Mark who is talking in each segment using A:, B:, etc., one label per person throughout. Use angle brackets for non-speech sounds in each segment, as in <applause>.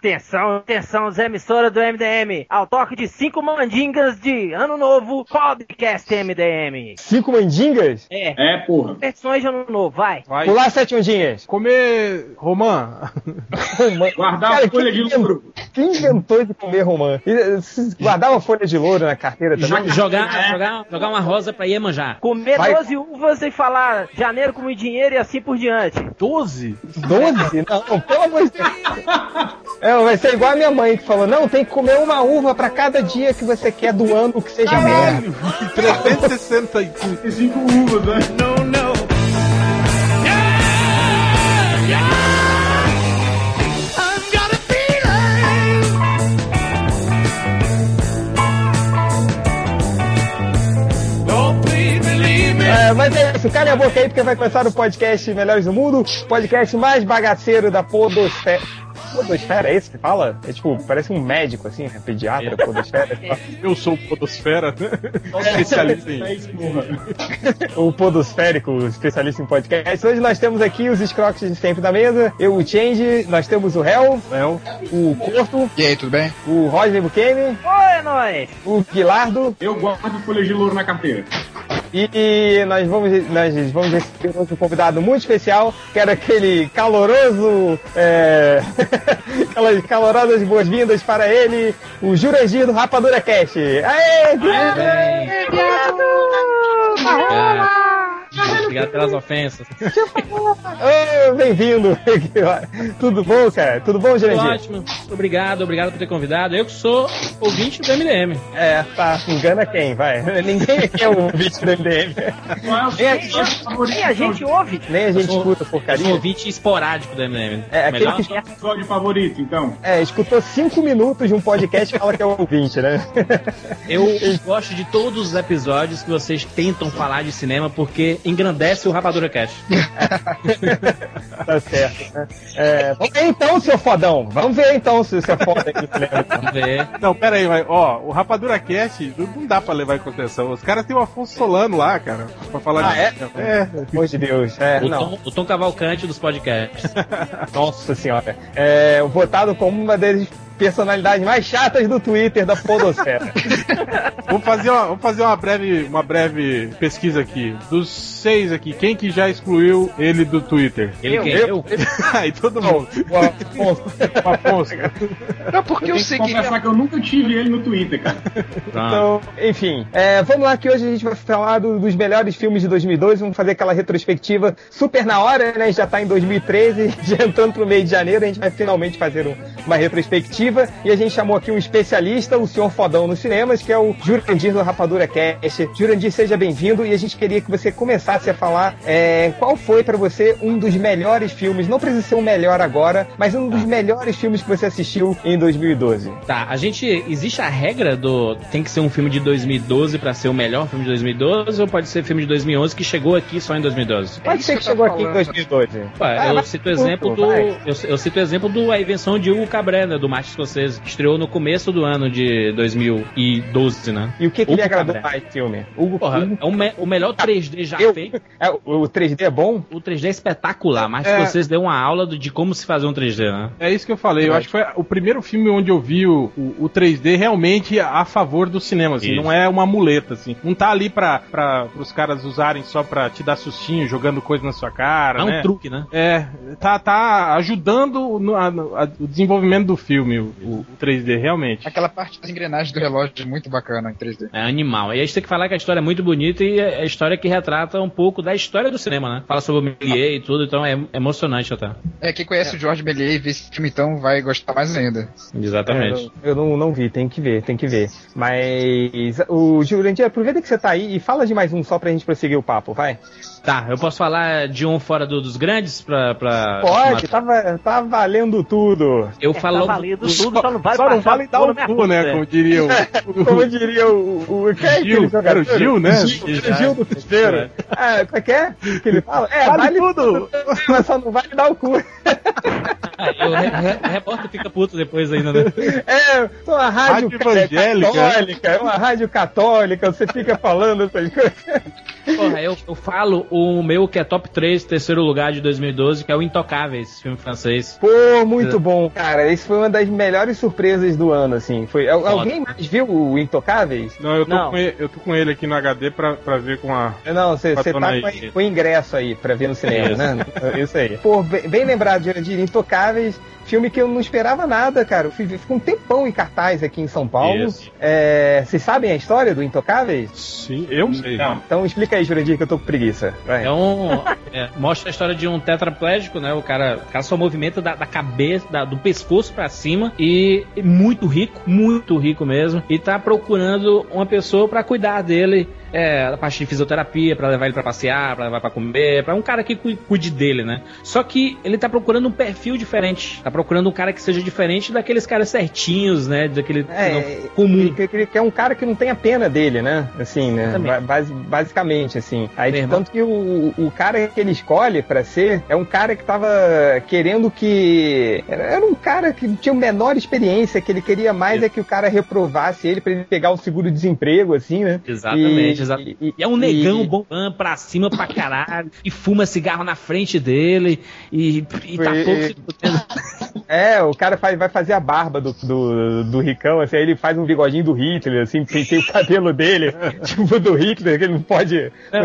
A: Atenção, atenção, Zé emissora do MDM. Ao toque de cinco mandingas de Ano Novo, podcast MDM.
B: Cinco mandingas?
A: É.
C: É, porra.
A: Versões de Ano Novo, vai.
D: Vai
B: Pular sete ondinhas.
D: comer romã.
B: Romã.
C: Guardar
B: Cara,
C: a folha de louro.
B: Quem inventou de comer romã? Eh, Guardar uma folha de louro na carteira também?
E: Jo- jogar, jogar, jogar uma rosa pra Iemanjá.
A: Comer
B: Vai.
A: 12 uvas e falar janeiro com dinheiro e assim por diante.
D: 12?
B: Doze? Não, pelo amor de Deus. <laughs> É, vai ser igual a minha mãe que falou: não, tem que comer uma uva pra cada dia que você quer do ano que seja merda.
D: 365.
C: E cinco uvas, né?
B: É, mas é isso, calem a boca aí porque vai começar o podcast Melhores do Mundo, podcast mais bagaceiro da podosfera. Podosfera, é isso que fala? É tipo, parece um médico assim, né? pediatra, podosfera. <laughs>
D: Eu sou o Podosfera, né? Especialista em.
C: É <laughs>
B: o podosférico, especialista em podcast. Hoje nós temos aqui os escroques de sempre da mesa, eu, o Change, nós temos o Hel,
D: Léo.
B: o Corto,
F: E aí, tudo bem?
B: o Roger Bukemi,
A: Oi, nós.
B: o Guilardo,
C: Eu guardo folha de louro na carteira.
B: E nós vamos, nós vamos receber hoje um convidado muito especial, que era aquele caloroso, é, <laughs> aquelas calorosas boas-vindas para ele, o Jurandir do Rapadura Cast. Aê, viado!
E: Obrigado. Obrigado pelas ofensas.
B: Bem-vindo! Tudo bom, cara? Tudo bom,
E: Tudo
B: Jurandir?
E: ótimo. Obrigado, obrigado por ter convidado. Eu que sou ouvinte do MDM.
B: É, tá, engana quem, vai. Ninguém aqui é o vídeo do MDM.
C: É seu episódio favorito?
A: Nem a gente ouve.
B: Nem a gente
E: sou-
B: escuta
E: Eu sou
B: porcaria.
E: ouvinte esporádico do MDM.
B: É, aquele
E: Melhor?
B: que
C: Seu episódio favorito, então.
B: é, escutou cinco minutos de um podcast e fala que é ouvinte, né?
E: Eu gosto de todos os episódios que vocês tentam falar de cinema porque engrandece o Rapadura Cast. <laughs>
B: Tá certo, né? É, vamos ver então, seu fodão. Vamos ver então se você é foda aqui.
E: Vamos ver.
D: Não, pera aí, mas, ó, o Rapadura Cast não, dá pra levar em consideração. Os caras têm o Afonso Solano lá, cara, pra falar
B: Ah,
D: de
B: é?
D: É,
B: Pelo amor de Deus. É,
E: O
B: não.
E: Tom, o Tom Cavalcante dos podcasts. <laughs>
B: Nossa senhora. É, votado como uma das personalidades mais chatas do Twitter da Podosfera. <laughs>
D: Vamos fazer, uma, vamos fazer uma, breve, uma breve pesquisa aqui. Dos seis aqui, quem que já excluiu ele do Twitter?
E: Ele
A: Eu,
E: quem?
B: eu? <laughs>
D: Aí todo mundo.
B: O Afonso.
D: O Afonso.
F: Não, porque eu
C: Tem que
F: segui.
C: confessar que eu nunca tive ele no Twitter, cara.
E: Pronto.
B: Então, enfim, é, vamos lá que hoje a gente vai falar do- dos melhores filmes de 2012, vamos fazer aquela retrospectiva super na hora, né? Já tá em 2013, <laughs> já entrando pro meio de janeiro, a gente vai finalmente fazer um- uma retrospectiva e a gente chamou aqui um especialista, o senhor fodão nos cinemas, que é o Jurandir do Rapadura Cast. Jurandir, seja bem-vindo e a gente queria que você começasse a falar é, qual foi pra você um dos melhores filmes, não precisa ser o melhor agora, mas um dos melhores filmes que você assistiu em 2012.
E: Tá, a gente. Existe a regra do. Tem que ser um filme de 2012 pra ser o melhor filme de 2012 ou pode ser filme de 2011 que chegou aqui só em 2012?
B: Pode
F: isso
B: ser
F: que
B: que chegou aqui em
F: falando.
B: 2012.
E: Ué,
B: Ah,
E: eu cito o exemplo do. Eu, eu cito o exemplo do A Invenção de Hugo Cabrera, do Martin Scorsese, que estreou no começo do ano de 2012, né?
B: E o que, que
E: Hugo
B: lhe agradou
E: Cabret.
B: mais filme? Hugo,
E: Porra,
B: Hugo-
E: é o, me- o melhor 3D já
B: eu-
E: feito.
B: é, o, o 3D é bom?
E: O 3D é espetacular. Martin
D: É.
E: Scorsese deu uma aula do- de como se fazer um 3D, né?
D: É isso que eu falei. Eu acho que foi o primeiro filme onde eu vi o, o, o 3D realmente a favor do cinema, assim.
E: Isso.
D: Não é uma muleta, assim. Não tá ali pra, pra, pros caras usarem só pra te dar sustinho, jogando coisa na sua cara,
E: É um
D: né?
E: truque, né?
D: É, tá, tá ajudando no, a- no- a- o desenvolvimento do filme, o, o 3D, realmente.
F: Aquela parte das engrenagens do relógio é muito bacana em 3D.
E: É animal. E a gente tem que falar que a história é muito bonita e é a história que retrata um pouco da história do cinema, né? Fala sobre o Méliès e tudo, então é emocionante até.
F: É, quem conhece o George Méliès e vê esse filme então vai gostar mais ainda.
E: Exatamente.
B: É, eu não, não vi, tem que ver, tem que ver. Mas, o Jurandir, aproveita que você tá aí e fala de mais um só pra gente prosseguir o papo, vai.
E: Tá, eu posso falar de um fora do- dos grandes pra. pra
B: Pode, tá, tá valendo tudo.
E: Eu
A: É,
E: falo.
A: tá valido tudo, só não vale
D: Só não vale dar o cu, né? Como diria <laughs> o.
B: Como diria o, o, quem é
D: Gil, era o Gil, né?
B: Gil, era o Gil do Desespero. Ah, como é que é que ele fala? É,
D: Vale
B: vale,
D: tudo.
B: mas <laughs> só não vale dar o cu.
E: Ah, o, re- re- o repórter fica puto depois ainda, né?
B: É, uma rádio,
D: Rádio evangélica.
B: católica, é uma rádio católica, você fica falando essas coisas.
E: Porra, eu, eu falo o meu que é top 3, terceiro lugar de 2012, que é o Intocáveis, filme francês.
B: Pô, muito bom, cara. Isso foi uma das melhores surpresas do ano, assim. Foi, al- alguém mais viu o Intocáveis?
D: Não, eu tô,
A: Não.
D: Com ele, eu tô com ele aqui no HD pra, pra ver com a.
B: Não, você tá com,
D: aí.
B: com ingresso aí pra ver no cinema,
E: Isso.
B: né? <laughs> Isso aí. Pô, bem, bem lembrado, Jurandir, Intocáveis, filme que eu não esperava nada, cara. Ficou um tempão em cartaz aqui em São Paulo.
E: Isso.
B: É, vocês sabem a história do Intocáveis?
D: Sim, eu sei.
C: Não.
B: Então explica aí, Jurandir, que eu tô com preguiça. Vai.
E: É um. é, mostra a história de um tetraplégico, né? O cara, o cara só movimenta da, da cabeça, da- do pescoço pra cima e, muito rico, muito rico mesmo. E tá procurando uma pessoa pra cuidar dele. É, a parte de fisioterapia, pra levar ele pra passear, pra levar pra comer, pra um cara que cu- cuide dele, né? Só que ele tá procurando um perfil diferente. Tá procurando um cara que seja diferente daqueles caras certinhos, né? Daquele
B: É,
E: não, comum.
B: Que, que, que é um cara que não tem a pena dele, né? Assim, né?
E: Exatamente.
B: Ba- basi- basicamente, assim. Aí,
E: Meu irmão.
B: tanto que o, o cara que ele escolhe pra ser é um cara que tava querendo que. Era, um cara que tinha menor experiência, que ele queria mais é que o cara reprovasse ele pra ele pegar o seguro-desemprego, assim, né?
E: Exatamente,
B: E-
E: exatamente.
B: e-
E: E é um negão
B: e-
E: bombando pra cima pra caralho, e fuma cigarro na frente dele, e, e tá pouco se. <laughs>
B: É, o cara faz- vai fazer a barba do, do, do Ricão, assim, aí ele faz um bigodinho do Hitler, assim, tem, tem o cabelo dele, <laughs> tipo do Hitler, que ele não pode.
E: Não,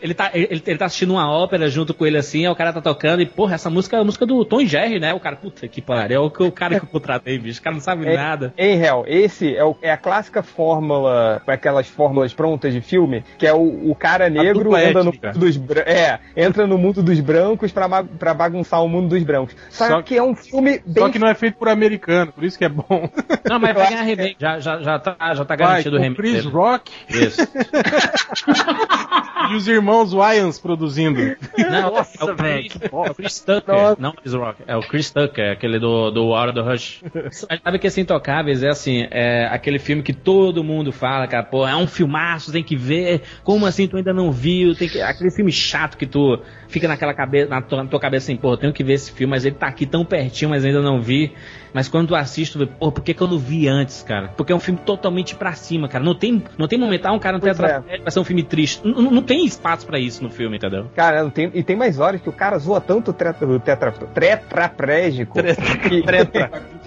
E: ele, tá, ele, ele tá assistindo uma ópera junto com ele assim, aí o cara tá tocando, e porra, essa música é a música do Tom Jerry, né? O cara, puta que pariu, é o, que- o cara que eu contratei, bicho, o cara não sabe
B: É,
E: nada.
B: Em real, esse é, o- é a clássica fórmula, com aquelas fórmulas prontas de filme, que é o, o cara negro entra no, mundo dos, é, entra no mundo dos brancos pra, pra bagunçar o mundo dos brancos. Só,
D: Só-
B: que é um filme bem.
D: Só que não é feito por americano, por isso que é bom.
E: Não, mas <laughs> vai ganhar remake, já, já, já tá, já tá
D: Vai,
E: garantido o
D: com
E: remake.
D: Chris
E: dele.
D: Rock
E: Isso. <laughs>
D: e os irmãos Wyans produzindo.
E: Não,
A: Nossa,
E: é o Chris,
A: que
E: é o Chris Tucker,
B: Nossa.
E: não o Chris Rock, é o Chris Tucker, aquele do, do Hora do Rush. Mas sabe que esse Intocáveis é assim, é aquele filme que todo mundo fala, cara, pô, é um filmaço, tem que ver, como assim tu ainda não viu, tem que, aquele filme chato que tu fica naquela cabeça, na tua, na tua cabeça assim, pô, eu tenho que ver esse filme, mas ele tá aqui tão pertinho, mas ainda não vi. Mas quando tu vê, pô, por que, que eu não vi antes, cara? Porque é um filme totalmente pra cima, cara. Não tem, não tem momento, ah, um cara não tem
B: é.
E: atrás, vai ser um filme triste. Não, não- não tem espaço pra isso no filme, entendeu?
B: Cara, não tem, e tem mais horas que o cara zoa tanto o tetra, o tetra, tetraplégico. que- <laughs>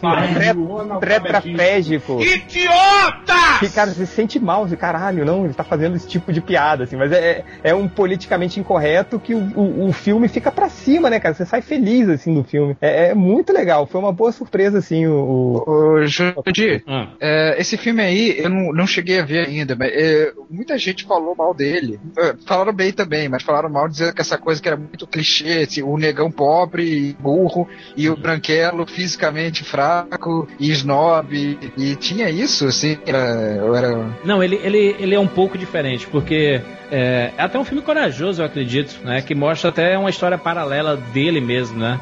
B: Tetraplégico. Idiota! Que, cara, você se sente mal, você, caralho, não, ele tá fazendo esse tipo de piada, assim, mas é, é um politicamente incorreto que o, o, o filme fica pra cima, né, cara? Você sai feliz, assim, do filme. É, é muito legal, foi uma boa surpresa, assim, o. o-
F: Ô, Jurandir,
E: Ah.
F: é, esse filme aí eu não, não cheguei a ver ainda, mas é, muita gente falou mal dele. É, falaram bem também, mas falaram mal dizendo que essa coisa que era muito clichê, assim, o negão pobre e burro e o branquelo fisicamente fraco e snob. E, e tinha isso, assim, era, era
E: Não, ele, ele, ele é um pouco diferente, porque é, é até um filme corajoso, eu acredito, né? Que mostra até uma história paralela dele mesmo, né?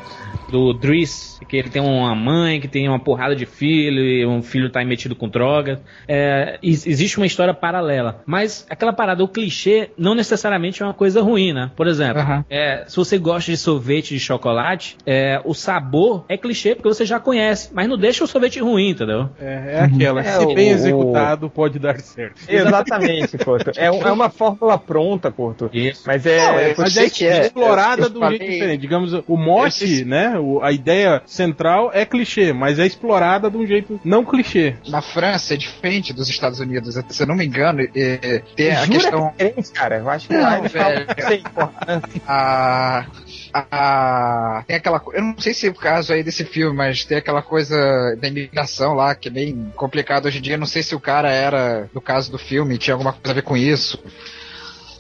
E: Do Driss, que ele tem uma mãe que tem uma porrada de filho, e um filho tá metido com drogas. É, ex- existe uma história paralela. Mas aquela parada, o clichê, não necessariamente é uma coisa ruim, né? Por exemplo,
F: Aham.
E: é, se você gosta de sorvete de chocolate, é, o sabor é clichê porque você já conhece, mas não deixa o sorvete ruim, entendeu?
D: É, é aquela.
B: É,
D: se bem
B: o-
D: executado, pode dar certo. <laughs>
B: Exatamente, Corto. É, é uma fórmula pronta, Corto.
E: Isso.
B: Mas é.
F: Não, é-
D: Mas é
F: que é.
D: explorada
F: Eu- eu
D: de um
F: falei-
D: jeito diferente. Digamos, o mote,
F: Esse-
D: né? o- a ideia central é clichê, mas é explorada de um jeito não clichê.
F: na França é diferente dos Estados Unidos. Se eu não me engano, é, tem a questão.
B: que é diferente, cara? Eu acho que
F: Não,
B: lá falam
F: velho.
B: que sei, porra. <laughs>
F: a, a- tem aquela eu não sei se é o caso aí desse filme, mas tem aquela coisa da imigração lá que é bem complicado hoje em dia. Não sei se o cara era, no caso do filme, tinha alguma coisa a ver com isso.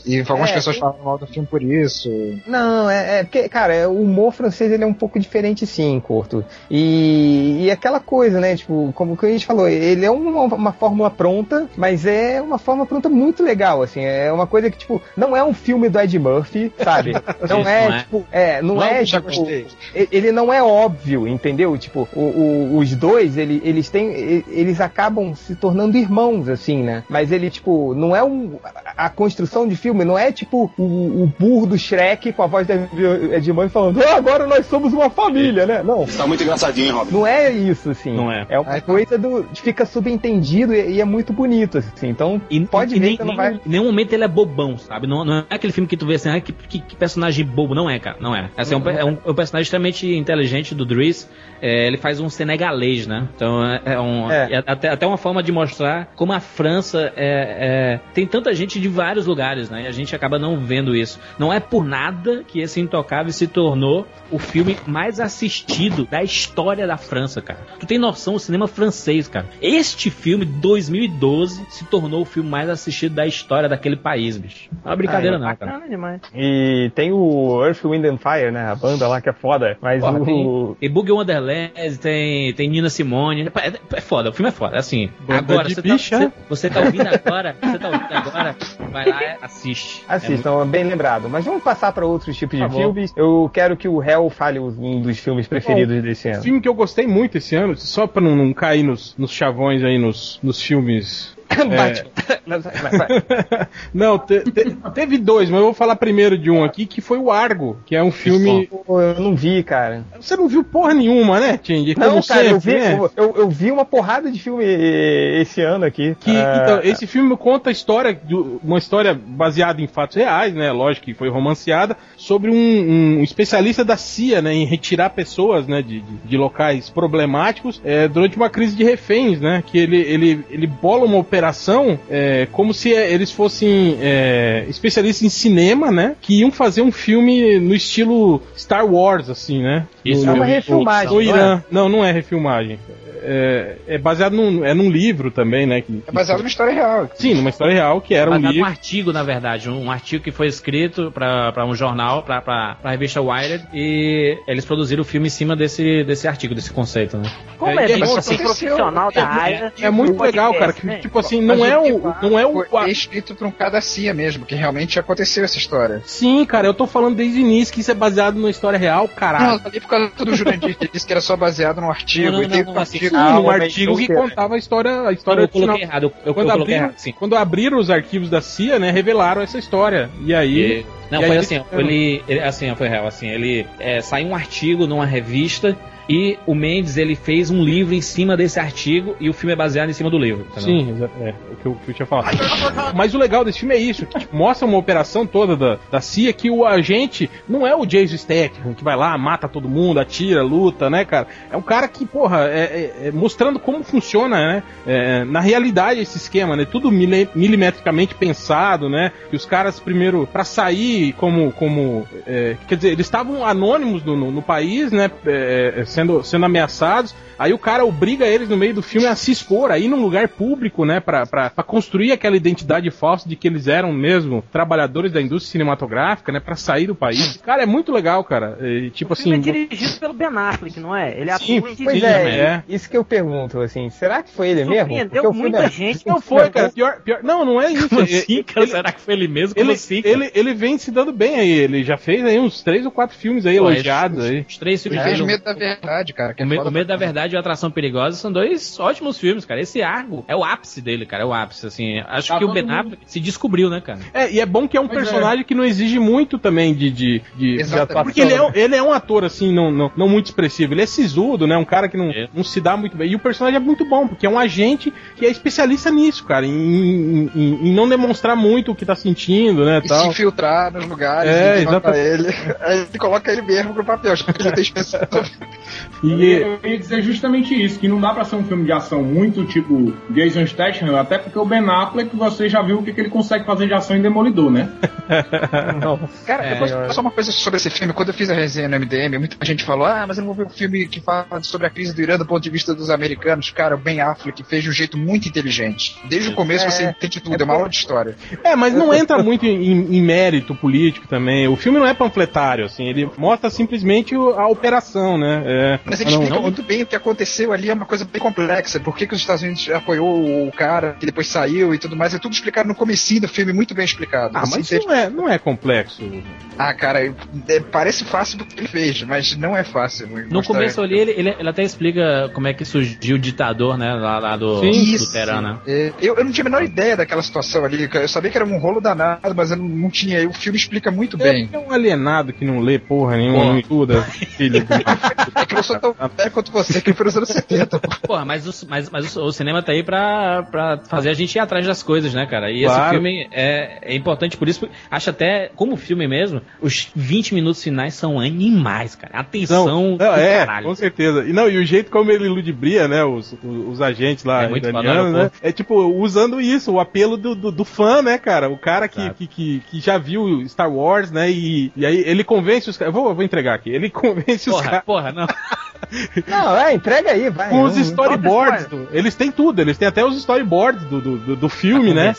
F: E algumas
B: É,
F: pessoas
B: tem-
F: falam mal do filme por isso.
B: Não, é, é porque, cara, é, o humor francês ele é um pouco diferente sim, Corto. E, e aquela coisa, né, tipo, como que a gente falou, ele é uma, uma fórmula pronta, mas é uma fórmula pronta muito legal, assim, é uma coisa que, tipo, não é um filme do Ed Murphy, sabe? <laughs> Não é,
E: não é.
B: tipo, é, não,
F: Não,
B: é, tipo,
F: gostei.
B: ele não é óbvio, entendeu? Tipo, o- o- os dois, ele- eles têm, eles acabam se tornando irmãos, assim, né? Mas ele, tipo, não é um, a a construção de filme filme. Não é tipo o, o burro do Shrek com a voz da Edmond falando, ah, agora nós somos uma família, né? Não.
G: Tá muito engraçadinho, hein, Robin?
B: Não é isso, assim.
E: Não é.
B: É uma coisa do. fica subentendido e, e é muito bonito, assim. Então,
E: E
B: pode
E: e
B: ver
E: nem,
B: que não
E: nem-
B: vai.
E: em nenhum momento ele é bobão, sabe? Não, não é aquele filme que tu vê assim, ah, que, que- que personagem bobo. Não é, cara. Não é. Assim, é, um, é um- é um personagem extremamente inteligente do Dries. É, ele faz um senegalês, né? Então é, é um,
B: É.
E: é até, até uma forma de mostrar como a França é, é- tem tanta gente de vários lugares, né? E a gente acaba não vendo isso. Não é por nada que esse Intocável se tornou o filme mais assistido da história da França, cara. Tu tem noção, o cinema francês, cara. Este filme, 2012, se tornou o filme mais assistido da história daquele país, bicho. Não é uma brincadeira, não, cara.
A: Demais.
B: E tem o Earth, Wind and Fire, né? A banda lá que é foda. Mas
E: Porra,
B: o.
E: tem, tem Boogie Wonderland, tem, tem Nina Simone. É, é foda, o filme é foda. Assim,
D: Banda
E: agora, você,
D: bicha.
E: tá, você, você tá ouvindo agora, você tá ouvindo agora, vai lá e assiste. É
B: Assistam, bem lembrado. Mas vamos passar para outros tipos de
E: favor.
B: filmes. Eu quero que o Hell fale um dos filmes preferidos desse
D: Um
B: ano.
D: filme que eu gostei muito esse ano, só pra não, não cair nos, nos chavões aí, nos, nos filmes. <laughs>
B: Vai. <laughs>
D: não, te- te- teve dois, mas eu vou falar primeiro de um aqui, que foi o Argo, que é um filme.
B: Pô, eu não vi, cara.
D: Você não viu porra nenhuma, né, Tindy?
B: Não, cara, eu vi,
D: sempre, né?
B: eu, eu- vi uma porrada de filme esse ano aqui.
D: Que,
B: Ah,
D: então, esse filme conta a história, de uma história baseada em fatos reais, né? Lógico que foi romanceada, sobre um, um especialista da CIA, né? Em retirar pessoas, né? De, de, de locais problemáticos é, durante uma crise de reféns, né? Que ele, ele, ele bola uma operação é, como se é, eles fossem é, especialistas em cinema, né? Que iam fazer um filme no estilo Star Wars, assim, né?
E: Isso,
B: é uma refilmagem. Não é?
D: Irã. Não, não é refilmagem. É, é baseado num, é num livro também, né? que-
F: É baseado numa história real.
D: Sim, numa história real que era um
E: Baseado num
D: livro.
E: artigo, na verdade, um artigo que foi escrito pra pra um jornal, pra, pra, pra revista Wired, e eles produziram o filme em cima desse, desse artigo, desse conceito, né?
A: Como
D: É,
A: é,
D: é,
F: aconteceu.
A: profissional da área.
D: É muito legal, cara. Que,
A: né?
D: tipo assim,
F: Mas
D: não é
F: que
D: o. Não é o.
F: Foi escrito por um cara da CIA mesmo, que realmente aconteceu essa história.
D: Sim, cara, eu tô falando desde o início que isso é baseado numa história real,
F: Não,
D: caralho.
F: ali por causa do Jurandir, que disse que era só baseado num artigo.
E: Não, não,
F: e tem
E: não,
F: um
E: não, assim,
D: Sim,
B: Ah,
D: artigo que contava a história, a história
E: eu
D: original.
E: coloquei errado, eu, eu
D: Quando,
E: coloquei
D: abriram,
E: errado, sim.
D: quando abriram os arquivos da CIA, né, revelaram essa história. E aí.
E: E- não,
D: e
E: foi
D: aí
E: assim, ele, ele- assim, foi real, assim, ele é, saiu um artigo numa revista e o Mendes ele fez um livro em cima desse artigo e o filme é baseado em cima do livro. entendeu?
D: Sim, exa- é, o que eu, que eu tinha falado. Mas o legal desse filme é isso, que tipo, mostra uma operação toda da, da CIA que o agente não é o Jason Statham, que vai lá, mata todo mundo, atira, luta, né, cara? É um cara que, porra, é, é- é mostrando como funciona, né, é, na realidade esse esquema, né, tudo mili- milimetricamente pensado, né, que os caras primeiro, pra sair como, como é, quer dizer, eles estavam anônimos no, no- no país, né, é, sendo, sendo ameaçados, Aí o cara obriga eles no meio do filme a se expor, a ir num lugar público, né, pra, pra, pra construir aquela identidade falsa de que eles eram mesmo trabalhadores da indústria cinematográfica, né, pra sair do país. Cara, é muito legal, cara. E, tipo
A: O filme
D: assim.
A: é dirigido pelo Ben Affleck, não é? Ele
D: Sim,
A: atua e
B: Pois é,
D: é.
B: isso que eu pergunto, assim, será que foi ele mesmo?
A: Surpreendeu
B: Porque o filme
A: muita
B: é-
A: gente.
D: Não foi, cara. Pior, pior. Não, não é isso.
E: Como
D: Ele-
E: assim, cara? Será que foi ele mesmo? Como
D: Ele,
E: assim? cara?
D: ele, ele vem se dando bem aí. Ele já fez aí uns três ou quatro filmes aí elogiados
E: os-
D: aí.
E: Os três
F: Ele
E: filmes
F: fez
E: dele,
F: Medo da Verdade, cara. que
E: O,
F: é
E: o Medo da
F: pra
E: Verdade e Atração Perigosa são dois ótimos filmes, cara. Esse Argo é o ápice dele, cara. É o ápice, assim. Acho
C: Tá
E: que o Ben
C: mundo-
E: Affleck se descobriu, né, cara?
D: É, e é bom que é um
C: Pois é.
D: personagem que não exige muito também de. de, de
F: Exatamente.
D: Porque ele é, um- ele é um ator, assim, não, não, não muito expressivo. Ele é sisudo, né? Um cara que não,
E: É.
D: não se dá muito bem. E o personagem é muito bom, porque é um agente que é especialista nisso, cara. Em, em- em- em não demonstrar muito o que tá sentindo, né?
F: E
D: Tal.
F: se infiltrar nos lugares,
D: É,
F: e
D: exatamente.
F: ele. <laughs> Aí ele coloca ele mesmo pro papel, já que ele tem especial. <laughs>
D: E,
C: Eu ia dizer justamente isso, que não dá pra ser um filme de ação muito tipo Jason Statham, até porque o Ben Affleck, você já viu o que, que ele consegue fazer de ação em Demolidor, né? <laughs>
F: Cara,
E: É.
F: depois só uma coisa sobre esse filme. Quando eu fiz a resenha no MDM, muita gente falou: Ah, mas eu não vou ver um filme que fala sobre a crise do Irã do ponto de vista dos americanos. Cara, o Ben Affleck fez de um jeito muito inteligente. Desde o começo
B: É,
F: você entende tudo, é uma aula de história.
D: É, mas não entra muito em, em mérito político também. O filme não é panfletário, assim, ele mostra simplesmente a operação, né? É,
F: Mas ele
D: não-
F: explica
D: não-
F: muito bem o que aconteceu ali, é uma coisa bem complexa. Por que, que os Estados Unidos apoiou o cara que depois saiu e tudo mais. É tudo explicado no comecinho do filme, muito bem explicado.
D: Ah,
F: Você
D: mas isso não é, não é complexo.
F: Ah, cara, é, parece fácil do que ele fez, mas não é fácil.
E: No começo ali, ele, ele, ele, até explica como é que surgiu o ditador, né? Lá, lá do, Sim, do Terana.
F: É, eu, eu não tinha a menor ideia daquela situação ali. Eu sabia que era um rolo danado, mas eu não, não tinha. O filme explica muito bem.
D: É um alienado que não lê porra nenhuma, não estuda. <laughs> filho
F: é que eu sou tão <laughs> velho quanto você, que foi nos anos 70.
E: Porra, mas, o, mas, mas o, o, cinema tá aí pra, pra fazer a gente ir atrás das coisas, né, cara? E claro. esse filme é, é importante por isso. Acho até, como filme mesmo, os 20 minutos finais são animais, cara. Atenção não,
D: não, é, caralho. com certeza. E não, e o jeito como ele ludibria, né, os, os, os agentes lá é iranianos, né? É tipo, usando isso, o apelo do, do, do fã, né, cara? O cara que, que, que, que, já viu Star Wars, né? E, e aí ele convence os caras. Vou, vou entregar aqui. Ele <laughs> convence
E: porra,
D: os caras.
E: Porra, não. <laughs>
B: Não, é, entrega aí, vai.
D: Os storyboards, do, eles têm tudo, eles têm até os storyboards do, do, do filme, né?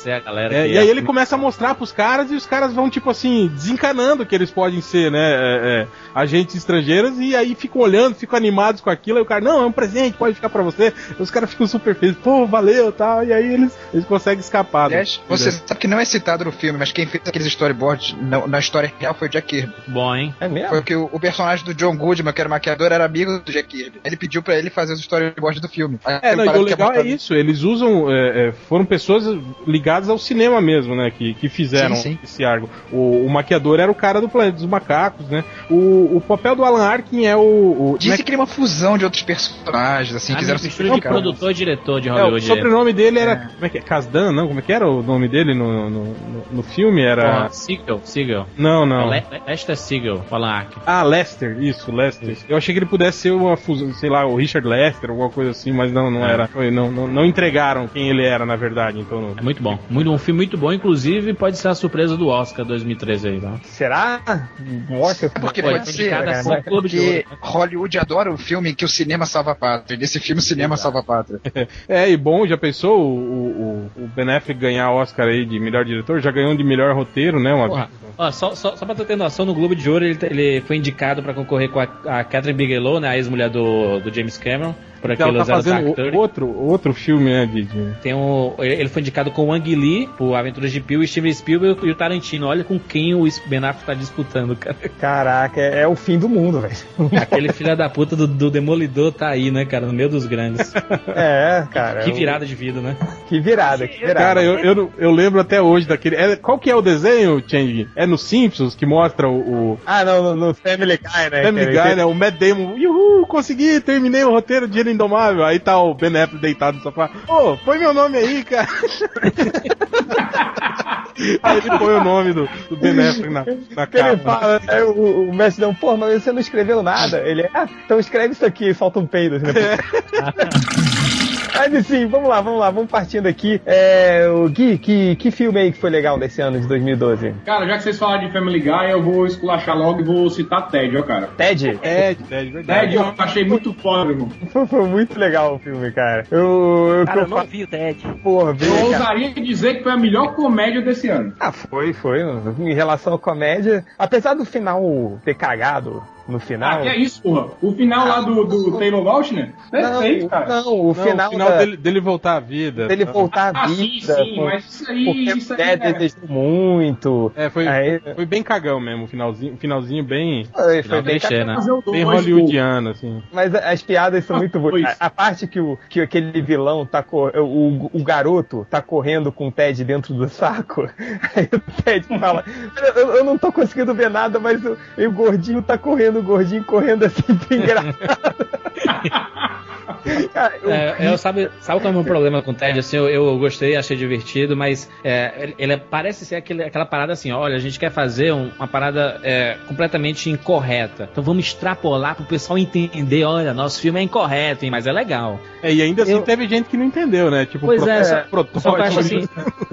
D: É, e aí ele começa a mostrar pros caras e os caras vão, tipo assim, desencanando que eles podem ser, né? É, é, agentes estrangeiros e aí ficam olhando, ficam animados com aquilo. E o cara, não, é um presente, pode ficar pra você. Os caras ficam super felizes, pô, valeu tal. E aí eles, eles conseguem escapar.
F: Aliás, você sabe que não é citado no filme, mas quem fez aqueles storyboards na, na história real foi o Jack Kirby.
E: Bom, hein?
F: É mesmo? Foi que o, o personagem do John Goodman, que era maquiador, era amigo do Jack Kirby. Ele pediu pra ele fazer os storyboards do filme.
D: Aí é, não, o legal é isso, eles usam. É, é, foram pessoas ligadas ao cinema mesmo, né? Que, que fizeram sim, sim. esse argo. O, o, maquiador era o cara do Planeta dos Macacos, né? O, o papel do Alan Arkin é o. o
F: Disse é que... ele é uma fusão de outros personagens, assim, ah, quiseram
E: se de produtor e diretor de Hollywood.
D: É, o sobrenome dele era. É. Como é que é? Kasdan, não? Como é que era o nome dele no, no, no, no filme? Era.
E: Oh, Siegel, Siegel.
D: Não, não.
E: Le Lester Siegel, Alan Arkin.
D: Ah, Lester, isso, Lester. Isso. Eu achei que ele pudesse ser uma fusão, sei lá, o Richard Lester, alguma coisa assim, mas não, não é. era. Foi, não, não, não, entregaram quem ele era, na verdade. Então não...
E: É muito bom. Muito, um filme muito bom, inclusive pode ser a surpresa do Oscar 2013 aí, tá?
B: Será?
F: Oscar? Porque pode, pode ser. Cara, porque Hollywood adora o filme que o cinema salva a pátria. Nesse filme o cinema Exato. salva a pátria. <laughs>
D: é, e bom, já pensou o, o, o Ben Affleck ganhar Oscar aí de melhor diretor? Já ganhou de melhor roteiro, né? Uma
E: Porra, ó, só, só, só pra tu ter noção, no Globo de Ouro ele, ele foi indicado para concorrer com a, a Catherine Bigelow, né, a ex-mulher do, do James Cameron
D: por aquele ela tá fazendo outro, outro filme, né, Didi?
E: Tem um, ele foi indicado com o Ang Lee, por Aventuras de Pio, Steven Spielberg e o Tarantino. Olha com quem o Ben Affleck tá disputando, cara. <laughs>
B: Caraca, é, é o fim do mundo, velho. <laughs>
E: Aquele filho da puta do, do, Demolidor tá aí, né, cara, no meio dos grandes.
B: É, cara.
E: Que virada de vida, né?
B: Que virada, que virada.
D: Cara, eu, eu, eu lembro até hoje daquele... É, qual que é o desenho, Chang? É no Simpsons que mostra o...
B: o... Ah, não, no, no Family Guy, né?
D: Family Guy, né? O Matt Damon, uhul, consegui, terminei o roteiro de Indomável. Aí tá o Ben Affleck deitado no sofá. Ô, oh, põe meu nome aí, cara. <laughs> aí ele põe o nome do, do Ben Affleck na, na capa. Ele fala,
B: é, o, o mestre não, pô, mas você não escreveu nada. Ele, ah, então escreve isso aqui, solta um peido. Né? <laughs> Mas sim, vamos lá, vamos lá, vamos partindo aqui. É, o Gui, que, que filme aí que foi legal desse ano de 2012?
C: Cara, já que vocês falaram de Family Guy, eu vou esculachar logo e vou citar Ted, ó, cara.
B: Ted?
C: Ted, Ted, verdade. Ted, eu achei muito <laughs> foda, irmão.
B: Foi muito legal o filme, cara. Eu,
E: eu, cara, eu não vi o Ted.
C: Porra, vi, Eu ousaria dizer que foi a melhor comédia desse ano.
B: Ah, foi, foi. Em relação à comédia, apesar do final ter cagado, no final.
C: Ah, que é isso, porra. O final lá do, do Taylor Lautner?
B: Perfeito, cara. Não, o
D: não,
B: final,
D: o final da... dele, dele, voltar à vida.
B: Dele voltar à
C: ah,
B: vida.
C: Sim, sim, com... mas isso aí.
B: Porque
C: isso
B: aí, é... desejou muito.
D: É, foi, aí... foi bem cagão mesmo, o finalzinho, finalzinho bem.
B: Foi, foi bem,
D: bem, né? bem hollywoodiano, assim.
B: Mas as piadas são muito boas. A, a, parte que, o, que aquele vilão tá. Cor... O, o garoto tá correndo com o Ted dentro do saco. <laughs> Aí o Ted fala: eu, eu não tô conseguindo ver nada, mas o, o gordinho tá correndo, o gordinho correndo assim, bem <laughs> engraçado.
E: Cara, eu... É, eu sabe, sabe qual é o meu problema com o Ted? Assim, eu, eu gostei, achei divertido, mas é, ele, parece ser aquele, aquela parada assim: olha, a gente quer fazer um, uma parada é, completamente incorreta. Então vamos extrapolar pro pessoal entender: olha, nosso filme é incorreto, hein, mas é legal.
D: É, e ainda assim eu... teve gente que não entendeu, né?
E: Tipo, pois é, só, só que eu acho assim: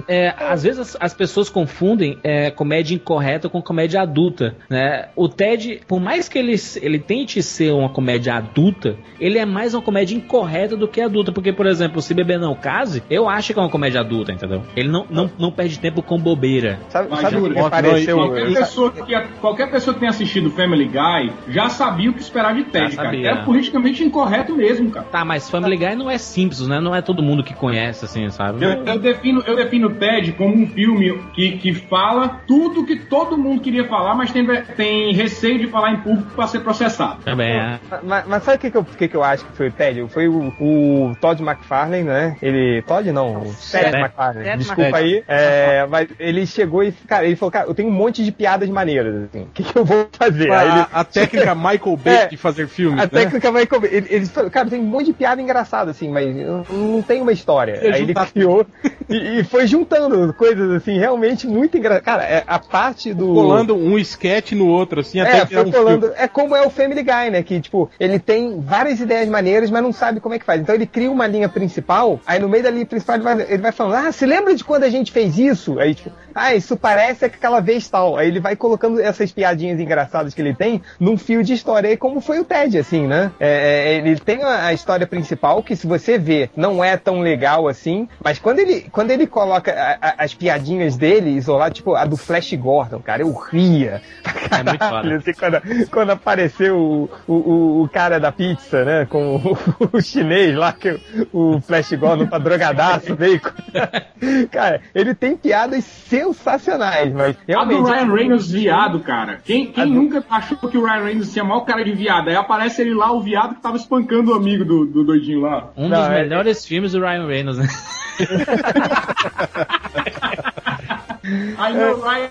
E: é, às vezes as, as pessoas confundem é, comédia incorreta com comédia adulta, né? O Ted, por mais que ele, ele tente ser uma comédia adulta, ele é mais uma comédia incorreta do que adulta. Porque, por exemplo, se beber não case, eu acho que é uma comédia adulta, entendeu? Ele não, não, não perde tempo com bobeira.
B: Sabe,
C: Mas
B: sabe o que
D: Mostra,
B: pareceu?
D: não,
C: Qualquer pessoa, que, qualquer pessoa que tenha assistido Family Guy já sabia o que esperar de Ted, cara. É politicamente incorreto mesmo, cara.
E: Tá, mas Family Guy não é Simpsons, né? Não é todo mundo que conhece, assim, sabe?
C: Eu, eu defino, eu defino Ted como um filme que, que fala tudo que todo mundo queria falar, mas tem, tem receio de falar em público para ser processado.
E: Também é.
B: Mas, mas sabe o que, que, eu, que, que eu acho que foi o Ted? Foi o, o Todd McFarlane, né? Ele. Todd não, o Seth
A: Seth.
B: MacFarlane.
A: Seth
B: Desculpa
D: MacFarlane.
B: aí. É, mas ele chegou e, cara, ele falou, cara, eu tenho um monte de piadas maneiras, assim. O que, que eu vou fazer? Aí ele-
D: A, a técnica Michael <laughs> Bay
B: É,
D: de fazer filmes,
B: A
D: né?
B: técnica vai comer. Ele, ele falou, cara, tem um monte de piada engraçada, assim, mas não tem uma história.
D: Ia
B: Aí ele criou <laughs> e, e foi juntando coisas, assim, realmente muito engraçadas. Cara, é, a parte do.
D: Colando um sketch no outro, assim, até
B: É, foi
D: um
B: colando. É como é o Family Guy, né? Que, tipo, ele tem várias ideias maneiras, mas não sabe como é que faz. Então ele cria uma linha principal, aí no meio da linha principal ele vai, ele vai falando, ah, se lembra de quando a gente fez isso? Aí, tipo, ah, isso parece aquela vez tal. Aí ele vai colocando essas piadinhas engraçadas que ele tem num fio de história, aí como foi o Ted, assim, né? É, é, ele tem a, história principal, que se você vê, não é tão legal assim, mas quando ele, quando ele coloca a- a- as piadinhas dele isolado, tipo, a do Flash Gordon, cara, eu ria.
E: É muito foda.
B: Assim, quando, quando apareceu o, o, o- o cara da pizza, né? Com o, <laughs> o chinês lá, que o, Flash Gordon tá drogadaço, veio. <laughs> Cara, ele tem piadas sensacionais, mas
C: A do
B: realmente.
C: Ryan Reynolds viado, cara. Quem, quem
B: A do-
C: nunca achou que o Ryan Reynolds tinha maior cara de viado? Aí aparece ele lá, o viado que tava espancando o amigo do, do doidinho lá.
E: Um
B: Não,
E: dos
B: é-
E: melhores filmes do Ryan Reynolds, né? <laughs>
C: Aí o Ryan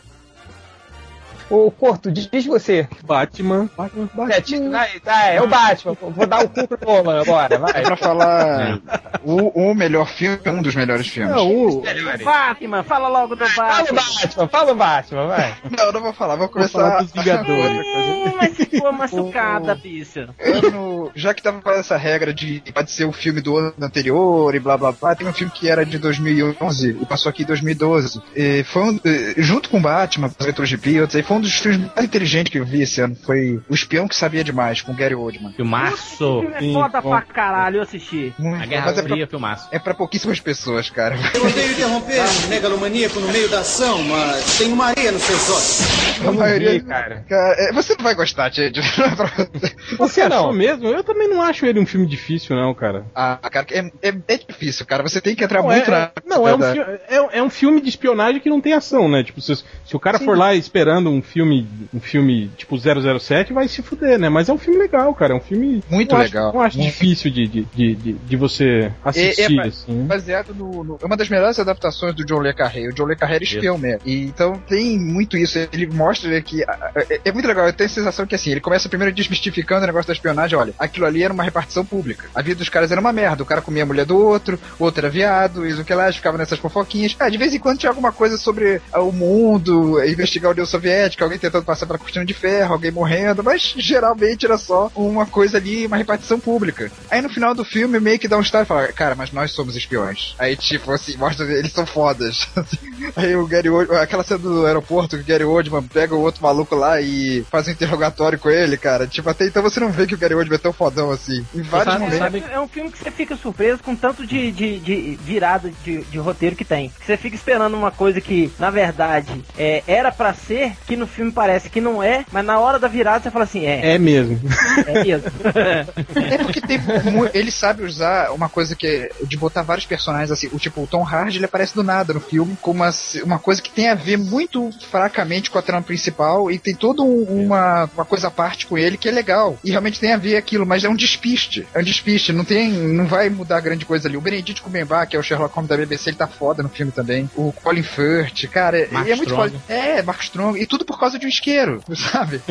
B: Ô, Corto, diz você.
D: Batman. Batman, Batman.
B: É, ti- vai, tá, é o Batman. Vou dar o cu pro Nolan agora,
F: É
B: vai.
F: pra falar o, o melhor filme, um dos melhores filmes.
D: Não, o,
A: Batman, fala logo do
B: Fala o
A: Batman.
B: Batman, fala o Batman, vai.
F: Não, eu não vou falar, vou
D: vou falar
F: começar.
D: dos Vingadores.
A: Hum, mas ficou machucada, bicho.
F: ano, já que tava com essa regra de pode ser o filme do ano anterior e blá blá blá, tem um filme que era de 2011 e passou aqui em 2012. E foi um, junto com Batman, as Aventuras de Pilots, aí foi um dos filmes mais inteligentes que eu vi esse ano. Foi O Espião que Sabia Demais, com Gary Oldman.
E: Filmaço.
A: filme é
D: Sim,
A: foda
D: bom.
A: pra caralho, eu assisti.
F: Muito,
E: A Guerra
F: mas é pra,
E: Fria, filmaço.
F: é pra pouquíssimas pessoas, cara. <laughs>
G: Eu odeio interromper um megalomaníaco no meio da ação, mas tem uma areia nos seus olhos.
F: A maioria-
B: ver, cara.
F: Cara, é, você não vai gostar, Ted. <laughs> É você.
D: Achou
B: não?
D: mesmo? Eu também não acho ele um filme difícil, não, cara.
F: Ah, cara, é, é, é difícil, cara. Você tem que entrar
D: Não,
F: muito
D: é,
F: na.
D: não é, um é, é um filme de espionagem que não tem ação, né? Tipo, se, se o cara for lá esperando um filme, um filme tipo 007, vai se fuder, né? Mas é um filme legal, cara. É um filme
F: Muito
D: não
F: legal.
D: Acho, não acho
F: Muito.
D: difícil de, de, de, de, de você assistir,
F: É- é-
D: assim.
F: baseado no, no- É uma das melhores adaptações do John Le Carré. O John Le Carré era espião mesmo. E, então tem muito isso. Ele mostra que. É, é muito legal. Eu tenho a sensação que assim, ele começa primeiro desmistificando o negócio da espionagem. Olha, aquilo ali era uma repartição pública. A vida dos caras era uma merda. O cara comia a mulher do outro, o outro era viado, e o que lá, ficava nessas fofoquinhas. Ah, de vez em quando tinha alguma coisa sobre ah, o mundo, investigar a União Soviética, alguém tentando passar pela cortina de ferro, alguém morrendo, mas geralmente era só uma coisa ali, uma repartição pública. Aí no final do filme meio que dá um start e fala, cara, mas nós somos espiões. Aí tipo assim, mostra eles são fodas. <laughs> Aí o Gary Oldman, aquela cena do aeroporto, que o Gary Oldman pega o outro maluco lá e faz um interrogatório com ele, cara. Tipo, até então você não vê que o Gary Oldman é tão fodão assim. Em vários
E: sabe-
F: momentos.
E: sabe-
A: É um filme que você fica surpreso com tanto de, de, de virada de, de roteiro que tem. Você fica esperando uma coisa que, na verdade, é, era pra ser, que no filme parece que não é, mas na hora da virada você fala assim, é,
D: É mesmo.
A: é mesmo.
F: É porque tem ele sabe usar uma coisa que é de botar vários personagens assim, o tipo o Tom Hardy ele aparece do nada no filme com uma, uma coisa que tem a ver muito fracamente com a trama principal e tem toda um- uma, uma coisa à parte com ele que é legal e realmente tem a ver aquilo, mas é um despiste, é um despiste, não tem, não vai mudar grande coisa ali. O Benedict Cumberbatch, que é o Sherlock Holmes da BBC, ele tá foda no filme também. O Colin Firth, cara,
E: Mark
F: e é muito foda. É, Mark Strong, e tudo por causa de um isqueiro, <laughs> sabe?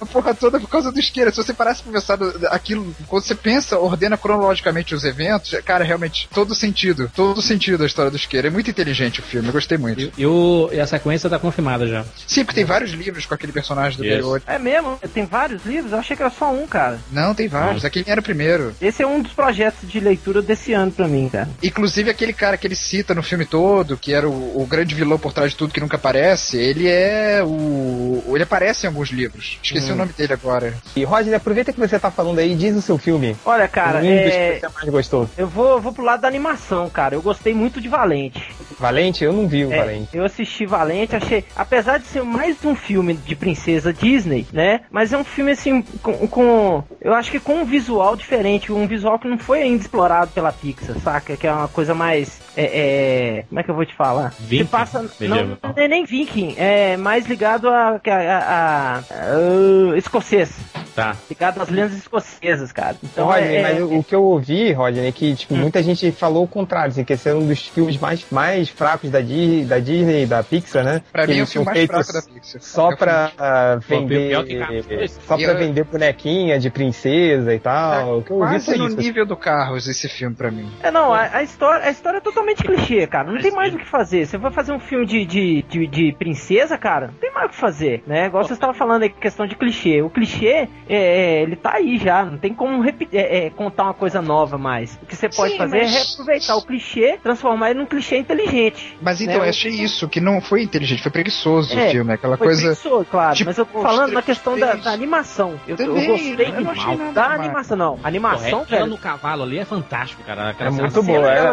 F: a porra toda por causa do isqueiro. Se você parasse pra pensar aquilo, quando você pensa, ordena cronologicamente os eventos, cara, realmente, todo sentido, todo sentido a história do isqueiro. É muito inteligente o filme, eu gostei muito.
E: E, e o, e a sequência tá confirmada já.
F: Sim, porque tem vários livros com aquele personagem do. Baywatch.
A: É mesmo? Tem vários livros? Eu achei que era só um, cara.
F: Não, tem vários. Aquele era o primeiro.
A: Esse é um dos projetos de leitura desse ano pra mim, cara.
F: Inclusive aquele cara que ele cita no filme todo, que era o, o grande vilão por trás de tudo que nunca aparece, ele é o. Ele aparece em alguns livros. Esqueci o nome dele agora.
B: E Rodney, aproveita que você tá falando aí, diz o seu filme.
A: Olha, cara,
B: um
A: é...
B: que você mais gostou.
A: eu vou, vou pro lado da animação, cara. Eu gostei muito de Valente.
B: Valente? Eu não vi o
A: É,
B: Valente.
A: eu assisti Valente, achei. Apesar de ser mais um filme de princesa Disney, né? Mas é um filme assim, com. com- eu acho que com um visual diferente, um visual que não foi ainda explorado pela Pixar, saca? Que é uma coisa mais. É, é, como é que eu vou te falar?
E: Viking?
A: Se passa. Não,
E: Medieval.
A: não é nem Viking, é mais ligado a. a, a- a- a- escocês.
E: Tá.
A: Ligado às lendas escocesas, cara. Então,
B: Rodney,
A: é,
B: mas o o que eu ouvi, Rodney, é que tipo,
A: Hum.
B: muita gente falou o contrário, assim, que esse é um dos filmes mais, mais fracos da, Di- da Disney e da Pixar, né?
F: Pra
B: Que
F: mim é o filme mais
B: feito
F: fraco da Pixar.
B: Só
F: É
B: pra
E: Pô,
B: vender. Só pra
F: eu-
B: vender bonequinha de princesa e tal. o que eu ouvi
F: Quase no
B: isso.
F: nível do Carros esse filme pra mim.
A: É, não, a, a história, a história é totalmente clichê, cara. Não tem mais o que fazer. Você vai fazer um filme de, de, de, de princesa, cara, não tem mais o que fazer, né? Igual você estava falando aí, questão de clichê. O clichê, é, é, ele tá aí já. Não tem como é, é, contar uma coisa nova mais. O que você pode
F: Sim,
A: fazer é
F: mas-
A: reaproveitar o clichê, transformar ele num clichê inteligente.
F: Mas então,
A: né?
F: eu achei isso, que não foi inteligente, foi preguiçoso
A: É,
F: o filme. Aquela
A: Foi
F: coisa.
A: preguiçoso, claro.
F: tipo,
A: mas eu tô falando na questão da, da animação. Eu, eu
F: Também,
A: gostei
F: eu não nada
A: da animação, não.
E: Porra,
A: Animação,
E: ela
A: velho.
E: no cavalo ali é fantástico, cara. Aquela
B: É muito
A: cena
B: boa, é.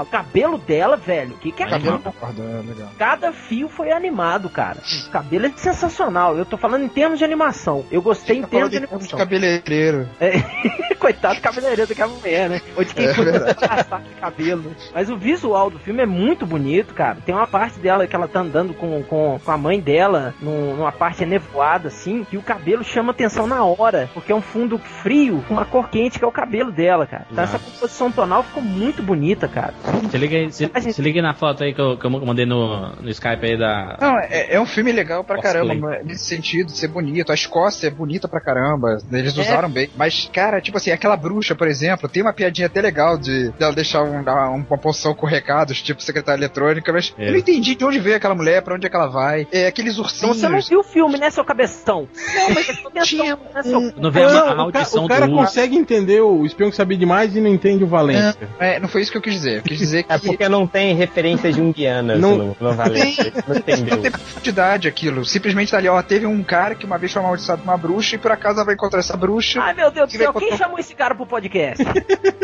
A: o cabelo dela, velho. O que, que é
F: Cabelo concordo, é legal.
A: Cada fio foi animado, cara. O cabelo é sensacional. Eu tô falando em termos de animação. Eu gostei em
F: Tá
A: termos de
F: em termos de
A: animação.
F: cabeleireiro. <laughs>
A: Coitado do cabeleireiro daquela mulher, né? Ou de quem
F: É
A: de passar <laughs> de cabelo. Mas o visual do filme é muito bonito, cara. Tem uma parte dela que ela tá andando com, com, com a mãe dela num- numa parte nevoada, assim, e o cabelo chama atenção na hora. Porque é um fundo frio com uma cor quente, que é o cabelo dela, cara. Então essa composição tonal ficou muito bonita, cara.
E: Se liga, aí, se,
A: A gente-
E: se liga na foto aí que eu, que eu mandei no, no Skype aí da.
F: Não, é, é um filme legal pra
E: Cosplay.
F: caramba, nesse sentido, de ser bonito. A Escócia é bonita pra caramba, eles
A: É.
F: usaram bem. Mas, cara, tipo assim, aquela bruxa, por exemplo, tem uma piadinha até legal de dela deixar um, uma poção com recados, tipo secretária eletrônica, mas
E: É.
F: eu não entendi de onde veio aquela mulher, pra onde é que ela vai. É aqueles
A: Então
F: ursinhos.
A: você não viu o filme, né, seu cabeção? Não, mas
F: tinha
A: né, seu...
E: Não a, a
D: Não, o, ca-
E: maldição
D: o cara
E: do urso.
D: consegue entender o espião que sabia demais e não entende o Valência.
F: É, não foi isso que eu quis dizer. Eu quis dizer que
B: É porque não tem referências junguianas
D: Não-
B: no, no Valente. Não entendeu.
F: não tem profundidade aquilo. Simplesmente tá ali, ó, teve um cara que uma vez foi amaldiçoado por uma bruxa e por acaso ela vai encontrar essa bruxa.
A: Ai, meu Deus do céu, quem chamou esse cara pro podcast? <laughs>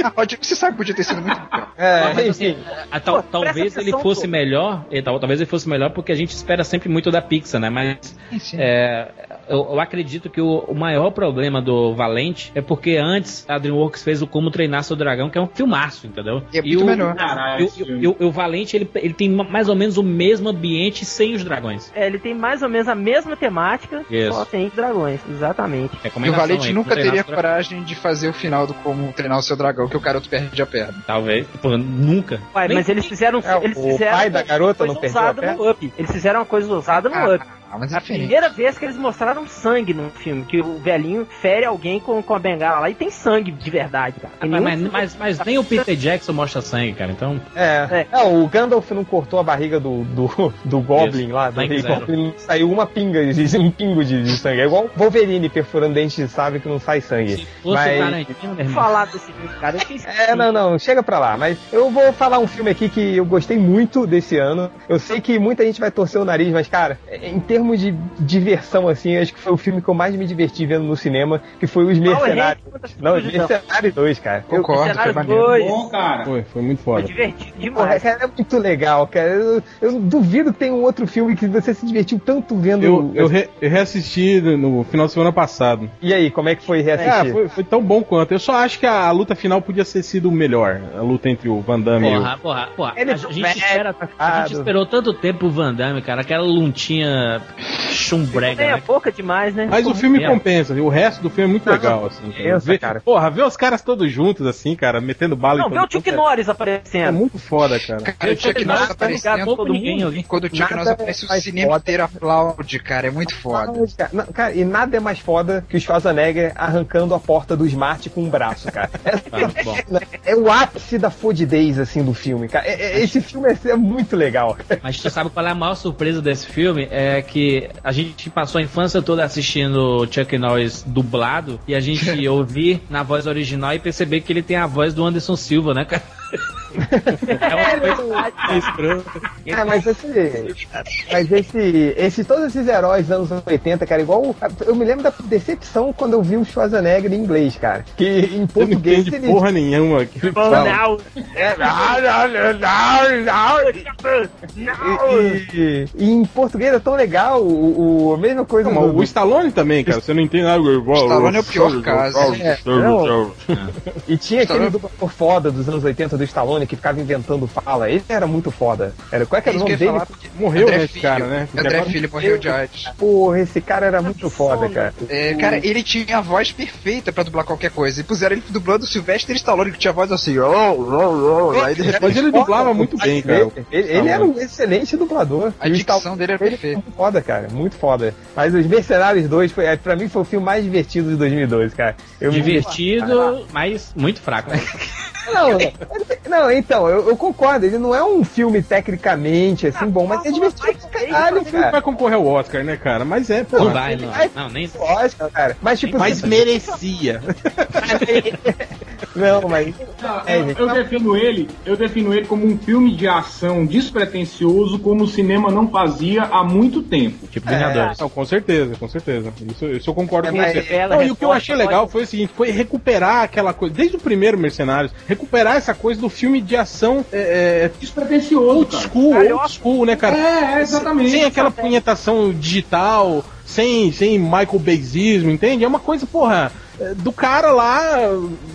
F: Ah, pode, você sabe que podia ter sido muito melhor.
B: É,
E: Mas, assim,
B: enfim.
E: ah, tal-
A: Pô,
E: talvez ele fosse melhor, e tal, talvez ele fosse melhor porque a gente espera sempre muito da Pixar, né? Mas é, eu, eu acredito que o, o maior problema do Valente é porque antes a DreamWorks fez o Como Treinar Seu Dragão, que é um filmaço, entendeu?
F: E é muito melhor.
E: E o-
C: esse
E: e o-
C: filme.
E: e o- o Valente, ele, ele tem ma- mais ou menos o mesmo ambiente sem os dragões.
A: É, ele tem mais ou menos a mesma temática,
E: Isso.
A: só tem dragões, exatamente.
E: É
F: E o Valente
E: aí,
F: nunca teria coragem de fazer o final do Como Treinar o Seu Dragão, que o garoto perde a perna.
E: Talvez. Pô, nunca.
A: Ué, mas eles fizeram,
B: É,
A: eles
B: o
A: fizeram
B: pai da garota
A: coisa
B: não perdeu a perna?
A: no Up. Eles fizeram uma coisa ousada no
F: Ah,
A: Up.
F: Ah, mas é
A: A
F: diferente.
A: primeira vez que eles mostraram sangue no filme, que o velhinho fere alguém com, com a bengala lá e tem sangue de verdade, cara.
E: Ah, mas, mas, mas nem o <laughs> Peter Jackson mostra sangue, cara. Então.
B: É.
A: É.
B: É, o Gandalf não cortou a barriga do, do, do Goblin lá, do Rei. Goblin, saiu uma pinga, de- um pingo de, de sangue. É igual Wolverine perfurando dente de sábio que não sai sangue.
E: Se fosse
B: Mas-
E: Tarantino, meu
A: falar desse filme, cara. Eu fiz
B: É, não, não, chega pra lá. Mas eu vou falar um filme aqui que eu gostei muito desse ano. Eu sei que muita gente vai torcer o nariz, mas, cara, em termos de diversão, assim, acho que foi o filme que eu mais me diverti vendo no cinema, que foi Os Mercenários. Não, Os Mercenários 2, cara. Eu,
F: Concordo, foi
A: Cenário
F: maneiro.
A: 2.
C: Bom, cara.
D: Foi, foi muito
A: Foi
D: foda.
A: divertido
B: Porra,
A: demais.
B: cara, é muito legal, cara. Eu, eu duvido que tenha um outro filme que você se divertiu tanto vendo.
D: Eu, eu, re- eu reassisti no final de semana passado.
B: E aí, como é que foi
D: Ah,
B: reassistir?
D: foi, foi tão bom quanto. Eu só acho que a, a luta final podia ter sido melhor. A luta entre o Van Damme e o.
E: Porra, porra, porra.
B: Ele
E: a, gente
B: é
E: espera, a gente esperou tanto tempo o Van Damme, cara. Aquela lutinha chumbrega,
A: Meia
E: né?
A: boca demais, né?
D: Mas o filme
E: mesmo.
D: compensa, o resto do filme é muito legal, assim. Cara.
B: pensa,
D: Ver-
B: cara.
D: Porra, ver os caras todos juntos, assim, cara, metendo bala
A: Não,
D: em
A: vê o Chuck Norris
D: É
A: aparecendo.
D: muito foda, cara.
F: Cara, o Chuck Norris
A: tá
F: aparecendo.
A: todo
E: ninguém
A: mundo.
E: ali.
F: Quando o Chuck Norris aparece, o cinema
B: foda.
F: inteiro aplaude, cara. É muito foda.
B: Cara, não, cara, e nada é mais foda que o Schwarzenegger arrancando a porta do Smart com um braço, cara. É, <laughs>
E: Tá, bom.
B: é o ápice da fodidez, assim, do filme, cara. É- é- esse filme é, é muito legal.
E: Mas tu sabe qual é a maior surpresa desse filme? É que a gente passou a infância toda assistindo Chuck Norris dublado e a gente <laughs> ouvir na voz original e perceber que ele tem a voz do Anderson Silva, né, cara? <laughs> É uma coisa escrota.
B: Ah, mas esse. Mas esse, esse. Todos esses heróis dos anos 80, cara, igual. Eu me lembro da decepção quando eu vi o Schwarzenegger em inglês, cara. Que em português ele.
D: porra nenhuma. que
A: Não,
D: fala.
A: não.
B: É, não, não, não, não. E, e- e em português é tão legal, o, o- a mesma coisa
D: Não,
B: do-
D: o Stallone também, cara, você não entende nada. O
F: Stallone é o pior caso.
B: É, E tinha aquele dublador foda dos anos 80 do Stallone que ficava inventando fala. Ele era muito foda. Era, qual é que era o nome dele?
D: Morreu,
F: André
D: né, esse cara, né? Porque
F: André
D: agora-
F: Filho morreu de AIDS.
B: Porra, esse cara era muito foda, cara.
F: É, cara, ele tinha a voz perfeita pra dublar qualquer coisa. E puseram ele dublando o Sylvester Stallone, que tinha a voz assim. Oh, oh, oh, aí de repente,
D: Mas ele dublava muito bem, cara.
B: Ele, ele- era um excelente dublador.
F: a dicção
B: Stallone-
F: dele era perfeita.
B: Muito foda, cara. Muito foda. Mas os Mercenários 2, foi, é, pra mim, foi o filme mais divertido de 2012, cara. Eu me
E: Divertido, mas muito fraco, né?
B: Não, não, então, eu, eu concordo. Ele não é um filme tecnicamente assim bom, mas é divertido pra caralho,
D: Ele não
B: cara.
D: vai concorrer ao Oscar, né, cara? Mas é, pô.
E: Não vai, não. Não, nem.
B: Lógico, cara. Mas tipo,
D: Mas
B: você-
D: merecia.
B: Não, mas É,
C: eu,
B: gente,
C: eu
B: não-
C: defino ele, eu defino ele como um filme de ação despretensioso, como o cinema não fazia há muito tempo.
E: Tipo Vingadores.
D: Não, com certeza, com certeza. Isso, isso eu concordo
B: É,
D: com você. Não, e o que eu achei
A: pode-
D: legal foi o seguinte, foi recuperar aquela coisa, desde o primeiro Mercenários, recuperar essa coisa do filme de ação é, é,
C: Despretensioso,
D: old
C: cara.
D: school, old school, né, cara?
C: É, é, exatamente.
D: Sem aquela punhetação digital, sem, sem Michael Bayesismo, entende? É uma coisa, porra, é, do cara lá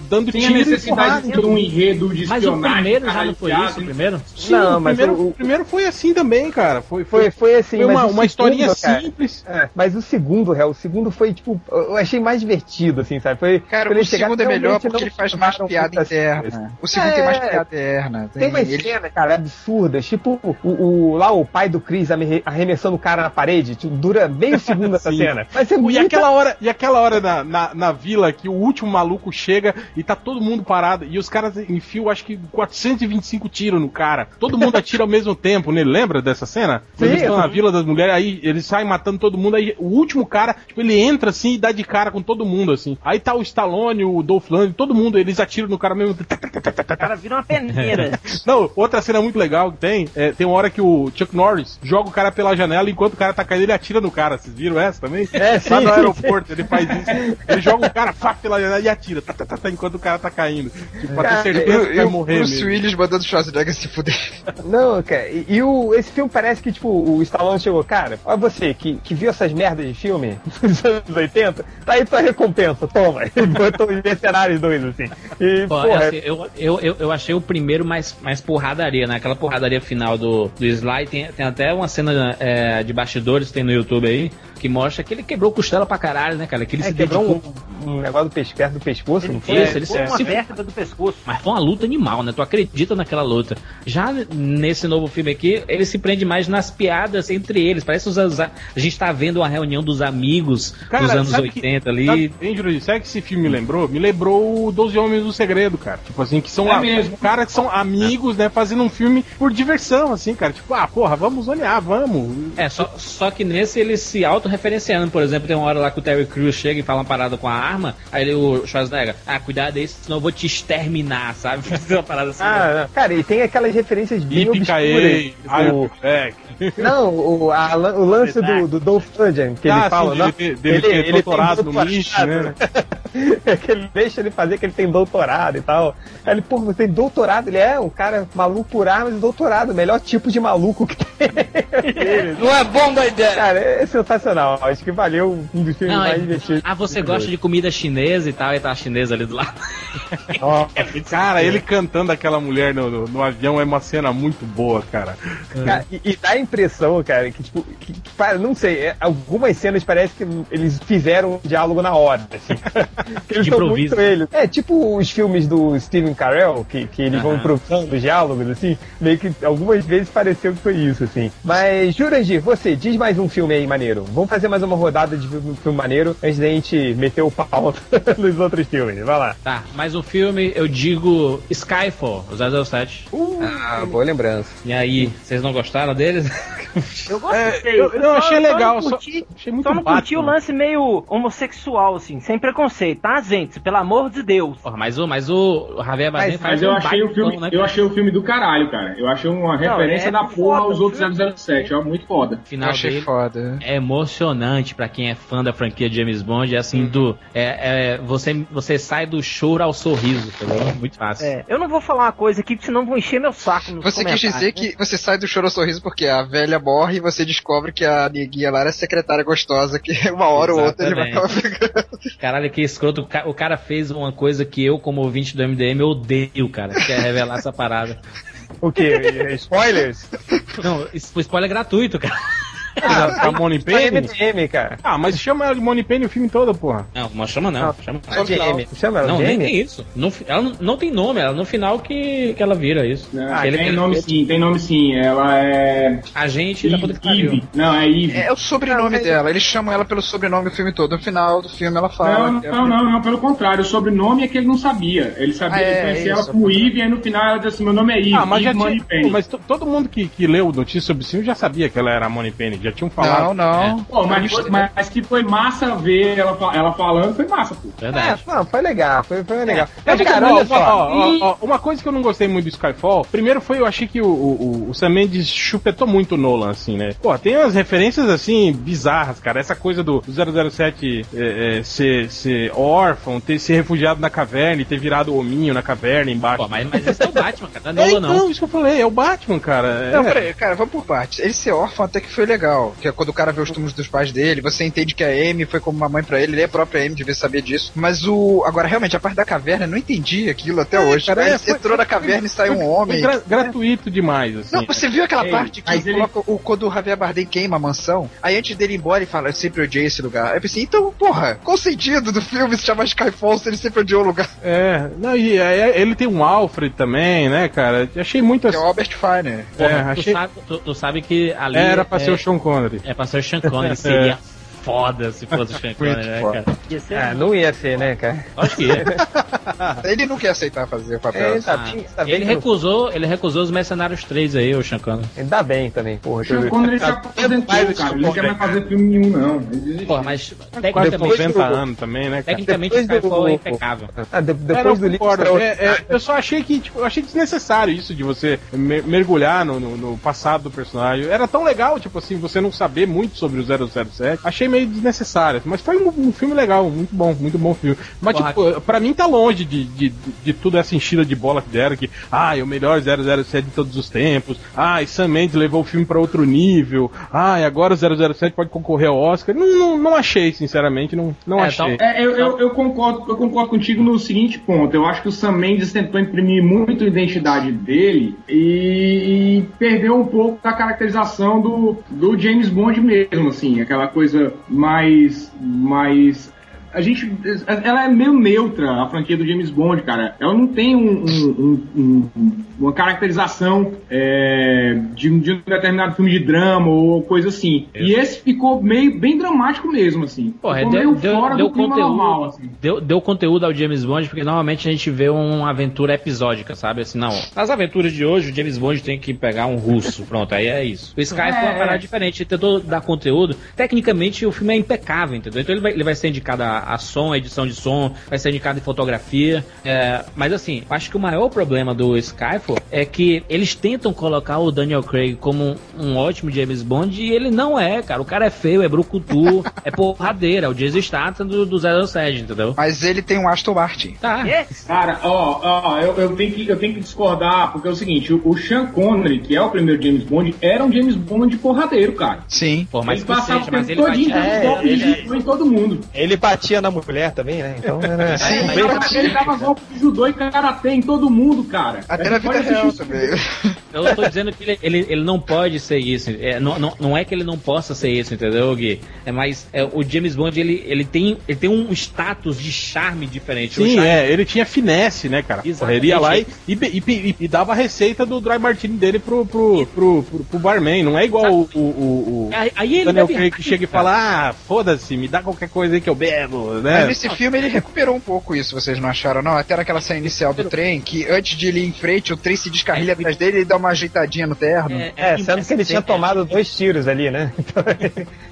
D: dando
C: Tem
D: tiro e
C: necessidade
D: porrada.
C: de um enredo de
E: Mas o
C: espionagem.
E: primeiro já não foi isso, o primeiro?
D: Sim,
B: Não,
D: o
B: mas
D: primeiro,
B: o-
D: o primeiro foi assim também, cara. Foi,
B: foi, foi assim,
D: foi
B: mas
D: uma,
B: o
D: uma
B: segundo,
D: historinha
B: cara,
D: simples.
B: É, mas o segundo, réu, o segundo foi, tipo, eu achei mais divertido, assim, sabe? Foi,
F: Cara,
B: quando
F: o segundo é melhor porque
B: não
F: ele faz mais piada
B: assim.
F: interna. O segundo tem mais
B: É.
F: piada interna.
B: Tem umas
F: ele-
B: cenas, cara, absurdas. Tipo, o, o- lá o pai do Chris arre- arremessando o cara na parede. Tipo, dura meio segundo essa
D: Sim.
B: cena. Mas é
D: E aquela hora, e aquela hora na, na, na vila que o último maluco chega e tá todo mundo parado e os caras enfiam acho que 425 tiros no cara. Todo mundo atira ao mesmo tempo, né? Lembra dessa cena?
B: Sim,
D: eles estão na vila das mulheres, aí eles saem matando todo mundo, aí o último cara, tipo, ele entra assim e dá de cara com todo mundo, assim. Aí tá o Stallone, o Dolph Lundgren, todo mundo, eles atiram no cara mesmo.
A: O cara vira uma peneira. <laughs>
D: Não, outra cena muito legal que tem, é, tem uma hora que o Chuck Norris joga o cara pela janela enquanto o cara tá caindo, ele atira no cara. Vocês viram essa também?
B: É, sim,
D: Lá no aeroporto, ele faz isso. Ele joga o cara faca pela janela e atira, tá, tá, tá, tá, enquanto o cara tá caindo. Tipo, pra ter certeza
F: Eu,
D: que vai morrer
F: Bruce
D: mesmo.
F: Willis mandando o Schwarzenegger se fuder.
B: Não, cara, e, e o, esse filme parece que, tipo, o Stallone chegou, cara, olha você que, que viu essas merdas de filme <laughs> dos anos 80, tá aí tua recompensa, toma. <laughs> E botou os Mercenários dois, assim. E,
E: Pô,
B: porra,
E: assim, eu, eu, eu, eu achei o primeiro mais, mais porradaria, né? Aquela porradaria final do, do Sly. Tem, tem até uma cena é, de bastidores que tem no YouTube aí que mostra que ele quebrou costela pra caralho, né, cara? Que ele
B: é,
E: se
B: quebrou
E: dedicou.
B: um, um negócio do pescoço, perto do pescoço, não foi?
E: Isso, ele
A: Foi uma
E: se-
A: vértebra do pescoço.
E: Mas foi uma luta animal, né? Tu acredita naquela luta. Já nesse novo filme aqui, ele se prende mais nas piadas entre eles. Parece os, os- a gente tá vendo uma reunião dos amigos
D: Cara,
E: dos anos
D: sabe que-
E: 80 ali.
D: Sabe, hein, Jurandir, sabe que esse filme me lembrou? Me lembrou o Doze Homens do Segredo, cara. Tipo assim, que são
C: É
D: a-
C: mesmo.
D: caras que são amigos, né, fazendo um filme por diversão, assim, cara. Tipo, ah, porra, vamos olhar, vamos.
E: É, só, só que nesse eles se autorreferenciando. Por exemplo, tem uma hora lá que o Terry Crews chega e fala uma parada com a arma, aí ele, o Schwarzenegger, ah, cuidado aí, senão eu vou te exterminar, sabe? <laughs> Fazer uma parada assim. né?
B: Ah, não. cara, e tem aquelas referências bem
D: Yippee-ki-yay,
B: obscuras. O-
D: I'm back.
B: Não, o, a o lance do, do Dolph Lundgren, que
D: Ah,
B: ele
D: sim,
B: fala,
D: dele
B: não,
D: dele ter
B: tem
D: doutorado
B: tudo
D: no MIT,
B: achado, <laughs>
D: né? <laughs>
B: que ele deixa ele fazer que ele tem doutorado e tal. Aí ele, pô, você tem doutorado? Ele é um cara maluco por armas e doutorado, o melhor tipo de maluco que tem. <laughs>
A: Não é bom da ideia.
B: Cara, é sensacional. Acho que valeu um dos filmes
E: Não,
B: mais
E: é-
B: divertidos.
E: ah, você gosta de comida chinesa e tal, e tá a chinesa ali do lado. <laughs>
D: Cara, ele cantando aquela mulher no, no, no avião é uma cena muito boa, cara.
B: Cara, e, e dá a impressão, cara, que tipo, que, que, não sei, é, algumas cenas parece que eles fizeram um diálogo na hora, assim. Que eles
E: De
B: são
E: improviso.
B: muito eles. É, tipo os filmes do Steven Carell, que, que eles vão improvisando os diálogos, assim, meio que algumas vezes pareceu que foi isso, assim. Mas, Jurandir, você, diz mais um filme aí maneiro. Vamos fazer mais uma rodada de filme, filme maneiro antes da gente meter o pau <laughs> nos outros filmes. Vai lá.
E: Tá, mais um filme, eu digo Skyfall, o 007.
B: Ah, boa lembrança.
E: E aí, vocês não gostaram deles?
A: Eu gostei.
D: É, eu- eu achei
A: só
D: legal,
A: não
D: só-
A: curti-
D: achei muito
A: Só não curti o lance meio homossexual, assim, sem preconceito, tá, gente? Pelo amor de Deus.
E: Porra, mas o, mas o Javier Bardem
B: Mas-
E: faz
C: Mas eu
E: um
C: achei o filme,
E: tom, né,
C: eu achei o filme do caralho, cara. Eu achei uma referência
A: é
C: da porra
A: foda,
C: aos outros
A: o filme.
C: 007, ó, muito foda.
E: O
F: Eu
E: final
F: achei
E: dele
F: foda.
E: é emocionante pra quem é fã da franquia James Bond. É assim, do. É, é, você, você sai do choro ao sorriso, entendeu? Muito fácil.
A: É, eu não vou falar uma coisa aqui, porque senão vão encher meu saco nos
F: Você quis dizer
A: né?
F: que você sai do choro ao sorriso porque a velha morre e você descobre que a neguinha lá era secretária gostosa, que <laughs> uma hora ou outra ele vai acabar pegando.
E: Caralho, que escroto. O ca- O cara fez uma coisa que eu, como ouvinte do MDM, odeio, cara. Que é revelar essa parada.
B: O quê? <laughs> Spoilers?
E: Não, isso foi spoiler gratuito, cara.
D: Ah, a Money
B: Só
D: Penny?
B: MDM, cara.
D: Ah, mas chama ela de Money Penny o filme todo, porra.
E: Não, mas chama não. Chama
B: GM. Chama ela
E: Não, nem tem isso. No ela não, não tem nome, ela no final que, que ela vira isso.
C: Ah,
E: Ele-
C: tem
E: ele-
C: nome sim, tem nome sim. Ela é.
E: Agente da puta que pariu.
C: Eve. Não, é Eve.
F: É o sobrenome dela, eles chamam ela pelo sobrenome o filme todo. No final do filme ela fala.
C: Não,
F: que é-
C: não, não, não, pelo contrário, o sobrenome é que ele não sabia. Ele sabia,
F: Ah, é,
C: ele conhecia ela como Eve, e aí no final ela disse assim: meu nome é Eve,
D: Ah, mas
C: Eve
D: já tinha. Mas to- todo mundo que, que leu notícia sobre esse filme já sabia que ela era a Money Penny. Já tinham falado.
F: Não, não.
C: Pô, mas, mas que foi massa ver ela, ela falando, foi massa, pô.
B: É,
E: Verdade.
B: não, foi legal, foi, foi legal.
D: Mas,
B: Mas, cara,
D: ó,
B: olha só.
D: ó, ó, ó, uma coisa que eu não gostei muito do Skyfall, primeiro foi eu achei que o, o, o Sam Mendes chupetou muito o Nolan, assim, né? Pô, tem umas referências, assim, bizarras, cara. Essa coisa do 007 é, é, ser, ser órfão, ter se refugiado na caverna e ter virado hominho na caverna embaixo.
E: Pô, mas, mas esse é o Batman, cara. Não
D: é,
E: é Nolan, não.
D: então, isso que eu falei, é o Batman, cara.
F: Não,
D: É.
F: peraí, cara, vamos por partes. Ele ser órfão até que foi legal. Que é quando o cara vê os túmulos dos pais dele, você entende que a Amy foi como uma mãe pra ele, ele é a própria Amy, devia saber disso. Mas o. Agora, realmente, a parte da caverna, eu não entendi aquilo até hoje.
D: cara,
F: Aí
D: é, foi-
F: entrou na caverna e saiu um
D: Foi
F: homem.
D: gra- gratuito demais, assim.
F: Não, você viu aquela
C: Ei,
F: parte que
C: ele-
F: coloca o, quando o Javier Bardem queima a mansão? Aí antes dele ir embora, ele fala, eu sempre odiei esse lugar. Aí eu pensei, então, porra, qual o sentido do filme se chamar Skyfall se ele sempre odiou o lugar?
D: É, não, e é, ele tem um Alfred também, né, cara? Achei muito
F: Que é
D: assim.
F: o Albert Finer.
D: É,
E: tu,
D: achei.
E: sabe, tu, tu sabe que ali.
D: Era pra
E: é,
D: ser o Sean Connery.
E: É pra ser o Sean Connery. <laughs> Seria foda se fosse o <laughs> Sean Connery, né, cara?
A: Ia
B: Ah, não ia ser, né, cara?
E: Acho que é. <laughs>
F: Ele não quer aceitar fazer o papel.
B: É, tá
E: Ah,
B: tá
E: ele recusou, ele recusou os Mercenários 3 aí, o Sean Connery.
B: Ainda bem também, porra.
C: O Sean Connery se aposentou, cara. Ele não quer mais fazer filme nenhum, não. Ele.
E: Porra, mas
D: Quase
E: tecnicamente,
D: 90 anos também, né, cara?
E: tecnicamente
B: Depois do-
E: Skyfall é impecável.
B: Ah, de-
D: É,
B: depois
D: não,
B: do livro.
D: É, é, eu só achei que, tipo, eu achei desnecessário isso de você me- mergulhar no, no- no passado do personagem. Era tão legal, tipo assim, você não saber muito sobre o 007. Achei meio desnecessário. Mas foi um, um filme legal, muito bom, muito bom filme. Mas,
E: Porra,
D: tipo, pra mim tá longe de, de, de tudo essa enchida de bola que deram, que, ah, é o melhor 007 de todos os tempos. Ah, e Sam Mendes levou o filme pra outro nível. Ah, e agora o 007 pode concorrer ao Oscar. Não, não, não achei, sinceramente, não, não
E: É,
D: achei.
E: tal-
C: É, eu, eu, eu concordo, eu concordo contigo no seguinte ponto. Eu acho que o Sam Mendes tentou imprimir muito a identidade dele e, e perdeu um pouco da caracterização do, do James Bond mesmo, assim, aquela coisa mais mais a gente. Ela é meio neutra, a franquia do James Bond, cara. Ela não tem um, um- um- um- uma caracterização é, de, um- de um determinado filme de drama ou coisa assim. E esse ficou meio bem dramático mesmo, assim.
E: Porra,
C: ficou
E: deu,
C: meio
E: deu,
C: fora
E: deu
C: do clima
E: conteúdo,
C: normal, assim.
E: deu, deu conteúdo ao James Bond, porque normalmente a gente vê uma aventura episódica, sabe? Assim, não. Nas aventuras de hoje, o James Bond tem que pegar um russo. Pronto, aí é isso. O Sky foi uma
C: É.
E: parada diferente, ele tentou dar conteúdo. Tecnicamente, o filme é impecável, entendeu? Então ele vai, ele vai ser indicado a, a som, a edição de som, vai ser indicado em fotografia. É, mas assim, eu acho que o maior problema do Skyfall tempo é que eles tentam colocar o Daniel Craig como um, um ótimo James Bond e ele não é, cara. O cara é feio, é brucutu, <laughs> é porradeira, é o Jason Statham do, do 007, entendeu?
F: Mas ele tem um Aston Martin.
E: Tá.
C: Cara, ó, ó, eu, eu, tenho que, eu tenho que discordar, porque é o seguinte, o, o Sean Connery, que é o primeiro James Bond, era um James Bond porradeiro, cara.
F: Sim.
E: Pô, mas
C: ele passava o
E: cacete, mas
C: tempo
E: ele
C: todinho
E: batia.
C: dando golpe de judô em todo mundo.
B: Ele batia na mulher também, né? Então era.
F: Sim,
C: Ele
F: ele
C: dava- ele dava golpe de judô e karatê em todo mundo, cara.
F: Até na vida
C: pode assistir
F: real também.
E: Eu tô dizendo que ele, ele, ele não pode ser isso. É, não, não, não é que ele não possa ser isso, entendeu, Gui? É mais. É, o James Bond, ele, ele, tem, ele tem um status de charme diferente.
D: Sim,
E: charme-
D: é, ele tinha finesse, né, cara? Porra, Ele ia lá e, e, e- e- e dava a receita do dry martini dele pro, pro, pro, pro, pro barman. Não é igual o, o, o, o
E: Aí, aí ele
D: Daniel Craig que chega e fala: Ah, foda-se, me dá qualquer coisa aí que eu bebo,
F: Mas
D: né?
F: nesse filme ele recuperou um pouco isso, vocês não acharam, não? Até naquela cena inicial do trem, que antes de ele ir em frente, o trem se descarrilha atrás dele e dá uma ajeitadinha no terno.
B: É, sendo que ele tinha tomado dois tiros ali, né? <laughs> Então,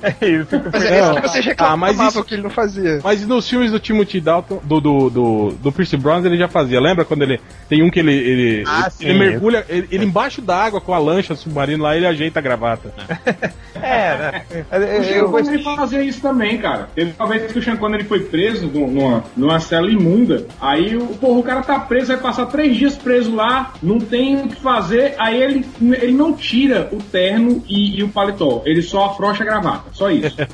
B: é isso.
F: Mas é isso que vocês
D: Ah,
F: reclamavam
D: mas isso-
F: que ele não fazia.
D: Mas nos filmes do Timothy Dalton, do, do, do, do Pierce Brosnan, ele já fazia. Lembra quando ele. Tem um que ele. Ele,
B: Ah,
D: ele,
B: sim.
D: ele mergulha. Ele, ele embaixo da água com a lancha submarina lá, ele ajeita a gravata.
B: É, né? Eu,
C: O
B: eu,
C: Sean
B: eu
C: Connery fazia isso também, cara. Teve uma vez que o Sean Connery foi preso num- numa, numa cela imunda. Aí o, porra, o cara tá preso, vai passar três dias preso lá, não tem o que fazer. Aí ele, ele não tira o terno e, e o paletó. Ele só afrouxa a gravata. Só isso. <laughs>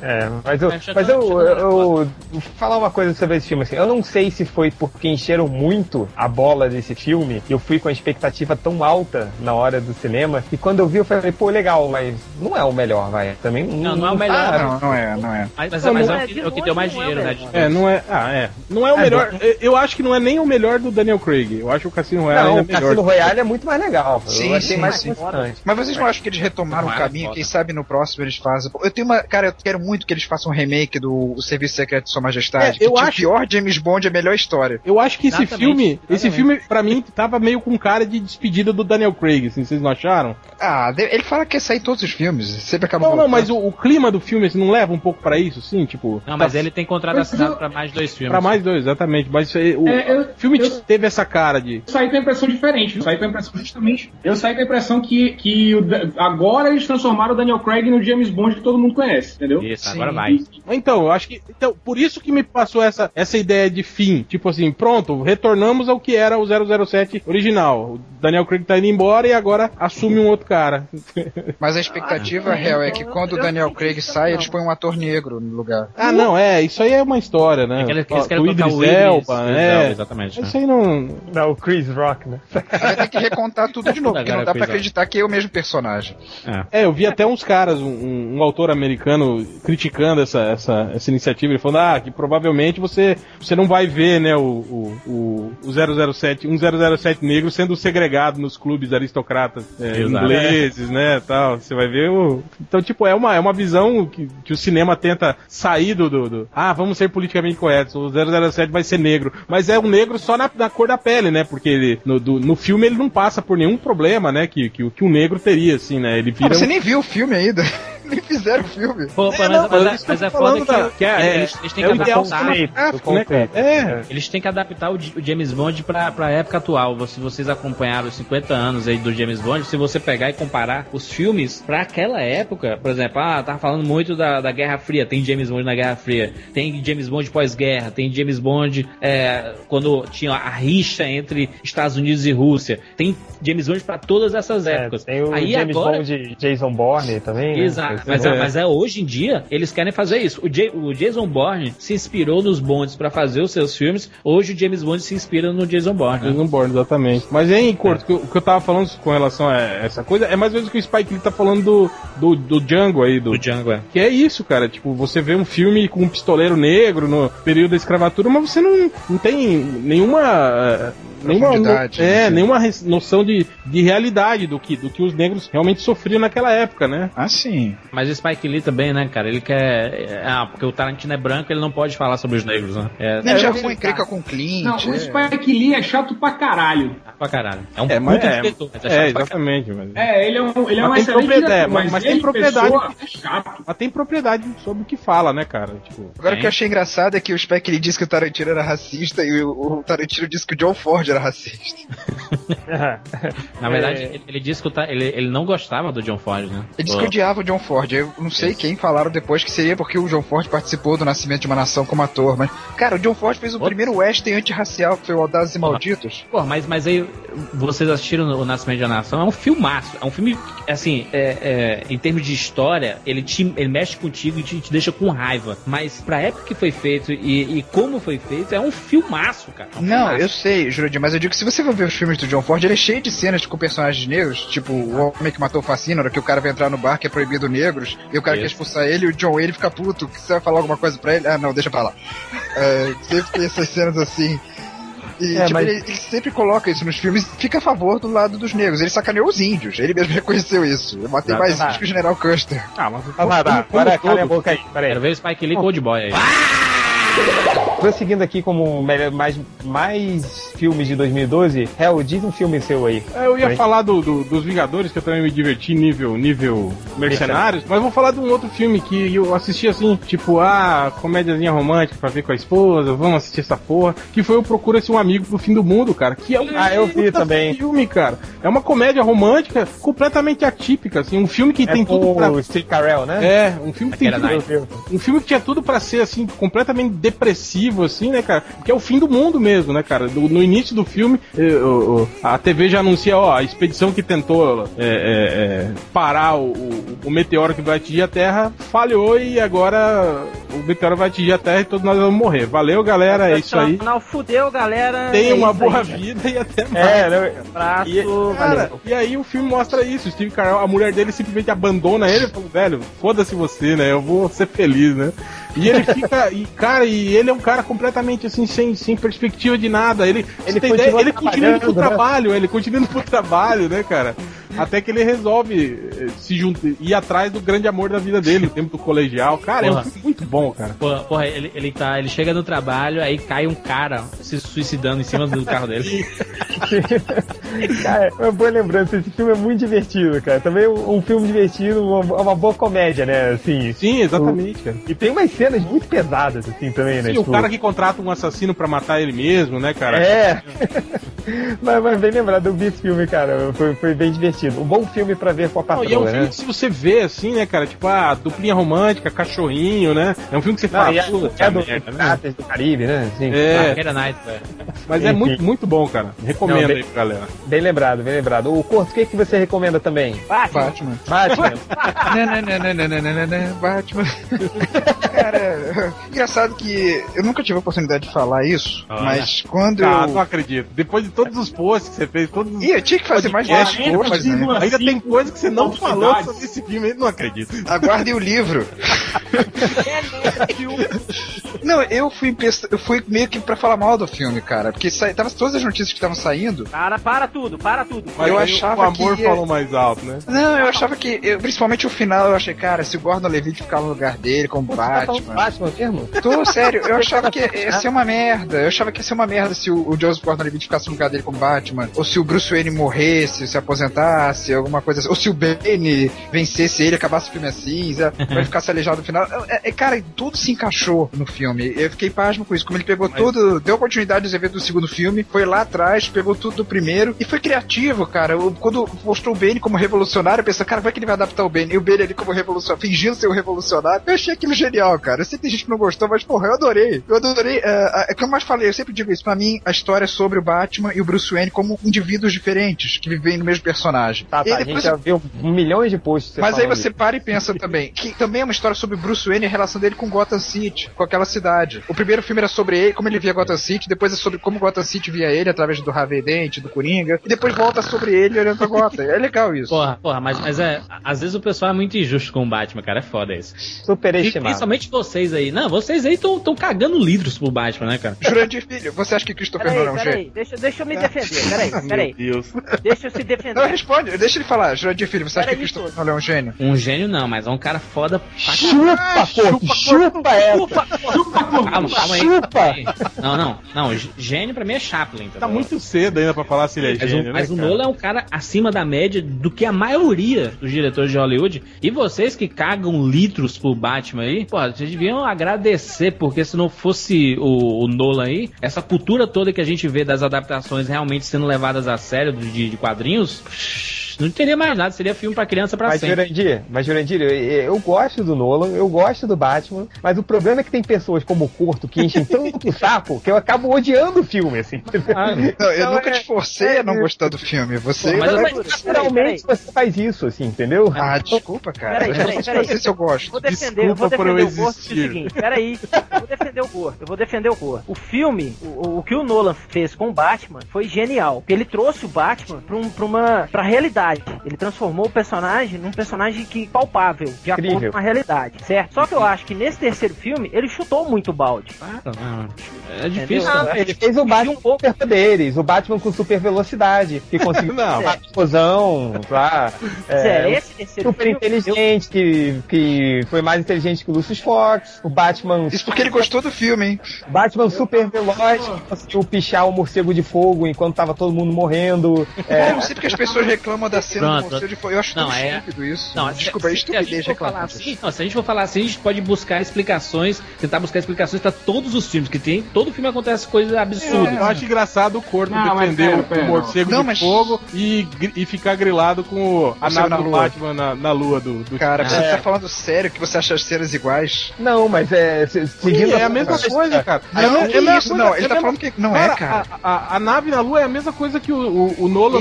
B: É, mas eu, mas
E: tá-
B: eu,
E: tá
B: eu, eu- vou falar uma coisa sobre esse filme assim. Eu não sei se foi porque encheram muito a bola desse filme. Eu fui com a expectativa tão alta na hora do cinema e quando eu vi eu falei, pô, legal, mas não é o melhor, vai. Também
E: Não, não é o melhor,
B: tá-
F: Não, não é, não é.
E: Mas, mas,
A: Não,
E: mas
A: não
E: é,
A: é,
E: o que, é o que deu mais
A: não é o
E: dinheiro, né?
D: É, não é. Ah, é. Não é o
B: É,
D: melhor. eu- Eu acho que não é nem o melhor do Daniel Craig. Eu acho que o Cassino Royale
B: Não, o
D: ainda é melhor.
B: Cassino Royale é muito mais legal.
F: Sim,
B: eu achei
F: sim,
B: mais
F: sim.
B: constante.
F: Mas vocês não acham que eles retomaram o
E: é
F: caminho? Quem sabe no próximo eles fazem. Eu tenho uma. Cara, eu quero muito que eles façam um remake do O Serviço Secreto de Sua Majestade.
D: É, eu acho-
F: o pior James Bond, a melhor história.
D: Eu acho que esse
E: Exatamente,
D: filme, esse
E: exatamente.
D: filme, pra mim, tava meio com cara de despedida do Daniel Craig, assim, vocês não acharam?
F: Ah, ele fala que quer sair em todos os filmes. Sempre acaba
D: Não, não, mas o, o clima do filme, assim, não leva um pouco pra isso, sim, tipo...
E: Não, mas
D: tá-
E: ele tem contrato assinado pra mais dois filmes.
D: Pra mais dois, exatamente. Mas isso aí, o
C: É, eu-
D: filme
C: eu-
D: teve essa cara de...
C: Saí com a impressão diferente. Saí com a impressão justamente. Eu saí com a impressão que, que o agora eles transformaram o Daniel Craig no James Bond que todo mundo conhece, entendeu?
E: Isso,
F: Sim.
E: agora vai.
D: Então, eu acho que. Então, por isso que me passou essa, essa ideia de fim. Tipo assim, pronto, retornamos ao que era o 007 original. O Daniel Craig tá indo embora e agora assume um outro cara. <laughs>
F: Mas a expectativa
A: Ah,
F: real é que quando o Daniel Craig sai, eles põem um ator negro no lugar.
D: Ah, não, é, isso aí é uma história, né?
E: Eles, eles
D: O
E: querem o Idris
D: Elba, é.
E: Elba, exatamente. né?
D: Isso aí não.
B: Não, o Chris Rock, né?
F: Vai ter que recontar <laughs> tudo de <laughs> novo, porque não dá pra
E: Agora,
F: acreditar que é o mesmo personagem.
D: É, eu vi até uns caras, um, um- autor americano criticando essa, essa, essa iniciativa, ele falando, ah, que provavelmente você, você não vai ver, né, o, o, o, o 007, um 007 negro sendo segregado nos clubes aristocratas é, ingleses, né, tal. Você vai ver o... Então, tipo, é uma, é uma visão que, que o cinema tenta sair do, do, do- Ah, vamos ser politicamente corretos, o 007 vai ser negro. Mas é um negro só na, na cor da pele, né, porque ele, no, do- no filme ele não passa por nenhum problema, né, que, que, o- que um negro teria, assim, né, ele
F: Ah,
D: vira...
F: você
D: um-
F: nem viu o filme ainda. <laughs> nem fizeram o filme.
E: Pô, pô, mas,
D: não,
E: mas,
D: mas
E: é- mas é foda
D: falando
E: que, que é-
D: é-
E: eles, eles têm
D: é
E: que adaptar.
D: cara?
B: conceito.
D: É.
E: Eles têm que adaptar o, James Bond pra, pra época atual. Se vocês acompanharam os 50 anos aí do James Bond, se você pegar e comparar os filmes pra aquela época, por exemplo, ah, tava falando muito da, da Guerra Fria, tem James Bond na Guerra Fria, tem James Bond pós-guerra, tem James Bond é, quando tinha a rixa entre Estados Unidos e Rússia, tem James Bond pra todas essas
B: É,
E: épocas.
B: tem o
E: aí
B: James
E: agora,
B: Bond de Jason Bourne também. né?
E: Exato, mas,
D: é.
E: mas é hoje em dia eles querem fazer isso. O, Ja- o Jason Bourne se inspirou nos Bonds pra fazer os seus filmes. Hoje o James Bond se inspira no Jason Bourne. né?
D: Jason Bourne, exatamente. Mas em curto, o que eu- o que eu tava falando com relação a essa coisa é mais ou menos o que o Spike Lee tá falando do, do, do Django aí, do,
E: Do Django, é.
D: que é isso, cara. Tipo, você vê um filme com um pistoleiro negro no período da escravatura, mas você não, não tem nenhuma. eh, Nenhuma, é,
F: né?
D: nenhuma noção de, de realidade do que, do que os negros realmente sofriam naquela época, né?
F: Ah, sim.
E: Mas o Spike Lee também, né, cara? Ele quer. Ah, porque o Tarantino é branco, ele não pode falar sobre os negros, né? É,
F: Ele já foi encrenca com o Clint.
C: Não, o
F: é.
C: Spike Lee é chato pra caralho.
E: pra caralho. É um
D: É, mas
E: puta
D: é,
E: diretor, mas é
D: é, exatamente. Mas,
C: É, ele é um, ele é um
D: Mas tem
C: excelente
D: propriedade,
C: diretor,
D: mas-
C: mas,
D: mas tem propriedade.
C: é chato.
D: mas tem propriedade sobre o que fala, né, cara? Tipo,
F: Agora o que eu achei engraçado é que o Spike ele disse que o Tarantino era racista e o, o Tarantino disse que o John Ford era racista. <laughs>
E: Na verdade, ele, ele disse que o ele, ele não gostava do John Ford, né?
F: Ele disse que odiava o John Ford. Eu não sei quem falaram depois que seria porque o John Ford participou do Nascimento de uma Nação como ator. Mas, cara, o John Ford fez o primeiro western antirracial, que foi o Audazes e Malditos.
E: Pô, mas, mas aí vocês assistiram o Nascimento da Nação, é um filmaço. É um filme, assim, é, é, em termos de história, ele, te, ele mexe contigo e te, te deixa com raiva. Mas pra época que foi feito e, e como foi feito, é um filmaço, cara. É um
F: Não,
E: filmaço.
F: eu sei, Jurandir, mas eu digo que se você for ver os filmes do John Ford, ele é cheio de cenas com personagens negros, tipo o homem que matou o Facínora, que o cara vai entrar no bar que é proibido negros, e o cara
E: Isso.
F: quer expulsar ele e o John Wayne fica puto, que você vai falar alguma coisa pra ele? Ah, não, deixa pra lá. É, sempre tem essas cenas assim. E
B: É,
F: tipo,
B: mas-
F: ele, ele sempre coloca isso nos filmes e fica a favor do lado dos negros. Ele sacaneou os índios, ele mesmo <laughs> reconheceu isso. Eu matei
D: Tá,
F: mais índios que o General Custer.
D: ah, mas
B: Tá, tá, tá.
D: como
B: cala a boca aí, peraí.
E: Quero ver o Spike Lee Cold Boy aí.
B: Prosseguindo aqui como mais, mais filmes de 2012, Hell, diz um filme seu aí.
D: É, Eu ia
B: Oi?
D: falar do, do- dos Vingadores, que eu também me diverti nível, nível mercenários, mas vou falar de um outro filme que eu assisti assim, tipo, ah, comédiazinha romântica pra ver com a esposa, vamos assistir essa porra, que foi o Procura-se um Amigo pro Fim do Mundo, cara, que é um
B: Ah, eu vi também.
D: filme, cara. É uma comédia romântica completamente atípica, assim, um filme que
B: É
D: tem tudo pra...
B: o Steve Carell, né?
D: É, um filme que tem tudo, um filme que tinha tudo pra ser assim completamente depressivo assim, né, cara? Que é o fim do mundo mesmo, né, cara? Do- no início do filme, eh, o- o- a TV já anuncia, ó, a expedição que tentou é, é, é, parar o, o- o meteoro que vai atingir a Terra falhou e agora o meteoro vai atingir a Terra e todos nós vamos morrer. Valeu, galera, é isso aí.
A: Não, fudeu, galera.
D: Tenha
A: é
D: uma boa
A: aí.
D: vida e até mais.
B: É, né?
A: Abraço,
D: E, cara,
A: valeu.
D: e aí o filme mostra isso. O Steve Carell, a mulher dele simplesmente abandona ele e fala, velho, foda-se você, né? Eu vou ser feliz, né? E ele fica, e cara, e ele é um cara completamente assim, sem, sem perspectiva de nada. Ele,
B: Ele
D: tem
B: continua
D: ideia, ele continua indo pro
B: né?
D: trabalho, ele continua indo pro trabalho, né, cara? Até que ele resolve eh, se juntar, ir atrás do grande amor da vida dele, o tempo do colegial. Cara, é um
E: Porra.
D: filme muito bom, cara.
E: Porra, porra, ele, ele, tá, ele chega no trabalho, aí cai um cara se suicidando em cima do carro dele. <laughs>
B: Cara, é uma boa lembrança. Esse filme é muito divertido, cara. Também um, um filme divertido, uma, uma boa comédia, né? Assim.
D: Sim, exatamente, cara.
B: E tem umas cenas muito pesadas, assim, também, né?
D: Sim, o cara que contrata um assassino pra matar ele mesmo, né, cara?
B: É. <laughs> mas, mas bem lembrado, eu vi esse filme, cara. Foi, foi bem divertido. Um bom filme pra ver com a
D: Não,
B: patroa,
D: e é um filme
B: né?
D: que se você vê assim, né, cara, tipo, a duplinha romântica, cachorrinho, né? É um filme que você fala,
B: Não, e é, é do
D: merda, né?
B: Do Caribe, né? Sim.
D: É,
E: night, velho.
D: Mas é muito, muito bom, cara. Recomendo
B: Não, bem-
D: aí pra galera.
B: Bem lembrado, bem lembrado. O Corto, o que, que você recomenda também?
A: Batman.
F: Batman.
B: Batman.
F: Batman. Cara, engraçado que eu nunca tive a oportunidade de falar isso,
E: Olha.
F: mas quando
D: Ah,
F: eu.
D: não acredito. Depois de todos os posts que você fez, todos os...
F: Ih, eu tinha que fazer mais 10 coisas, né?
C: duas-
D: Ainda tem coisa que você não falou sobre esse filme, eu não acredito.
F: Aguardem o livro. Não, eu fui, eu fui meio que pra falar mal do filme, cara. Porque sa... tava todas as notícias que estavam saindo.
A: Para, para tudo, para tudo.
D: Mas
F: Eu achava
D: o amor
F: que
D: falou mais alto, né?
F: Não, eu achava que. eu- principalmente o final, eu achei, cara, se o Gordon Levitt ficar no lugar dele como
B: Você tá
F: Batman.
B: Batman mesmo?
F: Tô, sério, eu achava que <laughs> ia ser uma merda. Eu achava que ia ser uma merda se o, o Joseph Gordon-Levitt ficasse no lugar dele como Batman. Ou se o Bruce Wayne morresse, se aposentasse, alguma coisa assim. Ou se o Bane vencesse ele, acabasse o filme assim, vai ficar se aleijado no final. É, é, cara, tudo se encaixou no filme. Eu fiquei pasmo com isso. Como ele pegou tudo, deu oportunidade de ver do segundo filme, foi lá atrás, pegou tudo do primeiro e foi criativo, cara. Eu- Quando mostrou o Bane como revolucionário, eu pensei, cara, vai que ele vai adaptar o Bane. E o Bane ali como revolucionário, fingindo ser o revolucionário. Eu achei aquilo genial, cara. Eu sei que tem gente que não gostou, mas porra, eu adorei. Eu adorei. É, é, como eu mais falei, eu sempre digo isso. Pra mim, a história é sobre o Batman e o Bruce Wayne como indivíduos diferentes que vivem no mesmo personagem.
B: Tá,
F: E
B: tá. A
F: depois
B: gente já viu milhões de posts.
F: mas aí você para e pensa também que também é uma história sobre Bruce Wayne e a relação dele com Gotham City, com aquela cidade. O primeiro filme era sobre ele, como ele via Gotham City, depois é sobre como Gotham City via ele através do Harvey Dent, do Coringa. E depois volta sobre ele olhando pra Gotham. É legal isso.
E: Porra, porra, mas, mas é. Às vezes o pessoal é muito injusto com o Batman, cara. É foda isso.
B: Superestimado.
E: Principalmente vocês aí. Não, vocês aí estão cagando litros pro Batman, né, cara?
F: Jurandir Filho, você acha que Christopher Nolan é um gênio?
A: deixa, deixa eu me defender, peraí, peraí.
D: Deus.
A: Deixa eu se
F: Não,
A: defender.
F: responde, deixa ele falar. Jurandir Filho, você acha que Christopher. Nolan é um gênio?
E: Um gênio não, mas é um cara foda pra
B: Chupa, porra, chupa essa.
E: Calma, calma aí.
B: Chupa.
E: calma aí. Não, não, não. g- Gênio pra mim é Chaplin. entendeu?
D: Tá muito cedo ainda pra falar se ele é
E: Mas,
D: gênio,
E: o,
D: né,
E: mas o
D: cara?
E: Nolan é um cara acima da média do que a maioria dos diretores de Hollywood. E vocês que cagam litros pro Batman aí, pô, vocês deviam agradecer, porque se não fosse o, o Nolan aí, essa cultura toda que a gente vê das adaptações realmente sendo levadas a sério de, de quadrinhos, não teria mais nada, seria filme pra criança pra
B: Mas
E: sempre.
B: Jurandir, mas Jurandir, eu, eu gosto do Nolan, eu gosto do Batman, mas o problema é que tem pessoas como o Corto que enchem tanto o saco que eu acabo odiando o filme, assim.
E: Ah,
F: Não, eu
B: Então,
F: nunca
B: é-
F: te forcei a não
B: é-
F: gostar do filme. Você.
E: Pô, mas eu-
B: Naturalmente você faz isso, assim, entendeu?
F: Ah, desculpa, cara.
A: Peraí,
F: eu
A: peraí,
F: não sei
A: peraí.
F: se eu gosto.
A: Vou defender, eu vou
D: Desculpa por
A: defender
D: eu
A: o
D: existir.
A: seguinte, peraí, eu vou defender o Gordo, eu vou defender o Gordo. O filme, o, o que o Nolan fez com o Batman foi genial, porque ele trouxe o Batman pra, um, pra uma pra realidade. Ele transformou o personagem num personagem que palpável, de acordo
B: Incrível.
A: com a realidade, certo? Só que eu acho que nesse terceiro filme ele chutou muito o balde.
E: Não. É difícil. Né?
B: Ele fez o Batman com super poderes, o Batman com super velocidade, que <laughs> conseguiu
D: Não.
B: uma explosão, lá,
A: É,
B: é,
A: esse terceiro
B: super
A: filme,
B: inteligente, que, que foi mais inteligente que o Lucius Fox, o Batman,
F: Isso porque ele gostou do filme, hein?
B: Batman super veloz, que conseguiu pichar o morcego de fogo enquanto tava todo mundo morrendo.
F: É,
B: É,
F: eu não sei porque as pessoas reclamam da cena
E: Pronto.
F: do Morcego de. Eu acho
E: Não,
F: tão
E: é-
F: estúpido isso.
E: Não,
F: Desculpa, é
E: se, gente
F: estupidez
E: for falar
F: reclamar. disso.
E: assim, não, se a gente for falar assim, a gente pode buscar explicações, tentar buscar explicações pra todos os filmes que tem. Todo filme acontece coisas absurdas.
D: Eu acho engraçado o
C: Não, mas
D: defender o- morcego
F: Não,
D: de
F: mas-
D: fogo e, e ficar grilado com o- a nave
F: na
D: do
F: lua.
D: Batman na, na lua do, do
F: Cara, você
B: É.
F: tá falando sério que você acha as cenas iguais?
B: não, mas é. se- Seguindo
D: Sim, é a mesma coisa, cara.
F: Não,
D: é, é
F: isso, não. Ele
D: é
F: tá falando que não é, cara.
D: A, nave na lua é a mesma coisa que o, o, Nolan,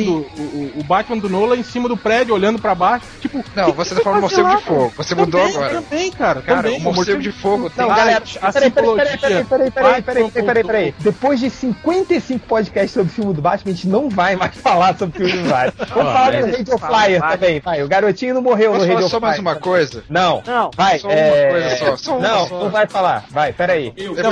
D: o Batman do Nolan em cima do prédio, olhando pra baixo. Tipo,
F: Não,
D: que
F: você
D: que
F: tá falando morcego
D: lá,
F: de fogo. Você mudou
D: Também,
F: agora.
D: Também, cara.
F: Cara,
D: também.
F: o morcego de fogo tem.
B: Não,
D: Ah,
B: galera,
D: a
B: peraí, peraí, peraí, peraí, peraí, peraí, peraí, peraí, peraí, peraí. Depois de 55 podcasts sobre o filme do Batman, a gente não vai mais <laughs> falar sobre o filme do Batman. <laughs> Vamos falar do Radio Flyer também, vai. O garotinho não morreu no Radio
F: só mais
B: Flyer.
F: uma coisa?
B: Não,
A: Não,
B: vai.
F: Só uma
B: é...
F: coisa só,
B: não, não vai falar. Vai, peraí.
F: Então.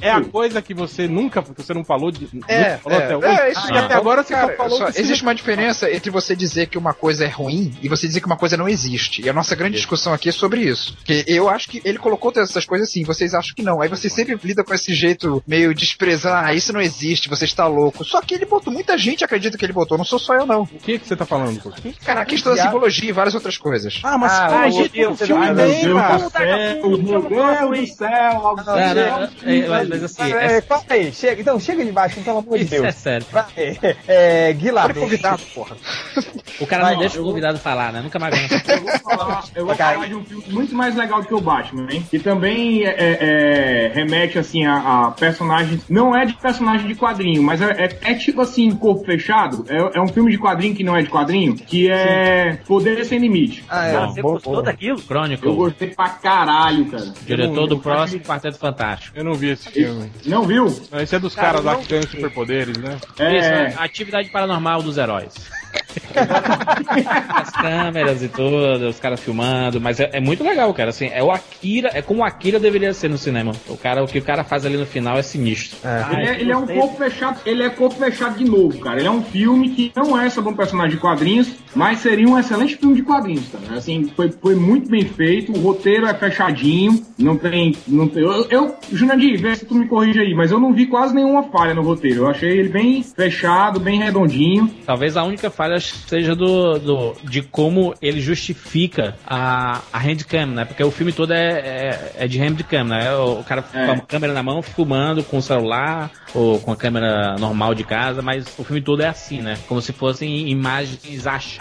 D: é, a coisa que você nunca, que você não falou, de,
F: É,
D: falou
F: é,
D: até hoje.
F: é, isso
D: e
F: que
D: até agora você
F: cara,
D: só falou
F: existe uma diferença entre você dizer que uma coisa é ruim e você dizer que uma coisa não existe. E a nossa grande discussão aqui é sobre isso. Porque eu acho que ele colocou todas essas coisas assim, vocês acham que não. Aí você sempre lida com esse jeito meio desprezar, ah, isso não existe, você está louco. Só que ele botou, muita gente acredita que ele botou, não sou só eu não.
D: O que, que você tá falando, pô?
F: Cara, a questão da simbologia e várias outras coisas.
D: Ah, mas
B: Ah, ai,
D: gente,
A: Deus,
D: o filme bem,
C: Meu
D: cara.
C: Deus do céu, meu Deus do
E: é, mas, assim,
B: É,
E: é,
B: calma aí, chega. Então, chega de baixo, pelo amor de
E: isso é
B: Deus.
E: sério.
B: Vai, é, Guilherme.
F: Porra.
E: O cara
C: Vai,
E: não deixa
C: eu
E: o
C: vou-
E: convidado falar, né? Nunca mais ganha. <laughs>
C: Eu vou falar, eu vou falar de um filme muito mais legal do que o Batman, hein? Que também é, é, é, remete, assim, a, a personagens... Não é de personagem de quadrinho, mas é, é- é tipo assim, Corpo Fechado. É, é um filme de quadrinho que não é de quadrinho, que é Poder Sem Limite.
B: Ah, é.
A: Cara, você
B: Boa,
A: gostou daquilo?
C: Eu
E: Chronicle,
C: gostei pra caralho, cara.
E: diretor do
C: Eu-
E: próximo Quarteto Fantástico.
D: Eu não vi esse filme.
C: Não viu?
D: Esse é dos
A: Cara,
D: caras lá que ganham superpoderes, né?
C: É,
E: Isso, é a atividade paranormal dos heróis. As câmeras e tudo, os caras filmando, mas é, é muito legal, cara. Assim, é o Akira, é como o Akira deveria ser no cinema. O cara, o que o cara faz ali no final é sinistro.
C: Ele é, ele é um corpo fechado, ele é corpo fechado de novo, cara. Ele é um filme que não é sobre um personagem de quadrinhos, mas seria um excelente filme de quadrinhos, cara. Assim, foi, foi muito bem feito, o roteiro é fechadinho, não tem. Não tem eu, eu Jurandir, vê se tu me corrige aí, mas eu não vi quase nenhuma falha no roteiro. Eu achei ele bem fechado, bem redondinho.
E: Talvez a única falha seja do, do de como ele justifica a, a handcam, né? Porque o filme todo é, é, é de handcam, né? O, o cara
C: É.
E: com a câmera na mão, filmando com o celular ou com a câmera normal de casa, mas o filme todo é assim, né? Como se fossem imagens achadas,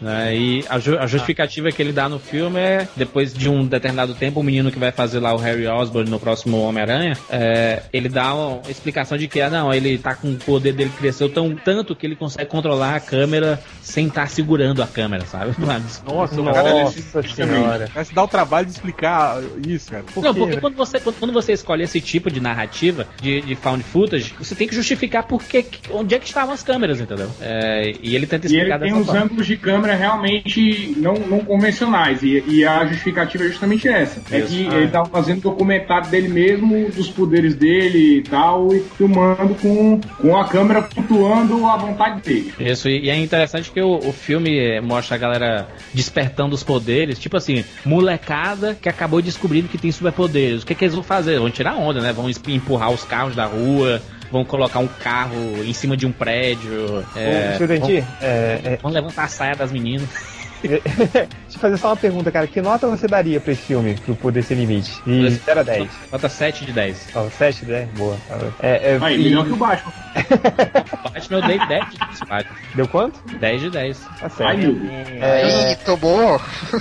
E: né? E a, ju- a justificativa que ele dá no filme é, depois de um determinado tempo, o menino que vai fazer lá o Harry Osborn no próximo Homem-Aranha, é, ele dá uma explicação de que, ah, não, ele tá com o poder dele cresceu tão tanto que ele consegue controlar a câmera sem estar segurando a câmera, sabe? <laughs>
D: Nossa,
B: Nossa
D: cara,
B: senhora.
D: Cara, se dá o trabalho de explicar isso, cara. Por
E: não,
D: quê,
E: porque quando você, quando, você escolhe esse tipo de narrativa de, de found footage, você tem que justificar porque, onde é que estavam as câmeras, entendeu? É, e ele tenta
C: E ele
E: explicar
C: tem
E: dessa
C: uns
E: forma.
C: Ângulos de câmera realmente não, não convencionais. E, e a justificativa é justamente essa. É
E: Isso.
C: que
E: Ah,
C: ele
E: é.
C: tava fazendo documentário dele mesmo, dos poderes dele e tal, e filmando com, com a câmera flutuando à vontade dele.
E: Isso, e e é interessante que o, o filme eh, mostra a galera despertando os poderes, tipo assim, molecada que acabou descobrindo que tem superpoderes. O que, que eles vão fazer? Vão tirar onda, né? Vão empurrar os carros da rua, vão colocar um carro em cima de um prédio. É,
B: Ô, Jurandir, é, é,
E: vão levantar a saia das meninas. <laughs>
B: deixa eu fazer só uma pergunta, cara. Que nota você daria pra esse filme, pro Poder Sem Limite? De 0 a 10.
E: Nota 7 de 10.
B: Ó, 7, 10? Boa. É, é,
C: Aí,
B: e-
C: melhor que o Batman. <laughs>
E: Batman eu dei 10 de 10. Batman.
B: Deu quanto?
E: 10 de 10.
B: Tá certo.
C: Ai, meu Deus.
B: É,
F: Ih, tomou.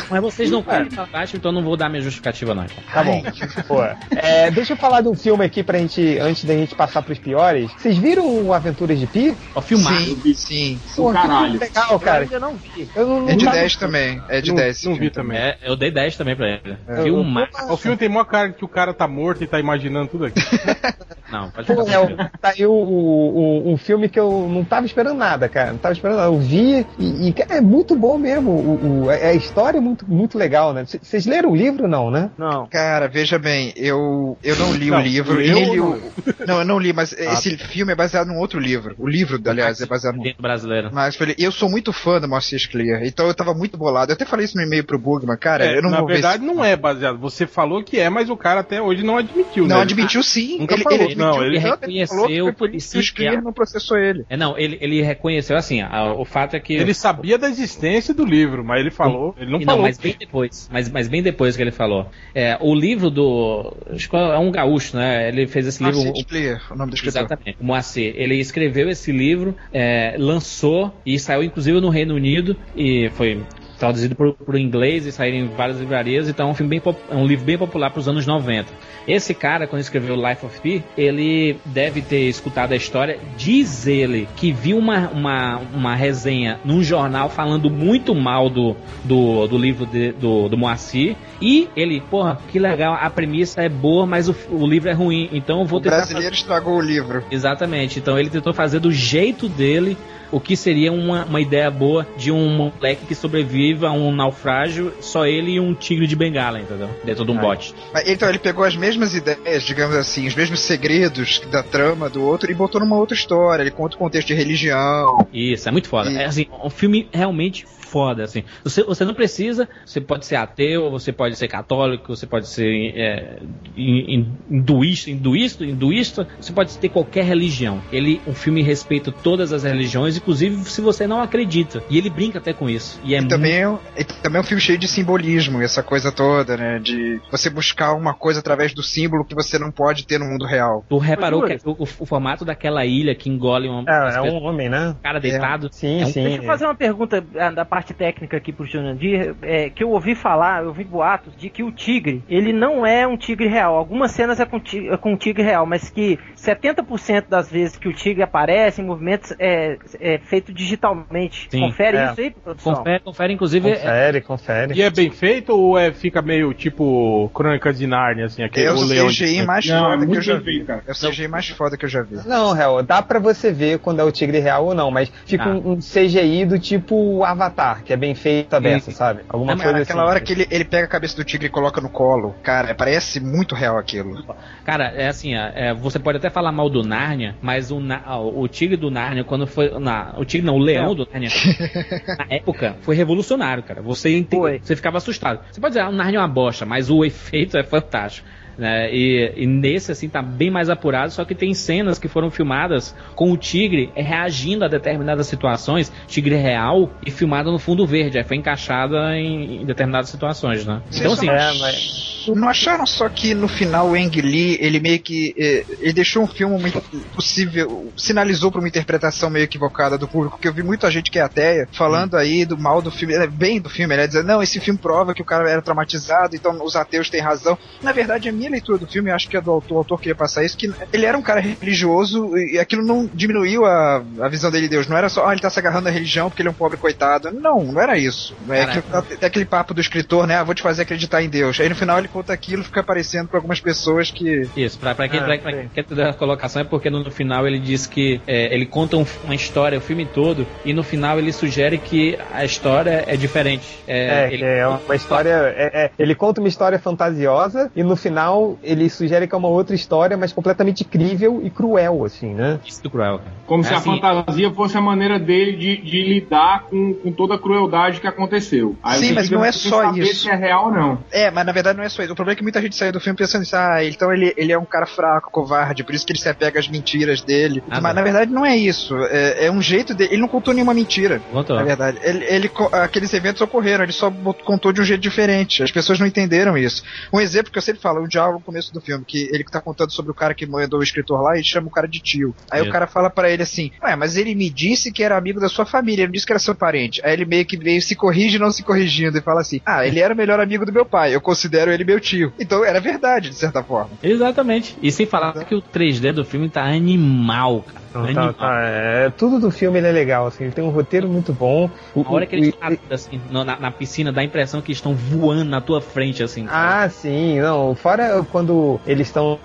E: Mas vocês não querem falar Batman, então eu não vou dar minha justificativa, não.
B: Tá bom. Boa. É, deixa eu falar de um filme aqui pra gente, antes da gente passar pros piores. Vocês viram o Aventuras de Pi?
E: Ó, filmar.
F: Sim, sim.
B: Pô,
C: caralho.
B: legal,
A: Eu
B: cara.
A: ainda não vi.
B: Eu não,
F: É de
B: não-
F: 10 também. É de
D: não,
F: 10.
D: Não vi também.
E: É, eu dei 10 também pra ele.
B: É,
E: Filmar.
D: O filme tem mó cara que o cara tá morto e tá imaginando tudo aqui. <laughs>
E: Não, pode
B: Pô, é,
E: tranquilo.
B: tá aí o, o- o- um filme que eu não tava esperando nada, cara. Não tava esperando nada. Eu vi e, e, cara, é muito bom mesmo. O, o- a história é muito, muito legal, né? Vocês leram o livro, não, né?
A: Não.
F: Cara, veja bem, eu, eu não li
D: Não,
F: o livro. e
D: ou
F: li
D: não
F: o... Não, eu não li, mas esse filme é baseado num outro livro. O livro, aliás, é baseado num.
E: Dentro brasileiro.
F: Mas falei, eu sou muito fã do Moacir Clear, então eu tava muito bolado. Eu até falei isso no e-mail pro Bugman, cara,
D: É,
F: eu não
D: na
F: vou
D: verdade,
F: ver.
D: não é baseado. Você falou que é, mas o cara até hoje não admitiu,
F: Não,
D: né?
F: admitiu sim.
D: Nunca
F: ele,
D: falou.
F: ele admitiu,
D: Não, ele
F: tanto
E: reconheceu
F: falou que
E: e
F: o Clear
E: enfiar.
F: não processou ele.
E: É, não, ele, ele reconheceu assim, a- o fato é que.
D: Ele sabia da existência do livro, mas ele falou. Ele não
E: E
D: falou.
E: mas bem depois. Mas, mas bem depois que ele falou. É, o livro do. Acho que é um gaúcho, né? Ele fez esse livro.
F: Moacir Clear, o nome do escritor.
E: Exatamente, o Moacir. Ele escreveu esse livro, é, lançou e saiu inclusive no Reino Unido e foi traduzido por, por inglês e saiu em várias livrarias, então é um, filme bem, é um livro bem popular para os anos 90. Esse cara, quando escreveu Life of Pi, ele deve ter escutado a história, diz ele que viu uma, uma, uma resenha num jornal falando muito mal do, do, do livro de- do, do Moacir, e ele, porra, que legal, a premissa é boa, mas o, o livro é ruim, então eu vou
F: O
E: tentar
F: brasileiro estragou o livro.
E: Exatamente. Então ele tentou fazer do jeito dele o que seria uma, uma ideia boa de um moleque que sobrevive a um naufrágio, só ele e um tigre de bengala, entendeu? Dentro de um bote.
F: Mas, Então ele pegou as mesmas ideias, digamos assim, os mesmos segredos da trama do outro e botou numa outra história. Ele conta o contexto de religião.
E: Isso, é muito foda.
F: E-
E: É assim, um filme realmente foda, assim. Você, você não precisa, você pode ser ateu, você pode ser católico, você pode ser é, hin- hin- hinduísta, hinduísta, hinduísta, você pode ter qualquer religião. Ele, um filme respeita todas as religiões, inclusive se você não acredita. E ele brinca até com isso. E é
F: E
E: muito
F: também, é também é um filme cheio de simbolismo, essa coisa toda, né? De você buscar uma coisa através do símbolo que você não pode ter no mundo real.
E: Tu reparou que o, o- o formato daquela ilha que engole uma,
B: É, é um homem, né?
E: cara deitado?
B: Sim,
E: É um-
B: sim.
A: Deixa eu fazer uma pergunta ah, da parte técnica aqui pro Jurandir, é, que eu ouvi falar, eu ouvi boatos de que o tigre, ele não é um tigre real. Algumas cenas é com, ti- é com um tigre real, mas que 70% das vezes que o tigre aparece em movimentos é, é feito digitalmente.
E: Sim,
A: Confere
B: é.
A: isso aí, produção?
E: Confere, confere, inclusive. é-
B: Confere, confere.
D: E é bem feito ou é, fica meio tipo Crônicas de Nárnia, assim, aquele
F: É o
D: de-
F: CGI mais
C: Não, é
F: foda que
C: muito
F: eu já vi.
C: cara.
F: É o CGI mais foda que eu já vi.
B: Não, Hel, dá pra você ver quando é o tigre real ou não, mas fica
E: Ah.
B: um, um CGI do tipo Avatar, que é bem feito a beça, sabe? Alguma
F: Não,
B: coisa
F: cara, aquela
B: assim.
F: hora que ele, ele pega a cabeça do tigre e coloca no colo, cara, parece muito real aquilo.
E: Cara, é assim, é, você pode até falar mal do Nárnia, mas o, o tigre do Nárnia, quando foi. Na, o tigre não, o leão do Nárnia, na época, foi revolucionário, cara. Você, ente-
A: Foi.
E: você ficava assustado. Você pode dizer, ah, o Nárnia é uma bosta, mas o efeito é fantástico. Né? E, e nesse, assim, tá bem mais apurado, só que tem cenas que foram filmadas com o tigre reagindo a determinadas situações, tigre real, e filmada no fundo verde, aí foi encaixada em, em determinadas situações, né? Então, assim,
B: É, mas
F: Não acharam só que no final o Ang Lee, ele meio que. eh, ele deixou um filme muito possível. sinalizou pra uma interpretação meio equivocada do público, porque eu vi muita gente que é ateia falando aí do mal do filme, é, bem do filme, né? Dizendo, não, esse filme prova que o cara era traumatizado, então os ateus têm razão. Na verdade, a minha leitura do filme, eu acho que a do autor, o autor queria passar isso, que ele era um cara religioso e aquilo não diminuiu a, a visão dele de Deus. Não era só, ah, ele tá se agarrando à religião porque ele é um pobre coitado. Não, não era isso. É
E: Caraca.
F: que, tem aquele papo do escritor, né? Ah, vou te fazer acreditar em Deus. Aí no final ele conta aquilo, fica aparecendo pra algumas pessoas que.
E: Isso, pra, pra quem,
B: Ah,
E: pra, pra
B: sim.
E: quem der a colocação é porque no, no final ele diz que é, ele conta um- uma história o filme todo e no final ele sugere que a história é diferente.
B: É,
E: ele,
B: que é uma história. é- é- ele conta uma história fantasiosa e no final ele sugere que é uma outra história, mas completamente crível e cruel, assim, né?
E: Isso do cruel, cara.
C: Como
E: É
C: se a
E: assim,
C: fantasia fosse a maneira dele de, de lidar com, com toda a crueldade que aconteceu. Aí
F: Sim, mas não é só
C: saber
F: isso.
C: se é real ou não.
F: É, mas na verdade não é só isso. O problema é que muita gente saiu do filme pensando assim, ah, então ele, ele é um cara fraco, covarde, por isso que ele se apega às mentiras dele.
E: Ah,
F: mas
E: bom.
F: na verdade não é isso. É, é um jeito dele. Ele não contou nenhuma mentira.
E: Contou.
F: Na verdade, ele, ele aqueles eventos ocorreram, ele só contou de um jeito diferente. As pessoas não entenderam isso. Um exemplo que eu sempre falo, um diálogo no começo do filme, que ele tá contando sobre o cara que mandou o escritor lá e chama o cara de tio. Aí
E: Isso.
F: o cara fala pra ele assim: Ué, mas ele me disse que era amigo da sua família, ele não disse que era seu parente. Aí ele meio que meio se corrige não se corrigindo e fala assim: Ah, ele era o melhor amigo do meu pai, eu considero ele meu tio. Então era verdade, de certa forma.
E: Exatamente. E sem falar que o 3D do filme tá animal, cara.
B: Então,
E: animal.
B: tá, tá, é, tudo do filme é legal, assim, ele tem um roteiro muito bom. O-
E: A hora que eles
B: e-
E: nadam, assim, na, na piscina, dá a impressão que estão voando na tua frente, assim.
B: Ah, sim, não. Fora quando eles estão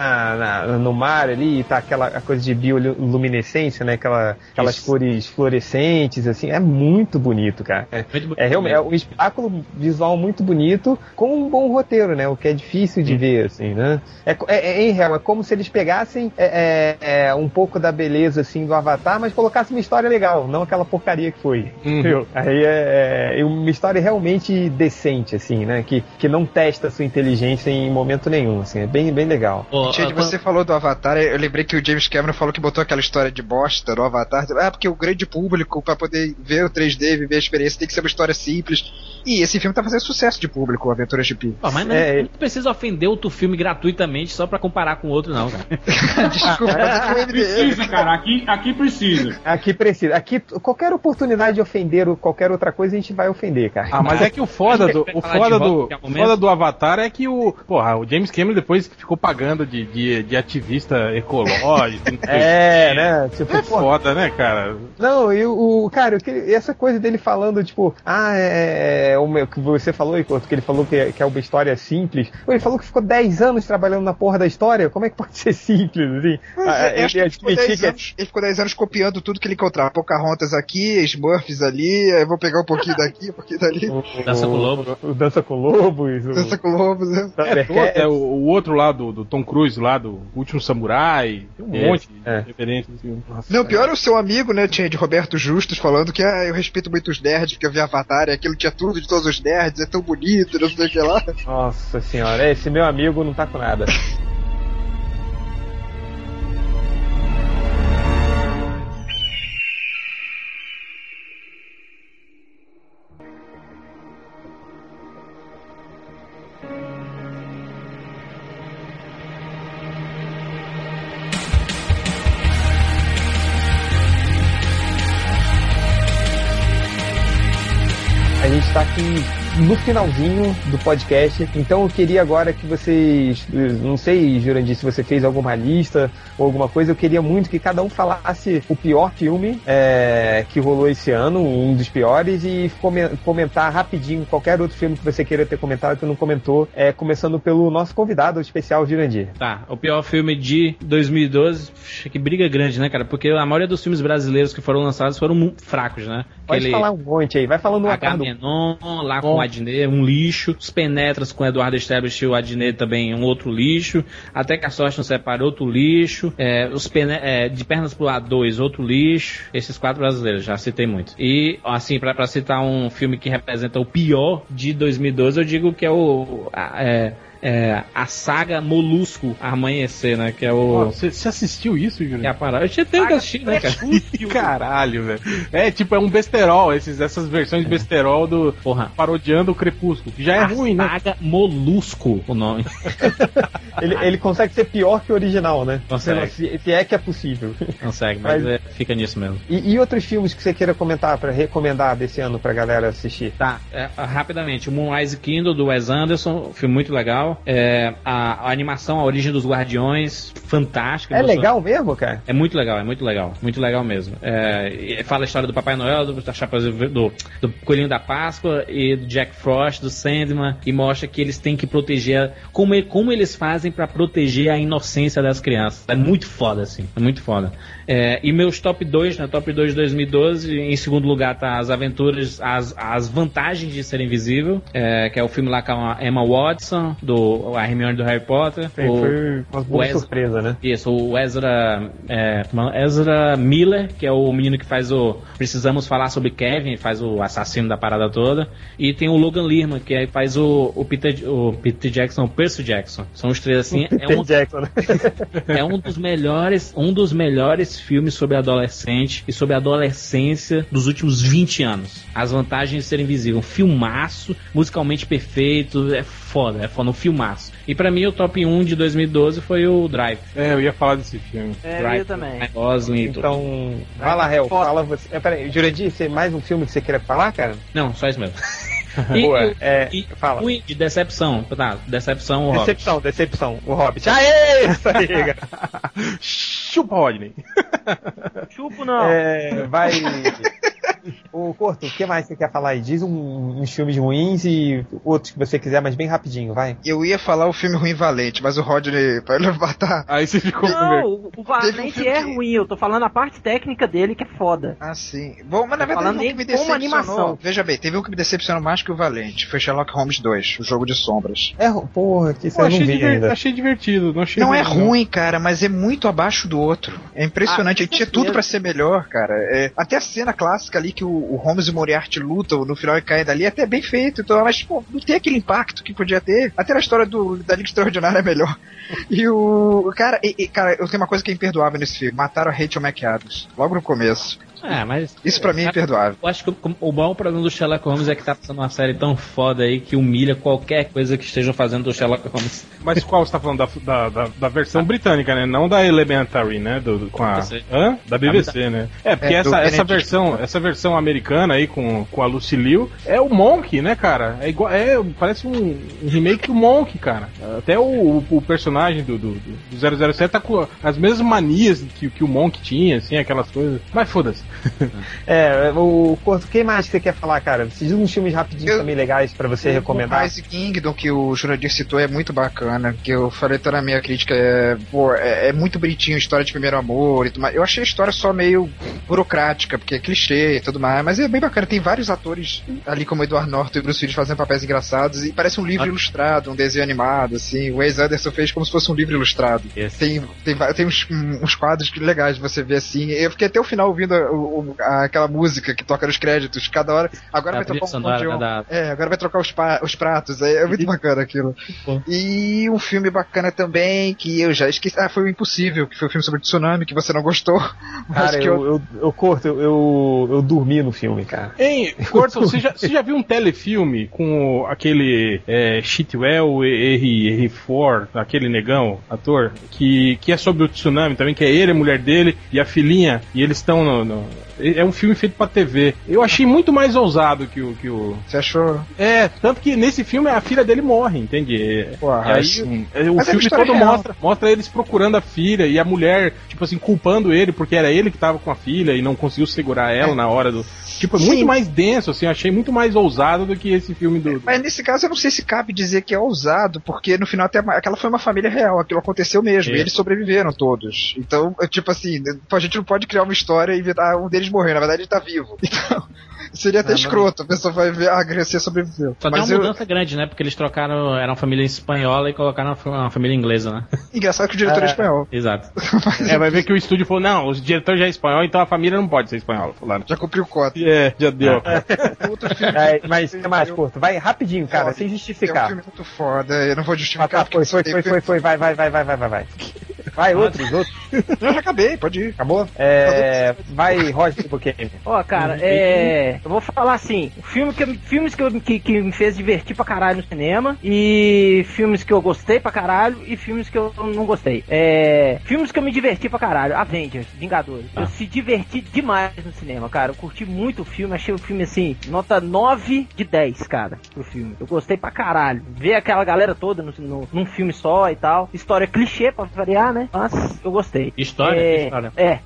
B: no mar ali e tá aquela a coisa de bioluminescência, né? Aquela, aquelas
E: Isso.
B: cores fluorescentes, assim, é muito bonito, cara. É,
E: bonito
B: é realmente é um espetáculo visual muito bonito, com um bom roteiro, né? O que é difícil de ver, assim, né? É, é, é, em real, é como se eles pegassem é, é, um pouco da beleza, assim, do Avatar, mas colocassem uma história legal, não aquela porcaria que foi.
D: Uhum.
B: Aí é, é uma história realmente decente, assim, né? Que, que não testa a sua inteligência em momento nenhum, assim. É bem, bem legal.
E: Ô,
F: Gente,
E: ó,
F: você falou do Avatar, eu lembrei que o James Cameron falou que botou aquela história de bosta no Avatar. Ah, porque o grande público, pra poder ver o 3D, viver a experiência, tem que ser uma história simples. E esse filme tá fazendo sucesso de público, Aventuras de Pi.
E: Pô, mas não,
B: É,
E: não precisa ofender outro filme gratuitamente só pra comparar com o outro, não, cara. <laughs>
F: Desculpa, mas é que o MDM.
C: Precisa, cara. Aqui, aqui precisa. <laughs>
B: Aqui precisa. Aqui, qualquer oportunidade de ofender ou qualquer outra coisa, a gente vai ofender, cara.
D: Ah, mas é que o foda do, o foda do, foda do Avatar é que o, porra, o James Cameron depois ficou pagando de, de, de ativista ecológico. <laughs>
B: É, né? Tipo,
D: É foda, né, cara?
B: Não, e o, cara, essa coisa dele falando, tipo, ah, é, é o meu, que você falou, Icô, que ele falou que, é- que é uma história simples. Ele falou que ficou 10 anos trabalhando na porra da história. Como é que pode <laughs> ser simples, assim? Ah,
F: Eu acho que
B: ele
F: ele ficou,
B: admitir
F: 10
B: que é-
F: anos, ele ficou 10 anos copiando tudo que ele encontrava. Pocahontas aqui, Smurfs ali, eu vou pegar um pouquinho daqui, um pouquinho dali. <laughs>
B: o,
E: Dança com Lobos.
B: O, Dança com Lobos. O,
F: Dança com lobos, né?
D: É,
B: Thundercats.
D: todo, é o, o outro lá do, do Tom Cruise, lá do Último Samurai. Tem um
B: Esse,
D: monte de
B: é.
D: referências. Assim. Nossa,
F: Não, pior é o seu amigo, né, tinha de Roberto Justus falando que ah, eu respeito muito os nerds, porque eu vi Avatar e aquilo tinha tudo de todos os nerds, é tão bonito, não sei o que lá.
B: Nossa senhora, esse meu amigo não tá com nada. <laughs> finalzinho do podcast, então eu queria agora que vocês, não sei, Jurandir, se você fez alguma lista ou alguma coisa, eu queria muito que cada um falasse o pior filme é, que rolou esse ano, um dos piores, e come- comentar rapidinho qualquer outro filme que você queira ter comentado que não comentou, é, começando pelo nosso convidado especial, Jurandir.
E: Tá, o pior filme de 2012, puxa, que briga grande, né, cara? Porque a maioria dos filmes brasileiros que foram lançados foram fracos, né?
B: Pode falar um monte aí, vai falando uma cara do
E: Agamenon, lá com o Adnet, um lixo. Os Penetras com Eduardo Establish e o Adnet também, um outro lixo. Até que a sorte não separa, outro lixo. É, os Pene- é, De Pernas pro A2, outro lixo. Esses quatro brasileiros, já citei muito. E, assim, pra citar um filme que representa o pior de 2012, eu digo que é o... a- é, é, a saga Molusco Amanhecer, né? Que é o.
D: Você assistiu isso, Júlio?
E: Que é a parada. Eu já tenho que assistir, né, cara? <laughs>
D: Caralho, velho. É tipo, é um besterol, esses, essas versões besterol do.
E: Porra.
D: Parodiando o Crepúsculo. Que já é
E: a
D: ruim, né?
E: saga Molusco, o nome. <laughs>
B: Ele, ele consegue ser pior que o original, né?
E: Consegue.
B: Se, se é que é possível. <laughs>
E: Consegue, mas,
B: Mas-
E: é, fica nisso mesmo.
B: E, e outros filmes que você queira comentar pra recomendar desse ano pra galera assistir?
E: Tá, é, rapidamente, o Moonrise Kingdom do Wes Anderson, filme muito legal. É, a, a animação, a origem dos Guardiões, fantástica.
B: É legal mesmo, cara?
E: É muito legal, é muito legal, muito legal mesmo. É, fala a história do Papai Noel, do, da do, do Coelhinho da Páscoa e do Jack Frost, do Sandman, e mostra que eles têm que proteger, como, como eles fazem pra proteger a inocência das crianças. É muito foda, assim, é muito foda. É, e meus top 2, né, top 2 de 2012, em segundo lugar tá as aventuras, as, as vantagens de ser invisível, é, que é o filme lá com a Emma Watson, do a Hermione do Harry Potter.
B: Foi,
E: o-
B: foi uma boa
E: Wes-
B: surpresa, né?
E: isso, o Ezra, é, é? Ezra Miller, que é o menino que faz o Precisamos Falar sobre Kevin, faz o assassino da parada toda. E tem o Logan Lerman, que aí faz o, o, Peter, o Peter Jackson, o Percy Jackson. São os três assim. É um,
B: Jackson, né? <laughs>
E: é um dos melhores, um dos melhores filmes sobre adolescente e sobre a adolescência dos últimos 20 anos. As vantagens de ser invisível. Um filmaço, musicalmente perfeito, é foda, é foda, um filmaço. E pra mim o top 1 de 2012 foi o Drive.
D: É, eu ia falar desse filme.
A: É,
E: Drive,
A: eu também.
E: Gosling e tudo.
B: Então, vai lá, Hel, fala você. É, peraí, Jurandir, você mais um filme que você queira falar, cara?
E: Não, só isso mesmo. <laughs>
B: Boa,
E: e,
B: é,
E: e
B: fala.
E: ruim de decepção. Tá, decepção o Hobbit.
B: Decepção, decepção. O Hobbit. Aê! <laughs> Isso aí, cara. <laughs>
D: Chupa, Rodney.
A: Chupo não.
B: É, vai. <laughs> Ô, Corto, o que mais você quer falar aí? Diz um- uns filmes ruins e outros que você quiser, mas bem rapidinho, vai.
F: Eu ia falar o filme Ruim Valente, mas o Rodney vai levantar.
D: Aí você ficou com
A: Não,
D: vergonha.
A: o, Valente é ruim, eu tô falando a parte técnica dele que é foda.
F: Ah, sim. Bom, mas na
A: Tô
F: verdade
A: falando
F: um que me decepcionou.
A: animação.
F: Veja bem, teve um que me decepcionou mais que o Valente. Foi Sherlock Holmes 2, o jogo de sombras.
B: É, porra, que eu não
D: achei,
B: vi
D: diver-
B: ainda.
D: achei divertido. Não, achei
F: Não é
D: ruim,
F: ruim, cara, mas é muito abaixo do outro. É impressionante.
A: Ah,
F: tinha tudo pra ser melhor, cara. É, até a cena clássica ali que o, o Holmes e o Moriarty lutam no final e caem dali é até bem feito. Então, mas, pô, não tem aquele impacto que podia ter. Até na história do, da Liga Extraordinária é melhor. E o. Cara, e- e, cara, eu tenho uma coisa que é imperdoável nesse filme. Mataram a Rachel McAdams. Logo no começo.
E: É, mas.
F: Isso pra mim é imperdoável.
E: Eu acho que o, o maior problema do Sherlock Holmes é que tá passando uma série tão foda aí que humilha qualquer coisa que estejam fazendo do Sherlock Holmes.
D: Mas qual você tá falando? Da, da, da, da versão britânica, né? Não da Elementary, né? Do, do- com a. Hã? Da BBC, né? É, porque
F: É,
D: essa, essa versão essa versão americana aí com, com a Lucy Liu é o Monk, né, cara? É igual, é, parece um, um remake do Monk, cara. Até o, o, o personagem do, do, do 007 tá com as mesmas manias que, que o Monk tinha, assim, aquelas coisas. Mas foda-se. <laughs>
B: É, o Corto, o que mais que você quer falar, cara? Você diz uns filmes rapidinhos
F: Eu-
B: também legais pra você recomendar.
F: O Rise Kingdom, que o Jurandir citou, é muito bacana. Que eu falei até na minha crítica, é, pô, é, é muito bonitinho, história de primeiro amor e tudo mais. Eu achei a história só meio burocrática, porque é clichê e tudo mais, mas é bem bacana. Tem vários atores ali, como Edward Norton e Bruce Willis, fazendo papéis engraçados, e parece um livro ilustrado, um desenho animado, assim. O Wes Anderson fez como se fosse um livro ilustrado.
E: Esse.
F: Tem, tem, tem uns, uns quadros legais de você ver assim. Eu fiquei até o final ouvindo a- o- aquela música que toca nos créditos, cada hora. Agora
E: A
F: vai tocar um
E: da-
F: É, agora vai trocar os, pa- os pratos. É, é muito bacana aquilo.
E: Bom.
F: E um filme bacana também, que eu já esqueci. Ah, foi o Impossível, que foi o filme sobre tsunami, que você não gostou. <laughs> Mas
B: Cara,
F: que
B: eu, eu, eu Corto, eu, eu, eu dormi no filme, cara.
D: Hein, Corto, você já, você já viu um telefilme com aquele é, Shitwell R, R Ford, aquele negão, ator, que, que é sobre o tsunami também, que é ele, a mulher dele e a filhinha, e eles estão no, no- É um filme feito pra TV. Eu achei muito mais ousado que o, que o.
F: Você achou?
D: É, tanto que nesse filme a filha dele morre, entende?
F: Pô,
D: e aí,
F: assim.
D: é, o
F: é
D: filme todo
F: real.
D: mostra, mostra eles procurando a filha e a mulher, tipo assim, culpando ele porque era ele que tava com a filha e não conseguiu segurar ela
F: É.
D: na hora do. Tipo, é
F: Sim.
D: muito mais denso, assim, achei muito mais ousado do que esse filme do.
F: Mas nesse caso eu não sei se cabe dizer que é ousado, porque no final até aquela foi uma família real, aquilo aconteceu mesmo,
D: É.
F: e eles sobreviveram todos. Então, é tipo assim, a gente não pode criar uma história e inventar um deles morrer, na verdade ele tá vivo. <laughs> Então, Seria até
B: Ah,
F: escroto, a pessoa vai ver, ah, a Garcia sobreviveu.
E: Só deu
F: Mas
E: uma
F: eu,
E: mudança grande, né? Porque eles trocaram, era uma família espanhola e colocaram uma fa- uma família inglesa, né?
F: engraçado que o diretor é,
B: É.
F: espanhol. <laughs>
E: Exato. <laughs>
D: É, vai ver que o estúdio falou, não, o diretor já é espanhol, então a família não pode ser espanhola. Falaram.
F: Já cumpriu o cota.
D: É, já deu. <laughs>
F: Outro filme.
B: É, mas tem mais curto. Vai rapidinho, cara, sem
F: É um
B: justificar.
F: filme muito foda, eu não vou
B: Ah,
F: justificar.
B: tá, foi, foi, foi, foi, foi, vai, vai, vai, vai, vai, vai, vai. Vai, outros, outros.
F: Eu já acabei, pode ir.
B: Acabou? É, vai, Roger Buchanan.
A: Ó, cara, é. Eu vou falar assim: filme que, filmes que, eu, que, que me fez divertir pra caralho no cinema, e filmes que eu gostei pra caralho, e filmes que eu não gostei. É. Filmes que eu me diverti pra caralho: Avengers, Vingadores. Eu se diverti demais no cinema, cara. Eu curti muito o filme, achei o filme assim, nota 9 de 10, cara, pro filme. Eu gostei pra caralho. Ver aquela galera toda no, no- num filme só e tal. História clichê pra variar, né? Mas eu gostei.
E: História?
A: É,
E: história?
A: é.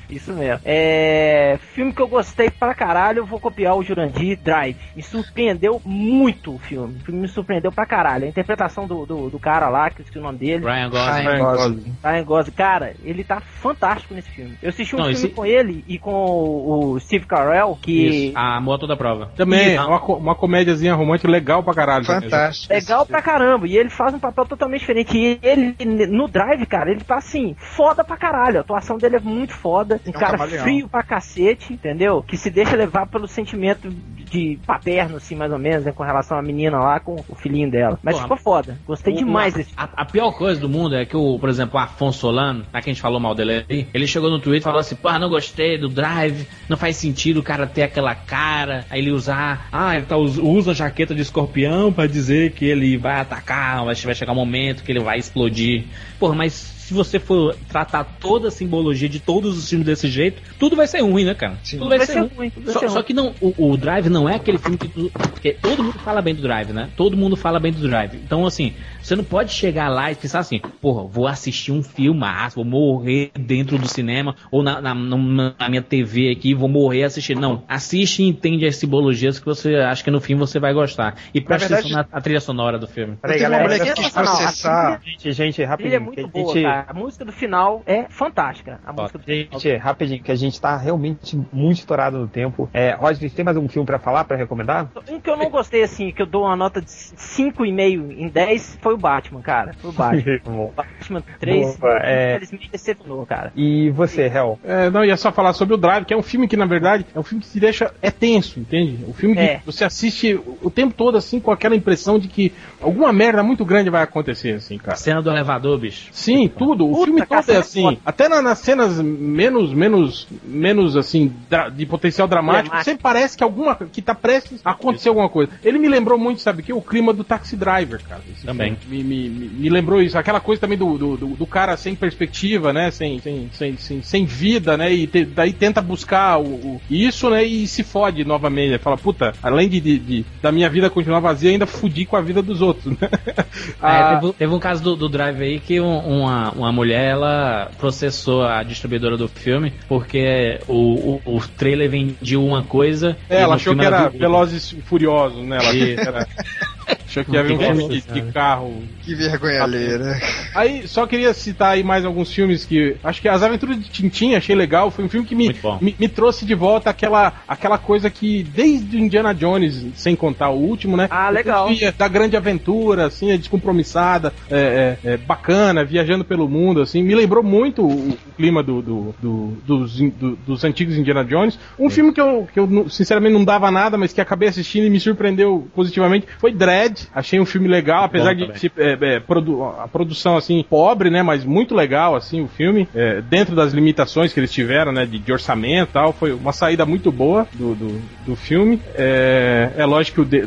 A: <laughs> Isso mesmo. É. Filme que eu gostei pra caralho, eu vou copiar o Jurandir Drive. Me surpreendeu muito o filme. O filme me surpreendeu pra caralho. A interpretação do, do, do cara lá, que eu esqueci o nome dele.
E: Ryan Gosling.
F: Ryan Gosling.
A: Ryan Gosling. Cara, ele tá fantástico nesse filme. Eu assisti um
E: Não,
A: filme
E: esse-
A: com ele e com o, o Steve Carell, que.
E: Isso, a moto da prova.
D: Também,
A: Isso.
D: é uma, uma comédiazinha romântica legal pra caralho.
F: Fantástico.
A: Legal pra caramba, e ele faz um papel totalmente diferente. E ele, no Drive, cara, ele tá assim, foda pra caralho. A atuação dele é muito foda. Um
F: É um
A: cara
F: camaleão.
A: frio pra cacete, entendeu? Que se deixa levar pelo sentimento de paterno, assim, mais ou menos, né? Com relação à menina lá, com o filhinho dela. Mas
E: Pô,
A: ficou foda. Gostei
E: O-
A: demais desse
E: a, a pior coisa do mundo é que, o, por exemplo, o Afonso Solano, na que a gente falou mal dele aí, ele chegou no Twitter e falou assim: pô, não gostei do Drive, não faz sentido o cara ter aquela cara, aí ele usar, ah, ele tá, us- usa a jaqueta de escorpião pra dizer que ele vai atacar, vai vai chegar um momento que ele vai explodir. Porra, mas se você for tratar toda a simbologia de todos os filmes desse jeito, tudo vai ser ruim, né, cara?
F: Sim.
E: Tudo vai,
A: Vai
E: ser
A: ser
E: ruim.
A: ruim, vai
E: Só,
A: ser
E: só
A: ruim.
E: que não, o, o Drive não é aquele filme que tu, porque todo mundo fala bem do Drive, né? Todo mundo fala bem do Drive. Então, assim, você não pode chegar lá e pensar assim, porra, vou assistir um filme, vou morrer dentro do cinema ou na, na, na minha TV aqui, vou morrer assistindo. Não, assiste e entende as simbologias que você acha que no fim você vai gostar. E presta atenção na a trilha sonora do filme.
B: Peraí,
F: uma
B: galera.
F: mulher que quis processar.
B: Gente, gente,
A: Ele
B: rapidinho.
A: é muito boa,
B: gente-
A: cara. A música do final é fantástica. A música do final.
B: Gente, rapidinho, que a gente tá realmente muito estourado no tempo. É, Roger, tem mais um filme pra falar, pra recomendar?
A: Um que eu não gostei, assim, que eu dou uma nota de 5,5 em 10, foi o Batman, cara. Foi o <laughs> Batman. Batman 3,
B: Boa, é.
A: infelizmente decepcionou, cara.
B: E você, Hel?
D: É, não, ia só falar sobre o Drive, que é um filme que, na verdade, é um filme que te deixa. É tenso, entende? O filme que
A: É.
D: você assiste o- o tempo todo, assim, com aquela impressão de que alguma merda muito grande vai acontecer, assim, cara.
E: Cena do elevador, bicho.
D: Sim, tudo. O
A: Puta,
D: filme todo é assim.
A: foda.
D: Até na- nas cenas menos, menos, menos assim, de potencial dramático,
A: Dramático.
D: sempre parece que alguma que tá prestes a acontecer alguma coisa. Ele me lembrou muito, sabe o que? O clima do Taxi Driver, cara. Esse
E: Também.
D: Me, me, me- lembrou isso. Aquela coisa também do, do, do- do cara sem perspectiva, né? Sem, sem, sem, sem, sem vida, né? E te- daí tenta buscar o, o- isso, né? E se fode novamente. Ele Fala, puta, além de, de- de- da minha vida continuar vazia, ainda fudi com a vida dos outros, né? <laughs> Ah,
E: É, teve, teve um caso do, do Drive aí que um- uma, uma mulher ela processou a distribuidora do filme porque o, o, o trailer vendia uma coisa.
D: É, ela achou que era. Velozes e Furiosos, né? Ela achou que
E: Isso.
D: era- <laughs> achou que ia ver um filme de, carro.
F: Que vergonha alheia, né?
D: Aí, só queria citar aí mais alguns filmes que. Acho que As Aventuras de Tintin achei legal. Foi um filme que me, me, me trouxe de volta aquela, aquela coisa que, desde o Indiana Jones, sem contar o último, né?
A: Ah, legal.
D: Da grande aventura, assim, é descompromissada, é, é, é, bacana, viajando pelo mundo, assim. Me lembrou muito o, o clima do, do- do- dos, do- dos antigos Indiana Jones. Um filme que eu, que eu, sinceramente, não dava nada, mas que acabei assistindo e me surpreendeu positivamente foi Dread. Achei um filme legal, apesar
E: Bom
D: de se- é, é, produ- a produção assim pobre, né, mas muito legal assim o filme, é, dentro das limitações que eles tiveram, né, de, de orçamento, e tal, foi uma saída muito boa do, do, do filme. É, é lógico que o The,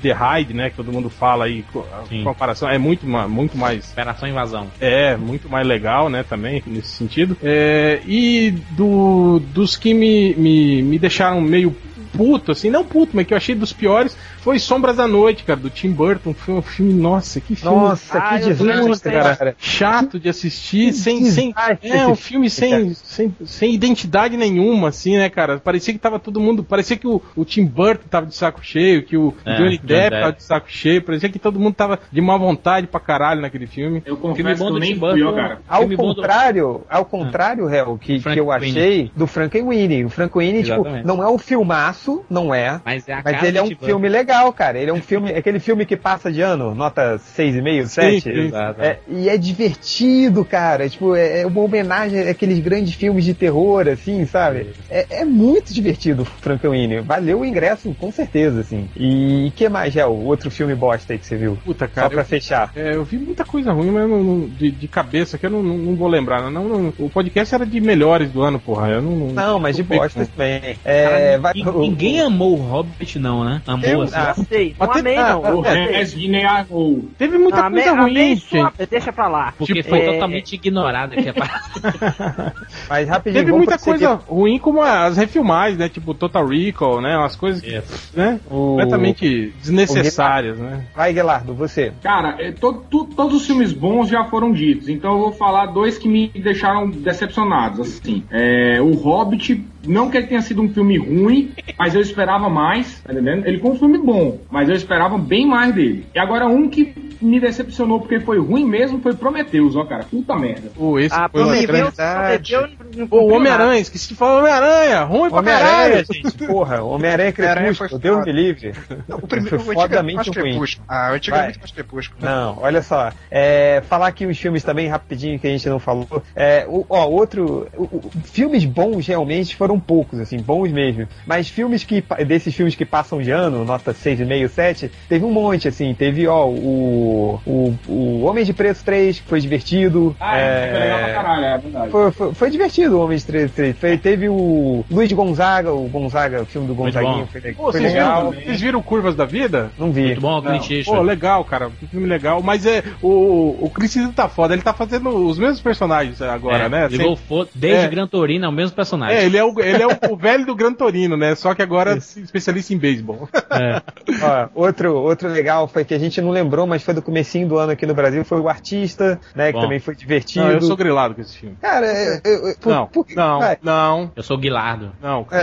D: The, Ride, né, que todo mundo fala aí, a
E: Sim.
D: comparação é muito muito mais
E: Operação Invasão.
D: é, muito mais legal, né, também, nesse sentido. É, e do, dos que me, me, me deixaram meio puto, assim, não puto, mas que eu achei dos piores foi Sombras da Noite, cara, do Tim Burton. Foi um filme, nossa, que filme.
B: Nossa,
A: Ah,
B: que
A: eu
B: desastre, cara.
D: chato de assistir, sem, sem é um filme
B: filme,
D: sem, sem, sem identidade nenhuma, assim, né, cara? Parecia que tava todo mundo, parecia que o, o Tim Burton tava de saco cheio, que o
E: É,
D: Johnny Depp tava de saco cheio, parecia que todo mundo tava de má vontade pra caralho naquele filme.
C: Eu
E: Filme
C: confesso
E: bom
C: que eu nem
E: Tim
C: fui, cara.
B: Ao
E: Filme
B: contrário, ao contrário, Hel, que,
E: Frank
B: que eu
E: Winnie.
B: achei do Frankenweenie. O Frankenweenie, tipo,
E: Exatamente.
B: não é um filmaço, não é.
E: Mas é a
B: Mas ele é um filme legal, cara. Ele é um filme, aquele filme que passa de ano, nota 6,5, 7.
D: sim.
E: Exato.
B: É, e é divertido, cara. Tipo, é, é uma homenagem àqueles grandes filmes de terror, assim, sabe? É, é muito divertido o Frankenweenie. Valeu o ingresso, com certeza, assim. E que mais, Hel? Outro filme bosta aí que você viu?
D: Puta,
B: Só
D: cara.
B: pra
D: eu-
B: fechar.
D: É, eu vi muita coisa ruim, mas eu não- não- de, de cabeça que eu não, não, não vou lembrar. Não, não- o podcast era de melhores do ano, porra. Eu não.
B: Não, mas de bosta também. É, vai-
E: Ninguém, ninguém amou o Hobbit, não, né? Amou
B: Eu-
E: assim.
B: Ah,
A: Gostei. Não
D: Mas tem-
A: amei,
D: ah,
A: não.
C: O
D: É,
C: arrou.
D: Teve muita
A: Amei-
D: coisa ruim, gente.
A: Deixa pra lá.
E: Porque
A: Tipo,
E: foi
A: é,
E: totalmente ignorado aqui a <laughs> parada.
B: Mas rapidinho,
D: Teve muita coisa ruim, como as refilmagens, né? Tipo Total Recall, né? Umas coisas que, né?
B: O-
D: completamente desnecessárias, né?
B: Vai, Guelardo, você.
C: Cara, é, to- to- todos os filmes bons já foram ditos, então eu vou falar dois que me deixaram decepcionados, assim. É, o Hobbit, não que ele tenha sido um filme ruim, mas eu esperava mais, tá entendendo? Ele foi um filme bom, mas eu esperava bem mais dele. E agora um que me decepcionou porque foi ruim mesmo foi Prometheus, ó, cara. Puta merda.
D: Pô, esse
A: Ah,
D: foi uma
A: prometeu,
F: verdade.
A: prometeu, não
D: Pô, Homem-Aranha, esqueci de falar Homem-Aranha, ruim pra
B: Homem-Aranha,
D: caralho.
B: gente, <laughs> porra. Homem-Aranha Crepúsculo, Deus me livre.
F: Não, o <laughs> primeiro
B: Foi
F: é
B: fodamente ruim.
F: crepúsculo. Ah, muito mais crepúsculo.
B: Não, olha só. É, falar aqui os filmes também rapidinho que a gente não falou. É, o- ó, outro. o- o- filmes bons realmente foram poucos, assim, bons mesmo. Mas filmes que. Desses filmes que passam de ano, nota 6,5, 7, teve um monte, assim. Teve, ó, o. O, o Homem de Preto 3, que foi divertido.
C: Ah, é, foi legal pra caralho, é verdade.
B: Foi, foi, foi divertido o Homem de Preto 3. Foi- teve o Luiz Gonzaga, o Gonzaga, o filme do Gonzaguinho. Foi, le-
D: Pô,
B: foi
D: vocês,
B: legal.
D: viram, vocês viram Curvas da Vida?
B: Não vi.
E: Muito bom, o Clint
D: Pô, legal, cara. Que filme legal. Mas é, o, o Chris Evans tá foda. Ele tá fazendo os mesmos personagens agora,
E: É,
D: né?
E: Ligou o desde
D: É.
E: Gran Torino, é o mesmo personagem.
D: É, ele é, o, ele é o, o velho do Gran Torino, né? Só que agora é especialista em beisebol.
E: É.
B: Ó, outro, outro legal foi que a gente não lembrou, mas foi do comecinho do ano aqui no Brasil, foi o Artista, né? Que
E: Bom.
B: também foi divertido.
D: Não, eu sou grilado com esse filme.
B: Cara, eu, eu, eu- por-
D: Não,
B: por que-
D: não,
B: vai?
D: não,
E: Eu sou o Guilardo.
D: não. <laughs>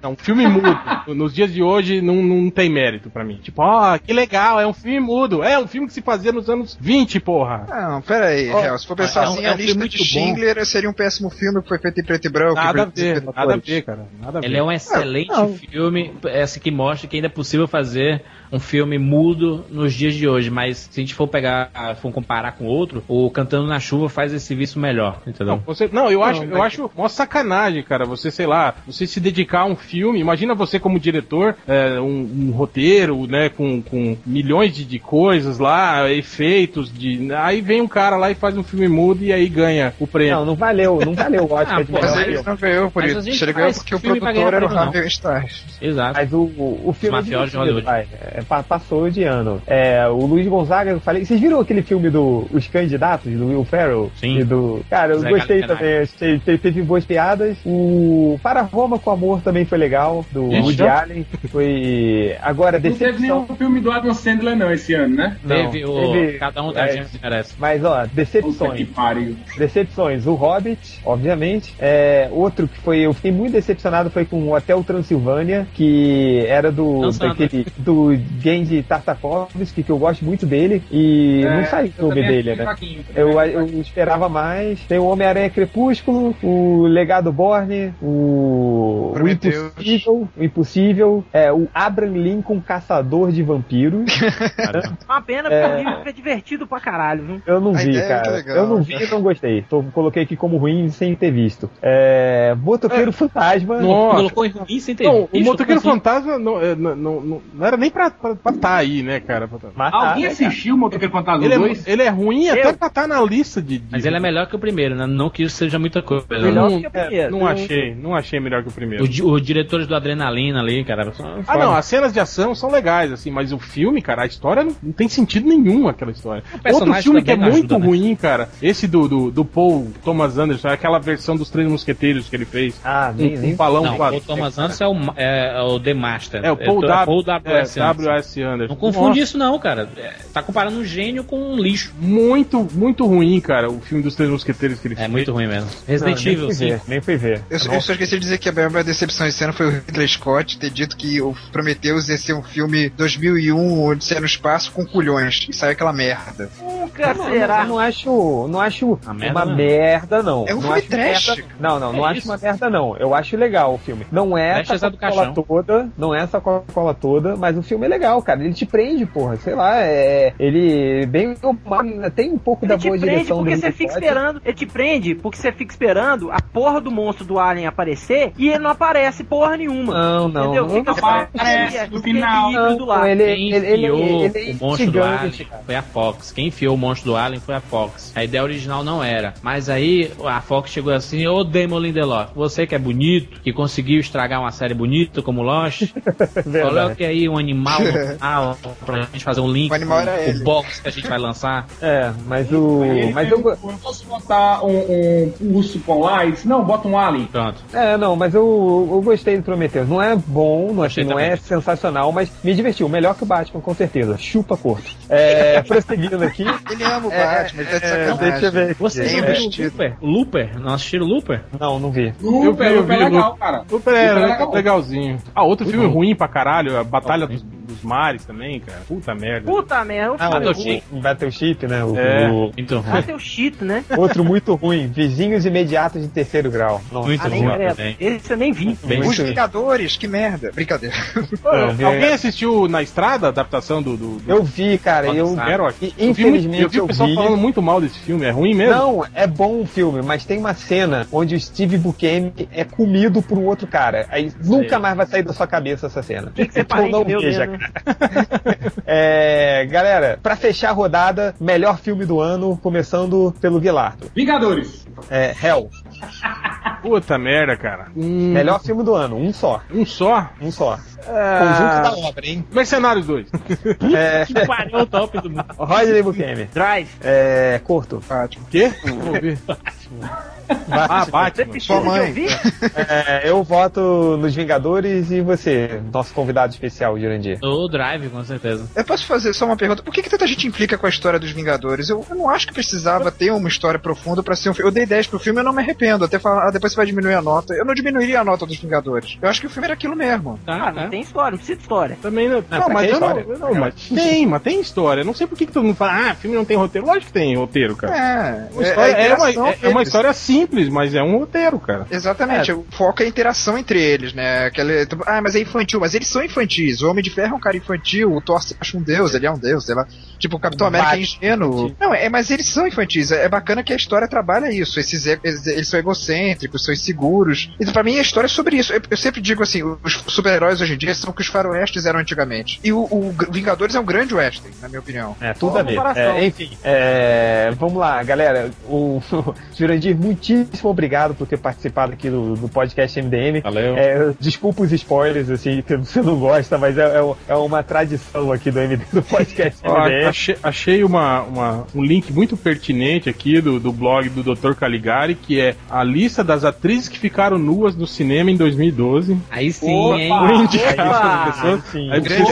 D: Não, filme mudo. Nos dias de hoje não, não tem mérito pra mim. Tipo, ó, que legal, é um filme mudo. É um filme que se fazia nos anos 20, porra.
F: Não, pera aí, Hel, se for pensar
E: é um-
F: assim,
E: é
F: a
E: um filme
F: lista
E: muito
F: de Schindler seria um péssimo filme que foi feito em preto e branco.
D: Nada a ver, nada a ver, cara. Nada a ver.
E: Ele é um excelente
B: não.
E: filme, esse que mostra que ainda é possível fazer um filme mudo nos dias de hoje, mas se a gente for pegar, for comparar com outro, o Cantando na Chuva faz esse serviço melhor,
D: Não,
E: entendeu?
D: você, não, eu acho,
B: Não,
D: eu acho mó sacanagem, cara. Você, sei lá, você se dedicar a um filme. Imagina você como diretor, é, um, um roteiro, né, com, com milhões de, de coisas lá, efeitos, de. Aí vem um cara lá e faz um filme mudo e aí ganha o prêmio.
B: Não, não valeu, não valeu o Oscar
E: Ah,
B: de
E: pô,
B: melhor
F: Mas ele não ganhou por
E: Mas
F: isso.
E: a gente
F: Ele ganhou porque o produtor era o
E: não.
F: Harvey Stein.
E: Exato.
B: Mas o, o, o filme.
E: Os mafiosos de
B: é
E: Hollywood.
B: vai, é, pa- passou de ano. É, o Luiz Gonzaga, eu falei. Vocês viram aquele filme do Os Candidatos, do Will Ferrell?
E: Sim.
B: E do, cara, eu
E: Zé
B: gostei também. Achei, teve, teve boas piadas. O Para Roma com Amor também foi legal, do Woody. Allen. Foi. Agora,
C: Não teve
B: decepção.
C: nenhum filme do Adam Sandler não esse ano, né?
B: Não,
E: Teve o.
B: teve-
E: Cada um da
B: é.
E: gente merece.
B: Mas, ó, decepções. Decepções. O Hobbit, obviamente. É, outro que foi. Eu fiquei muito decepcionado foi com o Hotel Transilvânia, que era do. Daquele, do Genji Tartakovsky, que eu gosto muito dele. E
C: É,
B: não saiu o
C: também
B: dele, né? Eu, eu esperava mais. Tem o Homem-Aranha Crepúsculo, o Legado Borne, o. O. Impossível. O Impossível. É, o Abraham Lincoln Caçador de Vampiros.
A: Uma pena, porque o livro é divertido pra caralho, viu?
B: Eu não vi,
F: é
B: cara.
F: legal,
B: eu não vi e não gostei. Tô, coloquei aqui como ruim sem ter visto. É, Motoqueiro Fantasma.
D: Nossa.
E: Colocou em ruim sem ter
D: Não, o
E: visto,
D: Motoqueiro
E: como assim?
D: Fantasma não, é, não, não, não- não era nem pra estar tá aí, né, cara?
B: Tá,
C: Alguém
B: né,
C: assistiu o Motoqueiro Fantasma
D: Ele
C: 2?
D: é, ele é ruim até pra estar na lista de. de-
E: Mas ele é melhor que o primeiro, né? Não que isso seja muita coisa.
A: Melhor
D: não,
A: que o primeiro.
D: não achei, não achei melhor que o primeiro.
E: Di- os diretores do Adrenalina ali, cara.
D: Ah, não, as cenas de ação são legais, assim, mas o filme, cara, a história não, não tem sentido nenhum, aquela história. Outro filme que é muito
E: ajuda, né?
D: ruim, cara, esse do, do, do Paul Thomas Anderson, é aquela versão dos Três Mosqueteiros que ele fez.
B: Ah, nem,
D: Um,
B: nem
D: um balão
E: Não, o. Paul Thomas Anderson é o, é, é o The Master.
D: É, o Paul,
E: é,
D: w,
E: Paul
D: é,
E: W.S. Anderson.
D: W.S. Anderson.
E: Não confunde
D: Nossa,
E: isso não, cara. É, tá comparando um gênio com um lixo.
D: Muito, muito ruim, cara, o filme dos Três Mosqueteiros que ele
E: É
D: fez.
E: muito ruim mesmo. Resident
B: nem
E: Evil, sim.
B: ver, nem fui ver.
F: Eu, só- eu só esqueci de dizer que a maior decepção esse ano foi o Ridley Scott ter dito que o Prometheus ia ser um filme 2001, Odisseia no Espaço, com culhões. E saiu aquela merda.
A: Nunca
B: Não,
A: será.
B: não, não acho, não acho
E: Uma
B: uma
E: merda,
B: merda,
E: não.
B: não.
F: É um
B: não
F: filme
B: acho
F: trash.
B: merda- Não, não, não
E: É
B: acho
E: isso.
B: uma merda, não. Eu acho legal o filme. Não é
E: Trash é
B: essa
E: do
B: Coca-Cola toda, não é essa Coca-Cola toda, mas o filme é legal, cara. Ele te prende, porra. Sei lá, é. Ele bem tem um pouco
A: Ele
B: da
A: te
B: boa
A: prende
B: direção
A: porque
B: do
A: você
B: Ridley
A: fica
B: Scott.
A: esperando. Ele te prende porque você fica esperando a porra do monstro do Alien aparecer e ele não aparece porra nenhuma.
B: Não, não.
A: Entendeu?
B: não, não,
C: Aparece no final.
B: não, ele,
E: Quem
B: ele, ele,
E: enfiou
B: ele é
E: o monstro do Alien
B: cara.
E: foi a Fox. Quem enfiou o monstro do Alien foi a Fox. A ideia original não era. Mas aí a Fox chegou assim, ô Damon Lindelof, você que é bonito, que conseguiu estragar uma série bonita como Lost, <laughs> coloque aí um animal no <laughs> pra gente fazer um link
F: O animal
E: com
F: era
E: o
F: ele.
E: box que a gente vai lançar.
B: É, mas o.
C: Ele
B: Mas eu.
C: eu posso botar um, um urso polar? Ele não, bota um alien.
E: Pronto.
B: É, não, mas eu, eu gostei do Prometheus. Não é bom, não,
E: Gostei
B: não é sensacional, mas me divertiu. Melhor que o Batman, com certeza. Chupa corto. É, <laughs> prosseguindo aqui.
F: Ele ama o
B: É,
F: Batman, ele tá de
B: é,
F: sacanagem.
B: deixa eu ver.
E: viram o
F: vestido.
E: Looper? Looper? Não assistiram Looper?
B: Não, não vi.
C: Looper,
D: eu
C: Looper
D: vi,
C: é legal,
D: Looper.
C: cara.
D: Super é, legalzinho. Ah, outro filme
B: bom.
D: ruim pra caralho, a Batalha dos, dos Mares também, cara. Puta merda.
A: Puta merda, o
B: Ah,
A: é
B: o, o Battleship, né? O,
D: É.
B: o-
E: Então,
A: cheat, né?
B: outro muito ruim. Vizinhos imediatos de terceiro grau. Nossa.
E: muito
A: Ah,
E: ruim também.
A: Esse eu nem vi.
E: Bem,
F: Os Vingadores, que merda. Brincadeira.
B: Vi-
D: Alguém assistiu Na Estrada, a adaptação do... do, do
B: Eu vi, cara. Eu,
D: Zero aqui?
B: e-
D: Eu vi
B: infelizmente
D: eu vi o pessoal
B: vi.
D: falando muito mal desse filme, é ruim mesmo?
B: Não, é bom o filme, mas tem uma cena onde o Steve Buscemi é comido por um outro cara. Aí nunca mais vai sair da sua cabeça essa cena.
A: Tem que ser
B: Então não veja,
A: mesmo, né? <laughs>
B: É, galera, pra fechar a rodada, melhor filme do ano, começando pelo Guilardo.
C: Vingadores.
B: É, Hell.
D: Puta merda, cara. Hum,
B: Melhor filme do ano, um só.
D: Um só?
B: Um só. Conjunto da obra, hein?
D: Mercenários 2. <laughs>
B: É,
E: que pariu o top do mundo.
B: Rodney Buscemi.
A: Drive.
B: É, curto.
F: Batman.
D: Quê? Vou ouvir. <laughs> Ah,
A: Você
D: Batman.
F: Sua
A: o
F: mãe.
B: É, eu voto nos Vingadores e você, nosso convidado especial, Jurandir.
E: O Drive, com certeza.
F: Eu posso fazer só uma pergunta? Por que, que tanta gente implica com a história dos Vingadores? Eu, eu não acho que precisava ter uma história profunda pra ser um filme. Eu dei 10 pro filme e eu não me arrependo. Até falar, ah, depois você vai diminuir a nota. Eu não diminuiria a nota dos Vingadores. Eu acho que o filme era aquilo mesmo.
E: Tá,
A: Ah, não
E: tá.
A: tem história, não precisa de história.
D: Também não. Não,
B: pra
D: mas eu não, eu não, mas tem, mas tem história. Não sei por que, que todo mundo fala, ah, filme não tem roteiro. Lógico que tem roteiro, cara.
F: É,
D: Uma história-
F: a
D: é, uma, é- é uma história simples, mas é um roteiro, cara.
F: Exatamente, o foco é a interação entre eles, né? Aquele, ah, mas é infantil, mas eles são infantis. O Homem de Ferro é um cara infantil, o Thor se acha um deus, ele é um deus, sei lá. Tipo, o Capitão América é ingênuo. Não, é, mas eles são infantis. É, é bacana que a história trabalha isso. Esses, e- eles, eles são egocêntricos, são inseguros. Então, pra mim, a história é sobre isso. Eu, eu sempre digo assim: os super-heróis hoje em dia são o que os faroestes eram antigamente. E o, o Vingadores é um grande western, na minha opinião.
B: É, tudo
A: Boa
B: a ver. É, enfim, é, vamos lá, galera. O <laughs> Jurandir, muitíssimo obrigado por ter participado aqui do, do podcast MDM.
D: Valeu.
B: É, desculpa os spoilers, assim, que você não gosta, mas é, é- é uma tradição aqui do, MD, do podcast <laughs>
D: Ó,
B: MDM.
D: achei, achei uma, uma- um link muito pertinente aqui do, do blog do Dr. Caligari, que é a lista das atrizes que ficaram nuas no cinema em 2012.
E: Aí sim,
C: Opa!
E: hein?
D: Das pessoas.
B: Sim.
D: Aí vocês-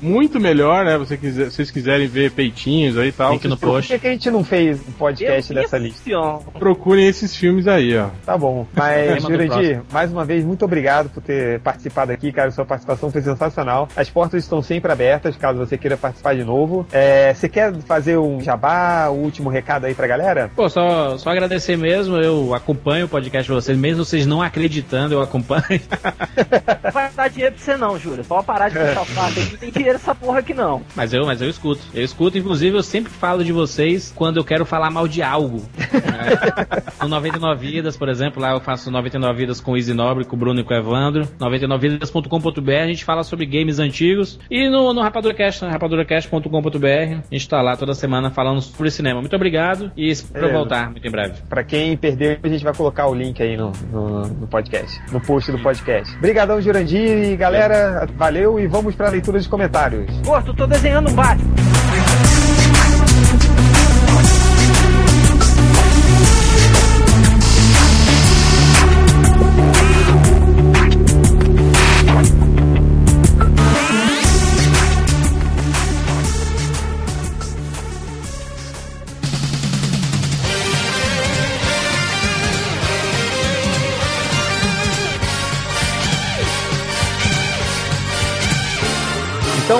D: muito melhor, né? Você quiser, vocês quiserem ver peitinhos aí e tal.
E: Link no
D: vocês
B: Por
E: post.
B: que, que a gente não fez um podcast
A: Eu
B: dessa lista?
A: filme.
D: procurem esses filmes aí, ó.
B: Tá bom. <laughs> Mas, Jurandir, mais uma vez, muito obrigado por ter participado aqui, cara. Sua participação foi sensacional. As portas estão sempre abertas, caso você queira participar de novo. É, você quer fazer um jabá, o último recado aí pra galera?
E: Pô, só, só agradecer mesmo. Eu acompanho o podcast de vocês, mesmo vocês não acreditando, eu acompanho. <laughs>
A: Vai dar dar dinheiro pra você não, Júlio. Pode parar de puxar o saco aqui. Não tem dinheiro essa porra aqui não.
E: Mas eu, mas eu escuto. Eu escuto, inclusive, eu sempre falo de vocês quando eu quero falar mal de algo. né? <laughs> no 99 Vidas, por exemplo, lá eu faço 99 Vidas com o Easy Nobre, com o Bruno e com o Evandro. 99vidas.com.br, a gente fala sobre games antigos. E no, no RapaduraCast, né? rapaduracast.com.br, a gente tá lá toda semana falando sobre cinema. Muito obrigado e espero
B: Beleza.
E: voltar muito em breve.
B: Pra quem perdeu, a gente vai colocar o link aí no, no, no podcast, no post do podcast. Obrigadão, Jurandir e galera, valeu e vamos pra leitura de comentários.
A: Gordo, tô desenhando um Batman.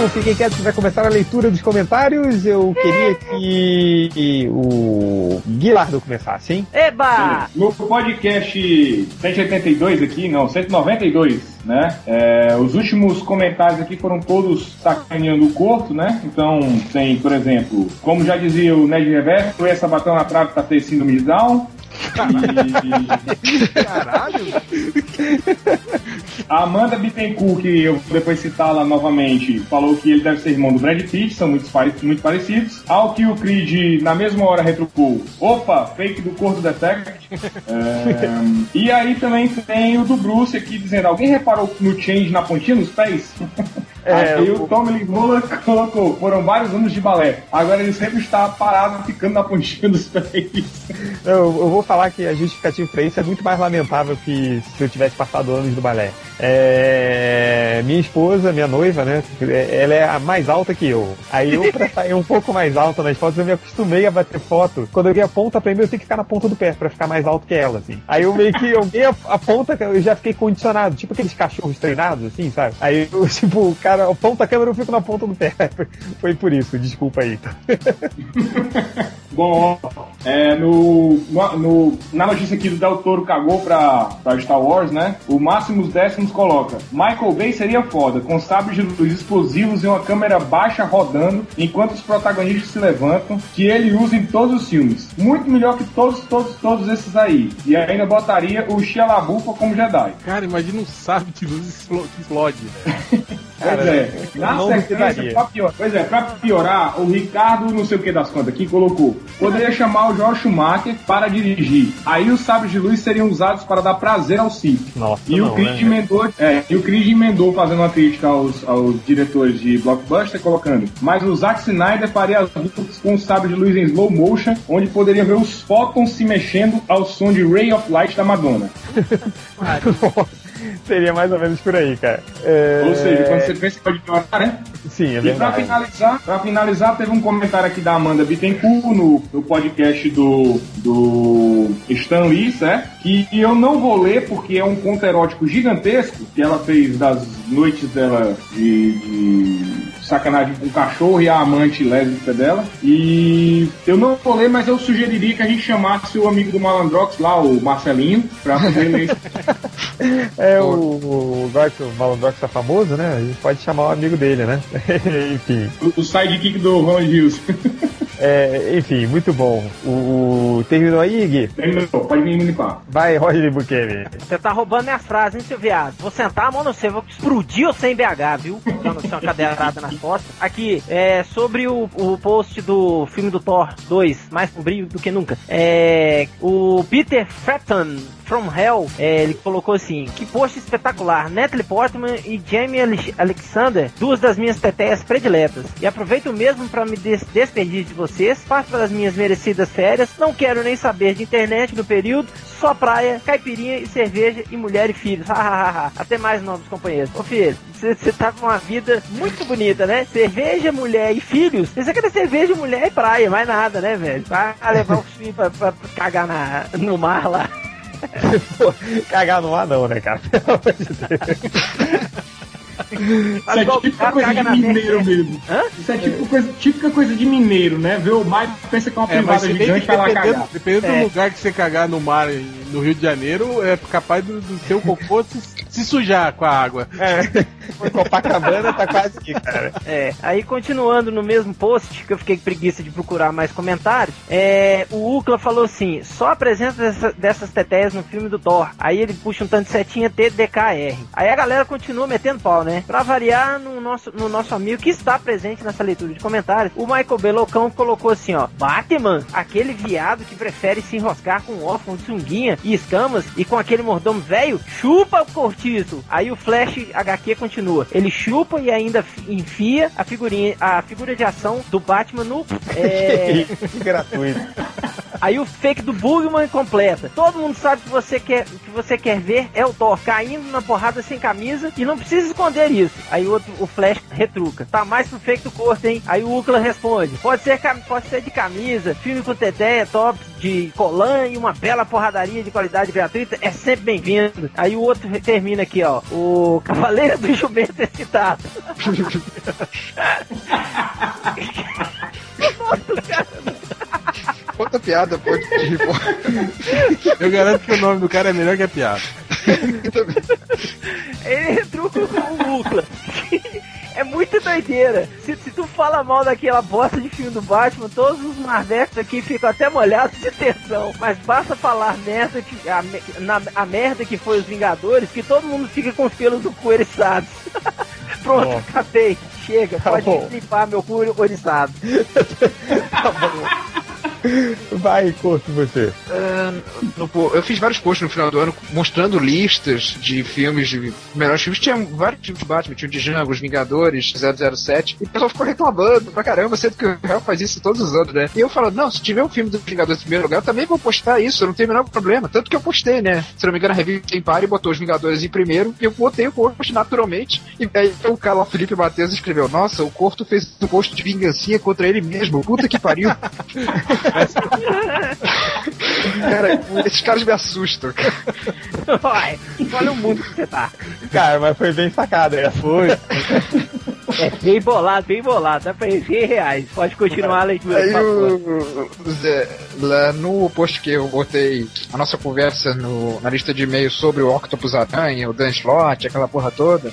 B: Então, fiquem quietos vai começar a leitura dos comentários. Eu queria que o Guilardo começasse, hein?
A: Eba!
C: No podcast 182 aqui, não, 192, né? é, os últimos comentários aqui foram todos sacaneando o corto, né? Então tem, por exemplo, como já dizia o Ned Reverso, essa batão na trave pra ter síndrome de Down. <laughs> E
D: Caralho!
C: A Amanda Bittencourt, que eu vou depois citá-la novamente, falou que ele deve ser irmão do Brad Pitt, são muito, pare- muito parecidos. Ao que o Creed, na mesma hora, retrucou: opa, fake do Corto Detect. <laughs> É, e aí também tem o do Bruce aqui dizendo: alguém reparou no change na pontinha dos pés? <laughs>
B: É,
C: aí
B: o-
C: o Tommy <laughs> colocou: foram vários anos de balé. Agora ele sempre está parado, ficando na pontinha dos pés. <laughs>
B: Eu, eu vou falar que a justificativa pra isso é muito mais lamentável que se eu tivesse passado anos do balé. É, minha esposa, minha noiva, né? Ela é a mais alta que eu. Aí eu, pra sair um pouco mais alta nas fotos, eu me acostumei a bater foto. Quando eu vi a ponta pra mim, eu tenho que ficar na ponta do pé pra ficar mais alto que ela, assim. Aí eu meio que a, a ponta, eu já fiquei condicionado, tipo aqueles cachorros treinados, assim, sabe? Aí eu, <laughs> tipo, o cara, aponta a câmera, eu fico na ponta do pé. <laughs> Foi, por isso, desculpa aí. <laughs>
C: Bom, ó, é, no, no- no- na notícia aqui do Del Toro cagou pra, pra Star Wars, né? O Máximos Décimos coloca: Michael Bay seria foda, com sabres de luz explosivos e uma câmera baixa rodando enquanto os protagonistas se levantam, que ele usa em todos os filmes. Muito melhor que todos, todos, todos esses aí. E ainda botaria o Shia LaBeouf como Jedi.
D: Cara, imagina um sábio de luz explo- que <laughs>
C: Pois é,
B: eu
C: na
B: não
C: sequência, pra piorar, pois é, pra piorar, o Ricardo, não sei o que das contas aqui, colocou: poderia chamar o George Schumacher para dirigir. Aí os sabres de luz seriam usados para dar prazer ao Sith.
B: Nossa,
C: E
B: não,
C: o Creed
B: né?
C: emendou, é, e o Creed emendou fazendo uma crítica aos, aos diretores de Blockbuster, colocando: mas o Zack Snyder faria as lutas com o sabre de luz em slow motion, onde poderia ver os fótons se mexendo ao som de Ray of Light da Madonna. <laughs>
B: Seria mais ou menos por aí, cara. É,
C: Ou seja, quando você pensa pode piorar, né?
B: Sim, é
C: E pra
B: verdade.
C: finalizar, pra finalizar, teve um comentário aqui da Amanda Bittencourt no, no podcast do, do Stan Lee, certo? Que eu não vou ler porque é um conto erótico gigantesco que ela fez das noites dela de, de sacanagem com o cachorro e a amante lésbica dela. E eu não vou ler, mas eu sugeriria que a gente chamasse o amigo do Malandrox lá, o Marcelinho, pra poder ler <laughs> esse
B: É o, o, que o Malandrox tá famoso, né? A gente pode chamar o amigo dele, né? <laughs> enfim,
C: o sidekick do Ronald Hughes. <laughs>
B: é, enfim, muito bom. O, o- terminou aí, Gui?
C: Terminou, pode vir me limpar.
B: Vai, Roger Bukemi.
A: Você tá roubando minhas frases, hein, seu viado? Vou sentar a mão no seu, vou explodir você em BH, viu? Dando uma cadeirada nas costas. Aqui, é sobre o, o post do filme do Thor 2, mais com brilho do que nunca. É. O Peter Fratton. From Hell, é, ele colocou assim: Que post espetacular! Natalie Portman e Jamie Ale- Alexander, duas das minhas teteias prediletas. E aproveito mesmo para me des despedir de vocês, passo para as minhas merecidas férias. Não quero nem saber de internet no período, só praia, caipirinha e cerveja e mulher e filhos. <laughs> Até mais, novos companheiros. Ô filho, você tá com uma vida muito bonita, né? Cerveja, mulher e filhos. Você quer cerveja, mulher e praia, mais nada, né, velho? Vai levar os filhos pra, pra cagar na, no mar lá. <laughs>
B: Cagar no ar não, né, cara? Pelo amor de Deus. <laughs> <laughs>
C: Isso é típica coisa de mineiro
A: terra.
C: mesmo.
A: Hã?
C: Isso é típica coisa, típica coisa de mineiro, né? Vê o mar pensa que é uma
D: É,
C: privada gigante vai lá cagar.
D: dependendo
A: É.
D: do lugar que você cagar no mar, no Rio de Janeiro é capaz do, do seu cocô se, se sujar com a água.
B: É. <laughs> Copacabana tá quase aqui, cara.
A: É, aí continuando no mesmo post, que eu fiquei com preguiça de procurar mais comentários, é, o Ucla falou assim: só a presença dessa, dessas teteias no filme do Thor. Aí ele puxa um tanto de setinha TDKR. Aí a galera continua metendo pau, né? Pra variar no nosso, no nosso amigo que está presente nessa leitura de comentários, o Michael Belocão colocou assim: ó, Batman, aquele viado que prefere se enroscar com um órfão de sunguinha e escamas e com aquele mordomo velho, chupa o cortiço. Aí o Flash HQ continua. Ele chupa e ainda fi- enfia a figurinha, a figura de ação do Batman no. <laughs> É,
B: gratuito.
A: Aí o fake do Bugman completa. Todo mundo sabe que você quer que você quer ver é o Thor caindo na porrada sem camisa e não precisa esconder isso. Aí o outro, o Flash retruca. Tá mais pro fake do corpo, hein? Aí o Ucla responde. Pode ser, pode ser de camisa, filme com teté, top de colã e uma bela porradaria de qualidade gratuita é sempre bem-vindo. Aí o outro termina aqui, ó. O Cavaleiro do Jumento excitado. <laughs> <laughs> <laughs>
F: Outra piada, pô, de <laughs>
D: Eu garanto que o nome do cara é melhor que a piada. <laughs>
A: Ele retruca com o Ucla. <laughs> É muito doideira. Se, se tu fala mal daquela bosta de filme do Batman, todos os Marvetes aqui ficam até molhados de tensão. Mas basta falar merda que, a, na, a merda que foi os Vingadores, que todo mundo fica com os pelos do cu eriçados. Pronto,
B: Bom.
A: acabei. Chega,
B: Tá
A: pode
B: bom.
A: limpar meu cu oriçado. <laughs>
B: Vai, curto você.
F: Pô, eu fiz vários posts no final do ano mostrando listas de filmes, de melhores filmes. Tinha vários filmes de Batman, tinha o de Django, Os Vingadores, 007. E o pessoal ficou reclamando pra caramba, sendo que o Real faz isso todos os anos, né? E eu falo, não, se tiver um filme dos Vingadores em primeiro lugar, eu também vou postar isso, eu não tenho o menor problema. Tanto que eu postei, né? Se não me engano, a revista Empire botou Os Vingadores em primeiro e eu botei o post naturalmente. E aí o cara lá, Felipe Matheus, escreveu: Nossa, o Corto fez um post de vingancinha contra ele mesmo. Puta que pariu. <laughs> <laughs> cara, esses caras me assustam. cara.
A: Vai, olha o mundo que você tá.
B: Cara, mas foi bem sacada essa.
D: Foi.
A: É bem bolado, bem bolado. Dá pra ir 100 reais. Pode continuar a leitura,
F: Aí o, o Zé, lá no post que eu botei a nossa conversa no- na lista de e-mails sobre o Octopus Aranha, o Dan Slott, aquela porra toda.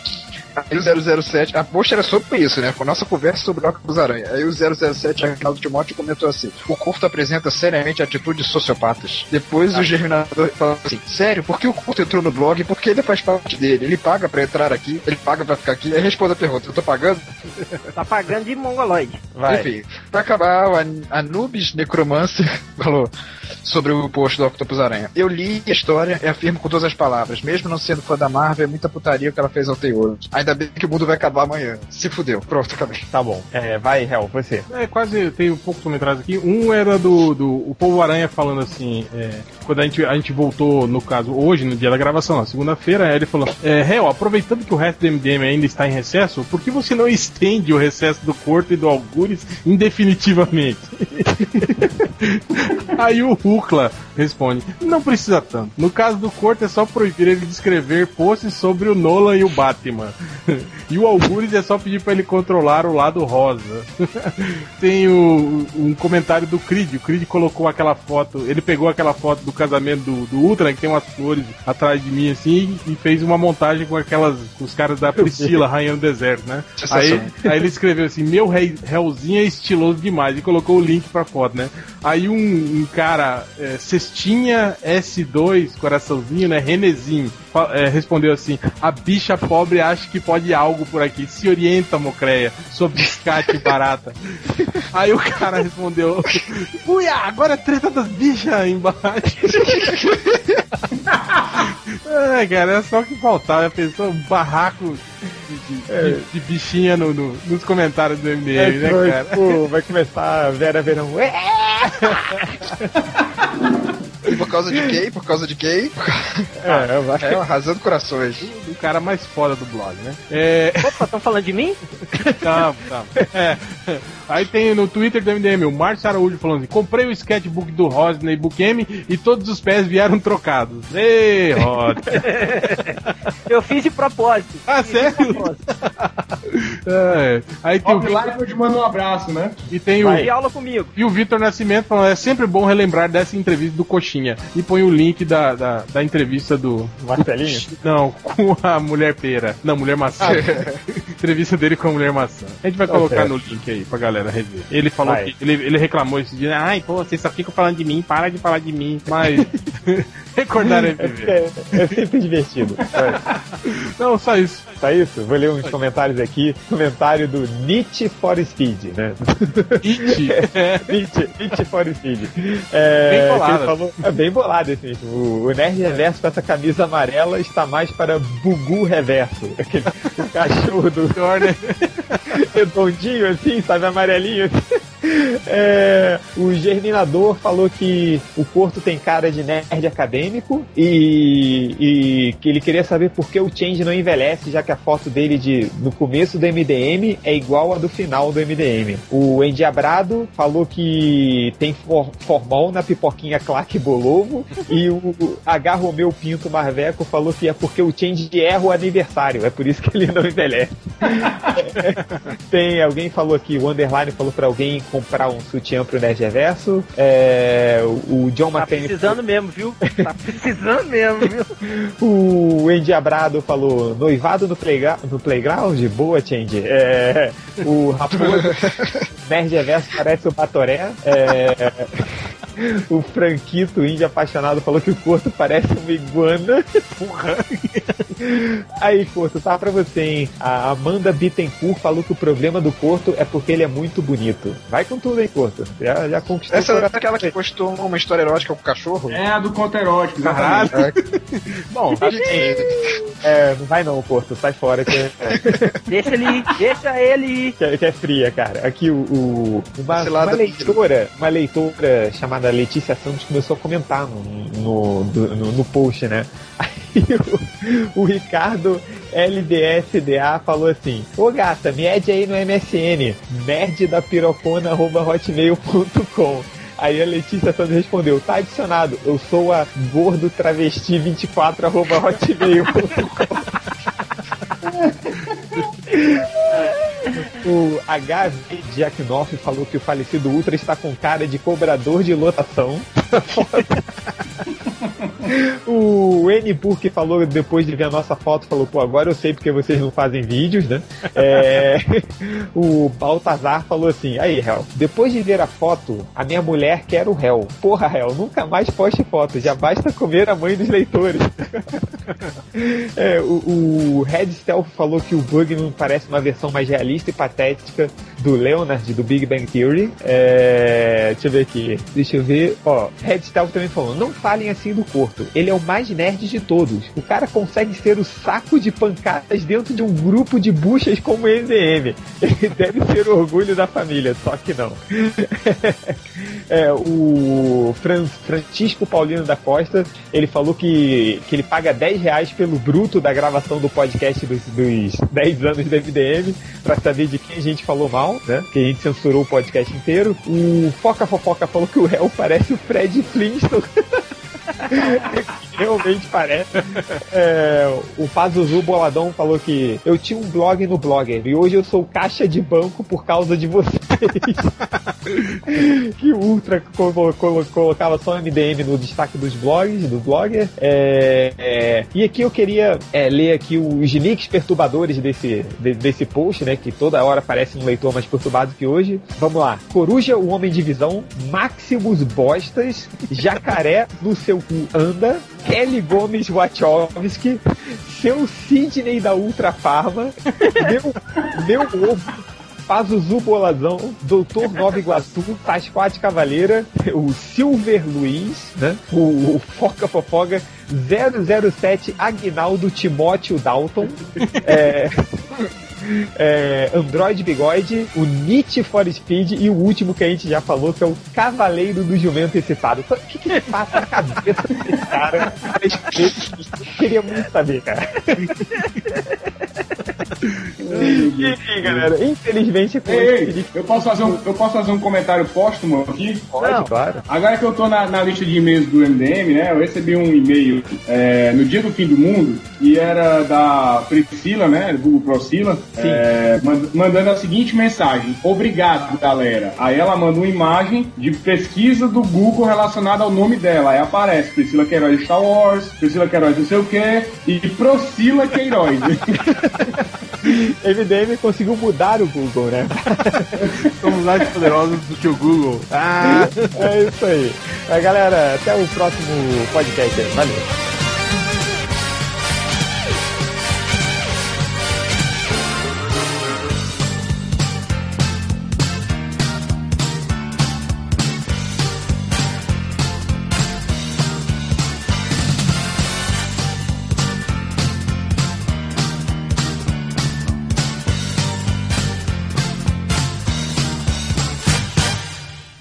F: Aí o 007, a post era sobre isso, né? A nossa conversa sobre o Octopus Aranha. Aí o 007, Arnaldo Timóteo, comentou assim: O curto apresenta seriamente atitudes sociopatas. Depois o Germinador falou assim: Sério, por que o curto entrou no blog? Porque ele faz parte dele. Ele paga pra entrar aqui, ele paga pra ficar aqui. Aí responde a pergunta: Eu tô pagando?
A: Tá pagando de mongoloide.
B: Vai.
F: Enfim, pra acabar, o An- Anubis Necromancer <laughs> falou sobre o post do Octopus Aranha. Eu li a história e afirmo com todas as palavras, mesmo não sendo fã da Marvel, é muita putaria o que ela fez ao Taylor. Ainda bem que o mundo vai acabar amanhã. Se fudeu. Pronto, acabei.
B: Tá bom. É, vai, Hel, você.
D: É, quase tem poucos comentários aqui. Um era do, do o Povo Aranha falando assim, é, quando a gente, a gente voltou, no caso, hoje, no dia da gravação, na segunda-feira, ele falou: é, Hel, aproveitando que o resto do MDM ainda está em recesso, por que você não estende o recesso do Corto e do Algures indefinitivamente? <laughs> <laughs> Aí o Rucla responde: Não precisa tanto. No caso do Corto, é só proibir ele de escrever posts sobre o Nolan e o Batman. <laughs> e o Algures é só pedir para ele controlar o lado rosa. <laughs> Tem o- um comentário do Creed. O Creed colocou aquela foto, ele pegou aquela foto do casamento do, do Ultra, que tem umas flores atrás de mim assim, e fez uma montagem com aquelas, com os caras da Priscila, Rainha no Deserto, né? Aí, aí ele escreveu assim: Meu réuzinho é estiloso demais, e colocou o link pra foto, né? Aí um, um cara, é, Cestinha S2, coraçãozinho, né? Renezinho, é, respondeu assim: A bicha pobre acha que pode algo por aqui. Se orienta, Mocreia, sua biscate <laughs> barata. Aí o cara respondeu: Uia, agora é treta das bichas embaixo. <laughs> É, cara, é só o que faltava. Pensou um barraco de, de- de- de bichinha no- no- nos comentários do MDM,
B: É,
D: né,
B: foi,
D: cara?
B: tipo, vai começar a Vera Verão. Ué!
F: E por causa de quem? Por causa de quem?
B: É, vai.
F: É, arrasando corações.
D: O cara mais foda do blog, né? É.
A: Opa, estão falando de mim? <laughs>
D: Calma, calma. É. Aí tem no Twitter do MDM o Márcio Araújo falando assim: comprei o sketchbook do Rodney Bookemi e todos os pés vieram trocados. Ei, Rod. <laughs>
A: Eu fiz de propósito.
D: Ah, sério?
A: propósito. <laughs>
D: É. Aí tem o
C: Ó, lá que eu te mando um abraço, né?
D: e tem o
A: Vai. aula comigo.
D: e o Vitor Nascimento falando: é sempre bom relembrar dessa entrevista do Coxinha. e põe o link da, da, da entrevista do.
B: Marcelinho?
D: Não, com a mulher pera. Não, mulher maçã. <laughs> entrevista dele com a mulher maçã. A gente vai colocar
B: certo.
D: no link aí pra galera rever. Ele falou
B: Vai.
D: que. Ele, ele reclamou esse dia. Ai, pô, vocês só ficam falando de mim, para de falar de mim. Mas. <laughs> <laughs> Recordar é viver.
B: É, é sempre divertido. É. <laughs>
D: Não, só isso.
B: Tá isso? Vou ler uns comentários aqui. Comentário do Nietzsche for Speed, né?
D: It. <laughs> É.
B: Nietzsche, Nietzsche for Speed. É,
D: Bem bolado.
B: falou- é bem bolado esse mesmo. O, o Nerd Reverso com essa camisa amarela está mais para Bugu Reverso. Aquele, o cachorro do
D: Pior, né?
B: redondinho assim, sabe, amarelinho. É, o Germinador falou que o Corto tem cara de nerd acadêmico e, e que ele queria saber por que o Change não envelhece, já que a foto dele de, no começo do MDM é igual a do final do MDM. O Endiabrado falou que tem for, formol na pipoquinha Clark Bolovo e o H. Romeu Pinto Marveco falou que é porque o Change erra o aniversário, é por isso que ele não envelhece. <laughs> Tem alguém falou aqui, o Underline falou pra alguém comprar um sutiã pro Nerd Reverso. É, o John
A: Tá
B: McCain.
A: precisando mesmo, viu? <laughs> Tá precisando mesmo, viu? <laughs>
B: O Endiabrado falou noivado no, playgra no playground? Boa, Change. É, o Raposo, <laughs> Nerd Reverso parece o Batoré. É, o Franquito, índio apaixonado, falou que o corpo parece uma iguana. Porra. Aí, Corto, tá pra você, hein? A Amanda Bittencourt falou que o problema do Corto é porque ele é muito bonito. Vai com tudo, hein, Corto? Já, já conquistou
F: Essa
B: o
F: é aquela que postou uma história erótica com o cachorro?
C: É a do conto erótico, exatamente.
D: Bom, <laughs>
B: É, não vai não, Corto, sai fora que é,
A: Deixa ele ir, deixa ele ir.
B: que é, que é fria, cara. Aqui o, o- uma, uma leitora, uma leitora chamada Letícia Santos começou a comentar no, no, no, no post, né? <laughs> Aí o, o Ricardo LDSDA falou assim: Ô gata, me ede aí no MSN, nerd da pirocona arroba hotmail.com. Aí a Letícia Santos respondeu, tá adicionado, eu sou a gordo travesti 24 arroba hotmail.com. <laughs> O HV Jacknoff falou que o falecido Ultra está com cara de cobrador de lotação. <laughs> o N Burke falou, depois de ver a nossa foto, falou, pô, agora eu sei porque vocês não fazem vídeos, né? É, <laughs> o Baltazar falou assim, aí, Hel, depois de ver a foto, a minha mulher quer o Hel. Porra, Hel, nunca mais poste foto, já basta comer a mãe dos leitores. <laughs> É, o, o Red Stealth falou que o Bugman parece uma versão mais realista e patética do Leonard, do Big Bang Theory. É, deixa eu ver aqui. Deixa eu ver. Ó, Red Stealth também falou: não falem assim do Corto. Ele é o mais nerd de todos. O cara consegue ser o saco de pancadas dentro de um grupo de buchas como o MDM. Ele deve ser o orgulho da família, só que não. <laughs> É, o Fran- Francisco Paulino da Costa, ele falou que, que ele paga 10 reais pelo bruto da gravação do podcast dos, dos 10 anos do MDM, pra saber de quem a gente falou mal, né? Que a gente censurou o podcast inteiro. O Foca Fofoca falou que o réu parece o Fred Flintstone. <laughs> <laughs> Realmente parece. É, o Pazuzu Boladão falou que eu tinha um blog no Blogger e hoje eu sou caixa de banco por causa de vocês. <laughs> que Ultra colo- colo- colocava só MDM no destaque dos blogs, do Blogger. É, é, e aqui eu queria é, ler aqui os nicks perturbadores desse, de- desse post, né? Que toda hora parece um leitor mais perturbado que hoje. Vamos lá. Coruja, o Homem de Visão, Maximus Bostas, Jacaré no seu cu anda, Kelly Gomes Wachowski, seu Sidney da Ultra Farma, <laughs> meu, meu ovo, Pazuzu Bolazão, Doutor Nova Iguaçu, Tasquate Cavaleira, o Silver Luiz, né? o, o Foca Fofoga, 007 Agnaldo Timóteo Dalton, <laughs> é, é, Android Bigode, o Nietzsche for Speed e o último que a gente já falou, que é o Cavaleiro do Jumento Excitado. Então, O que, que passa na cabeça desse cara? Eu queria muito saber, cara. Enfim, galera, infelizmente
C: Ei, ei, eu posso fazer um, eu posso fazer um comentário póstumo aqui?
B: Pode, claro.
C: Agora que eu tô na, na lista de e-mails do MDM, né? Eu recebi um e-mail é, no dia do fim do mundo e era da Priscila, né? Google Procila, é, mand- mandando a seguinte mensagem: Obrigado, galera. Aí ela manda uma imagem de pesquisa do Google relacionada ao nome dela. Aí aparece Priscila Queiroz de Star Wars, Priscila Queiroz não sei o que e Procila Queiroz. <laughs> <laughs>
B: MDM conseguiu mudar o Google, né? <laughs>
D: Somos mais poderosos do que o Google. Ah!
B: É isso aí. Mas, galera, até o próximo podcast aí. Valeu.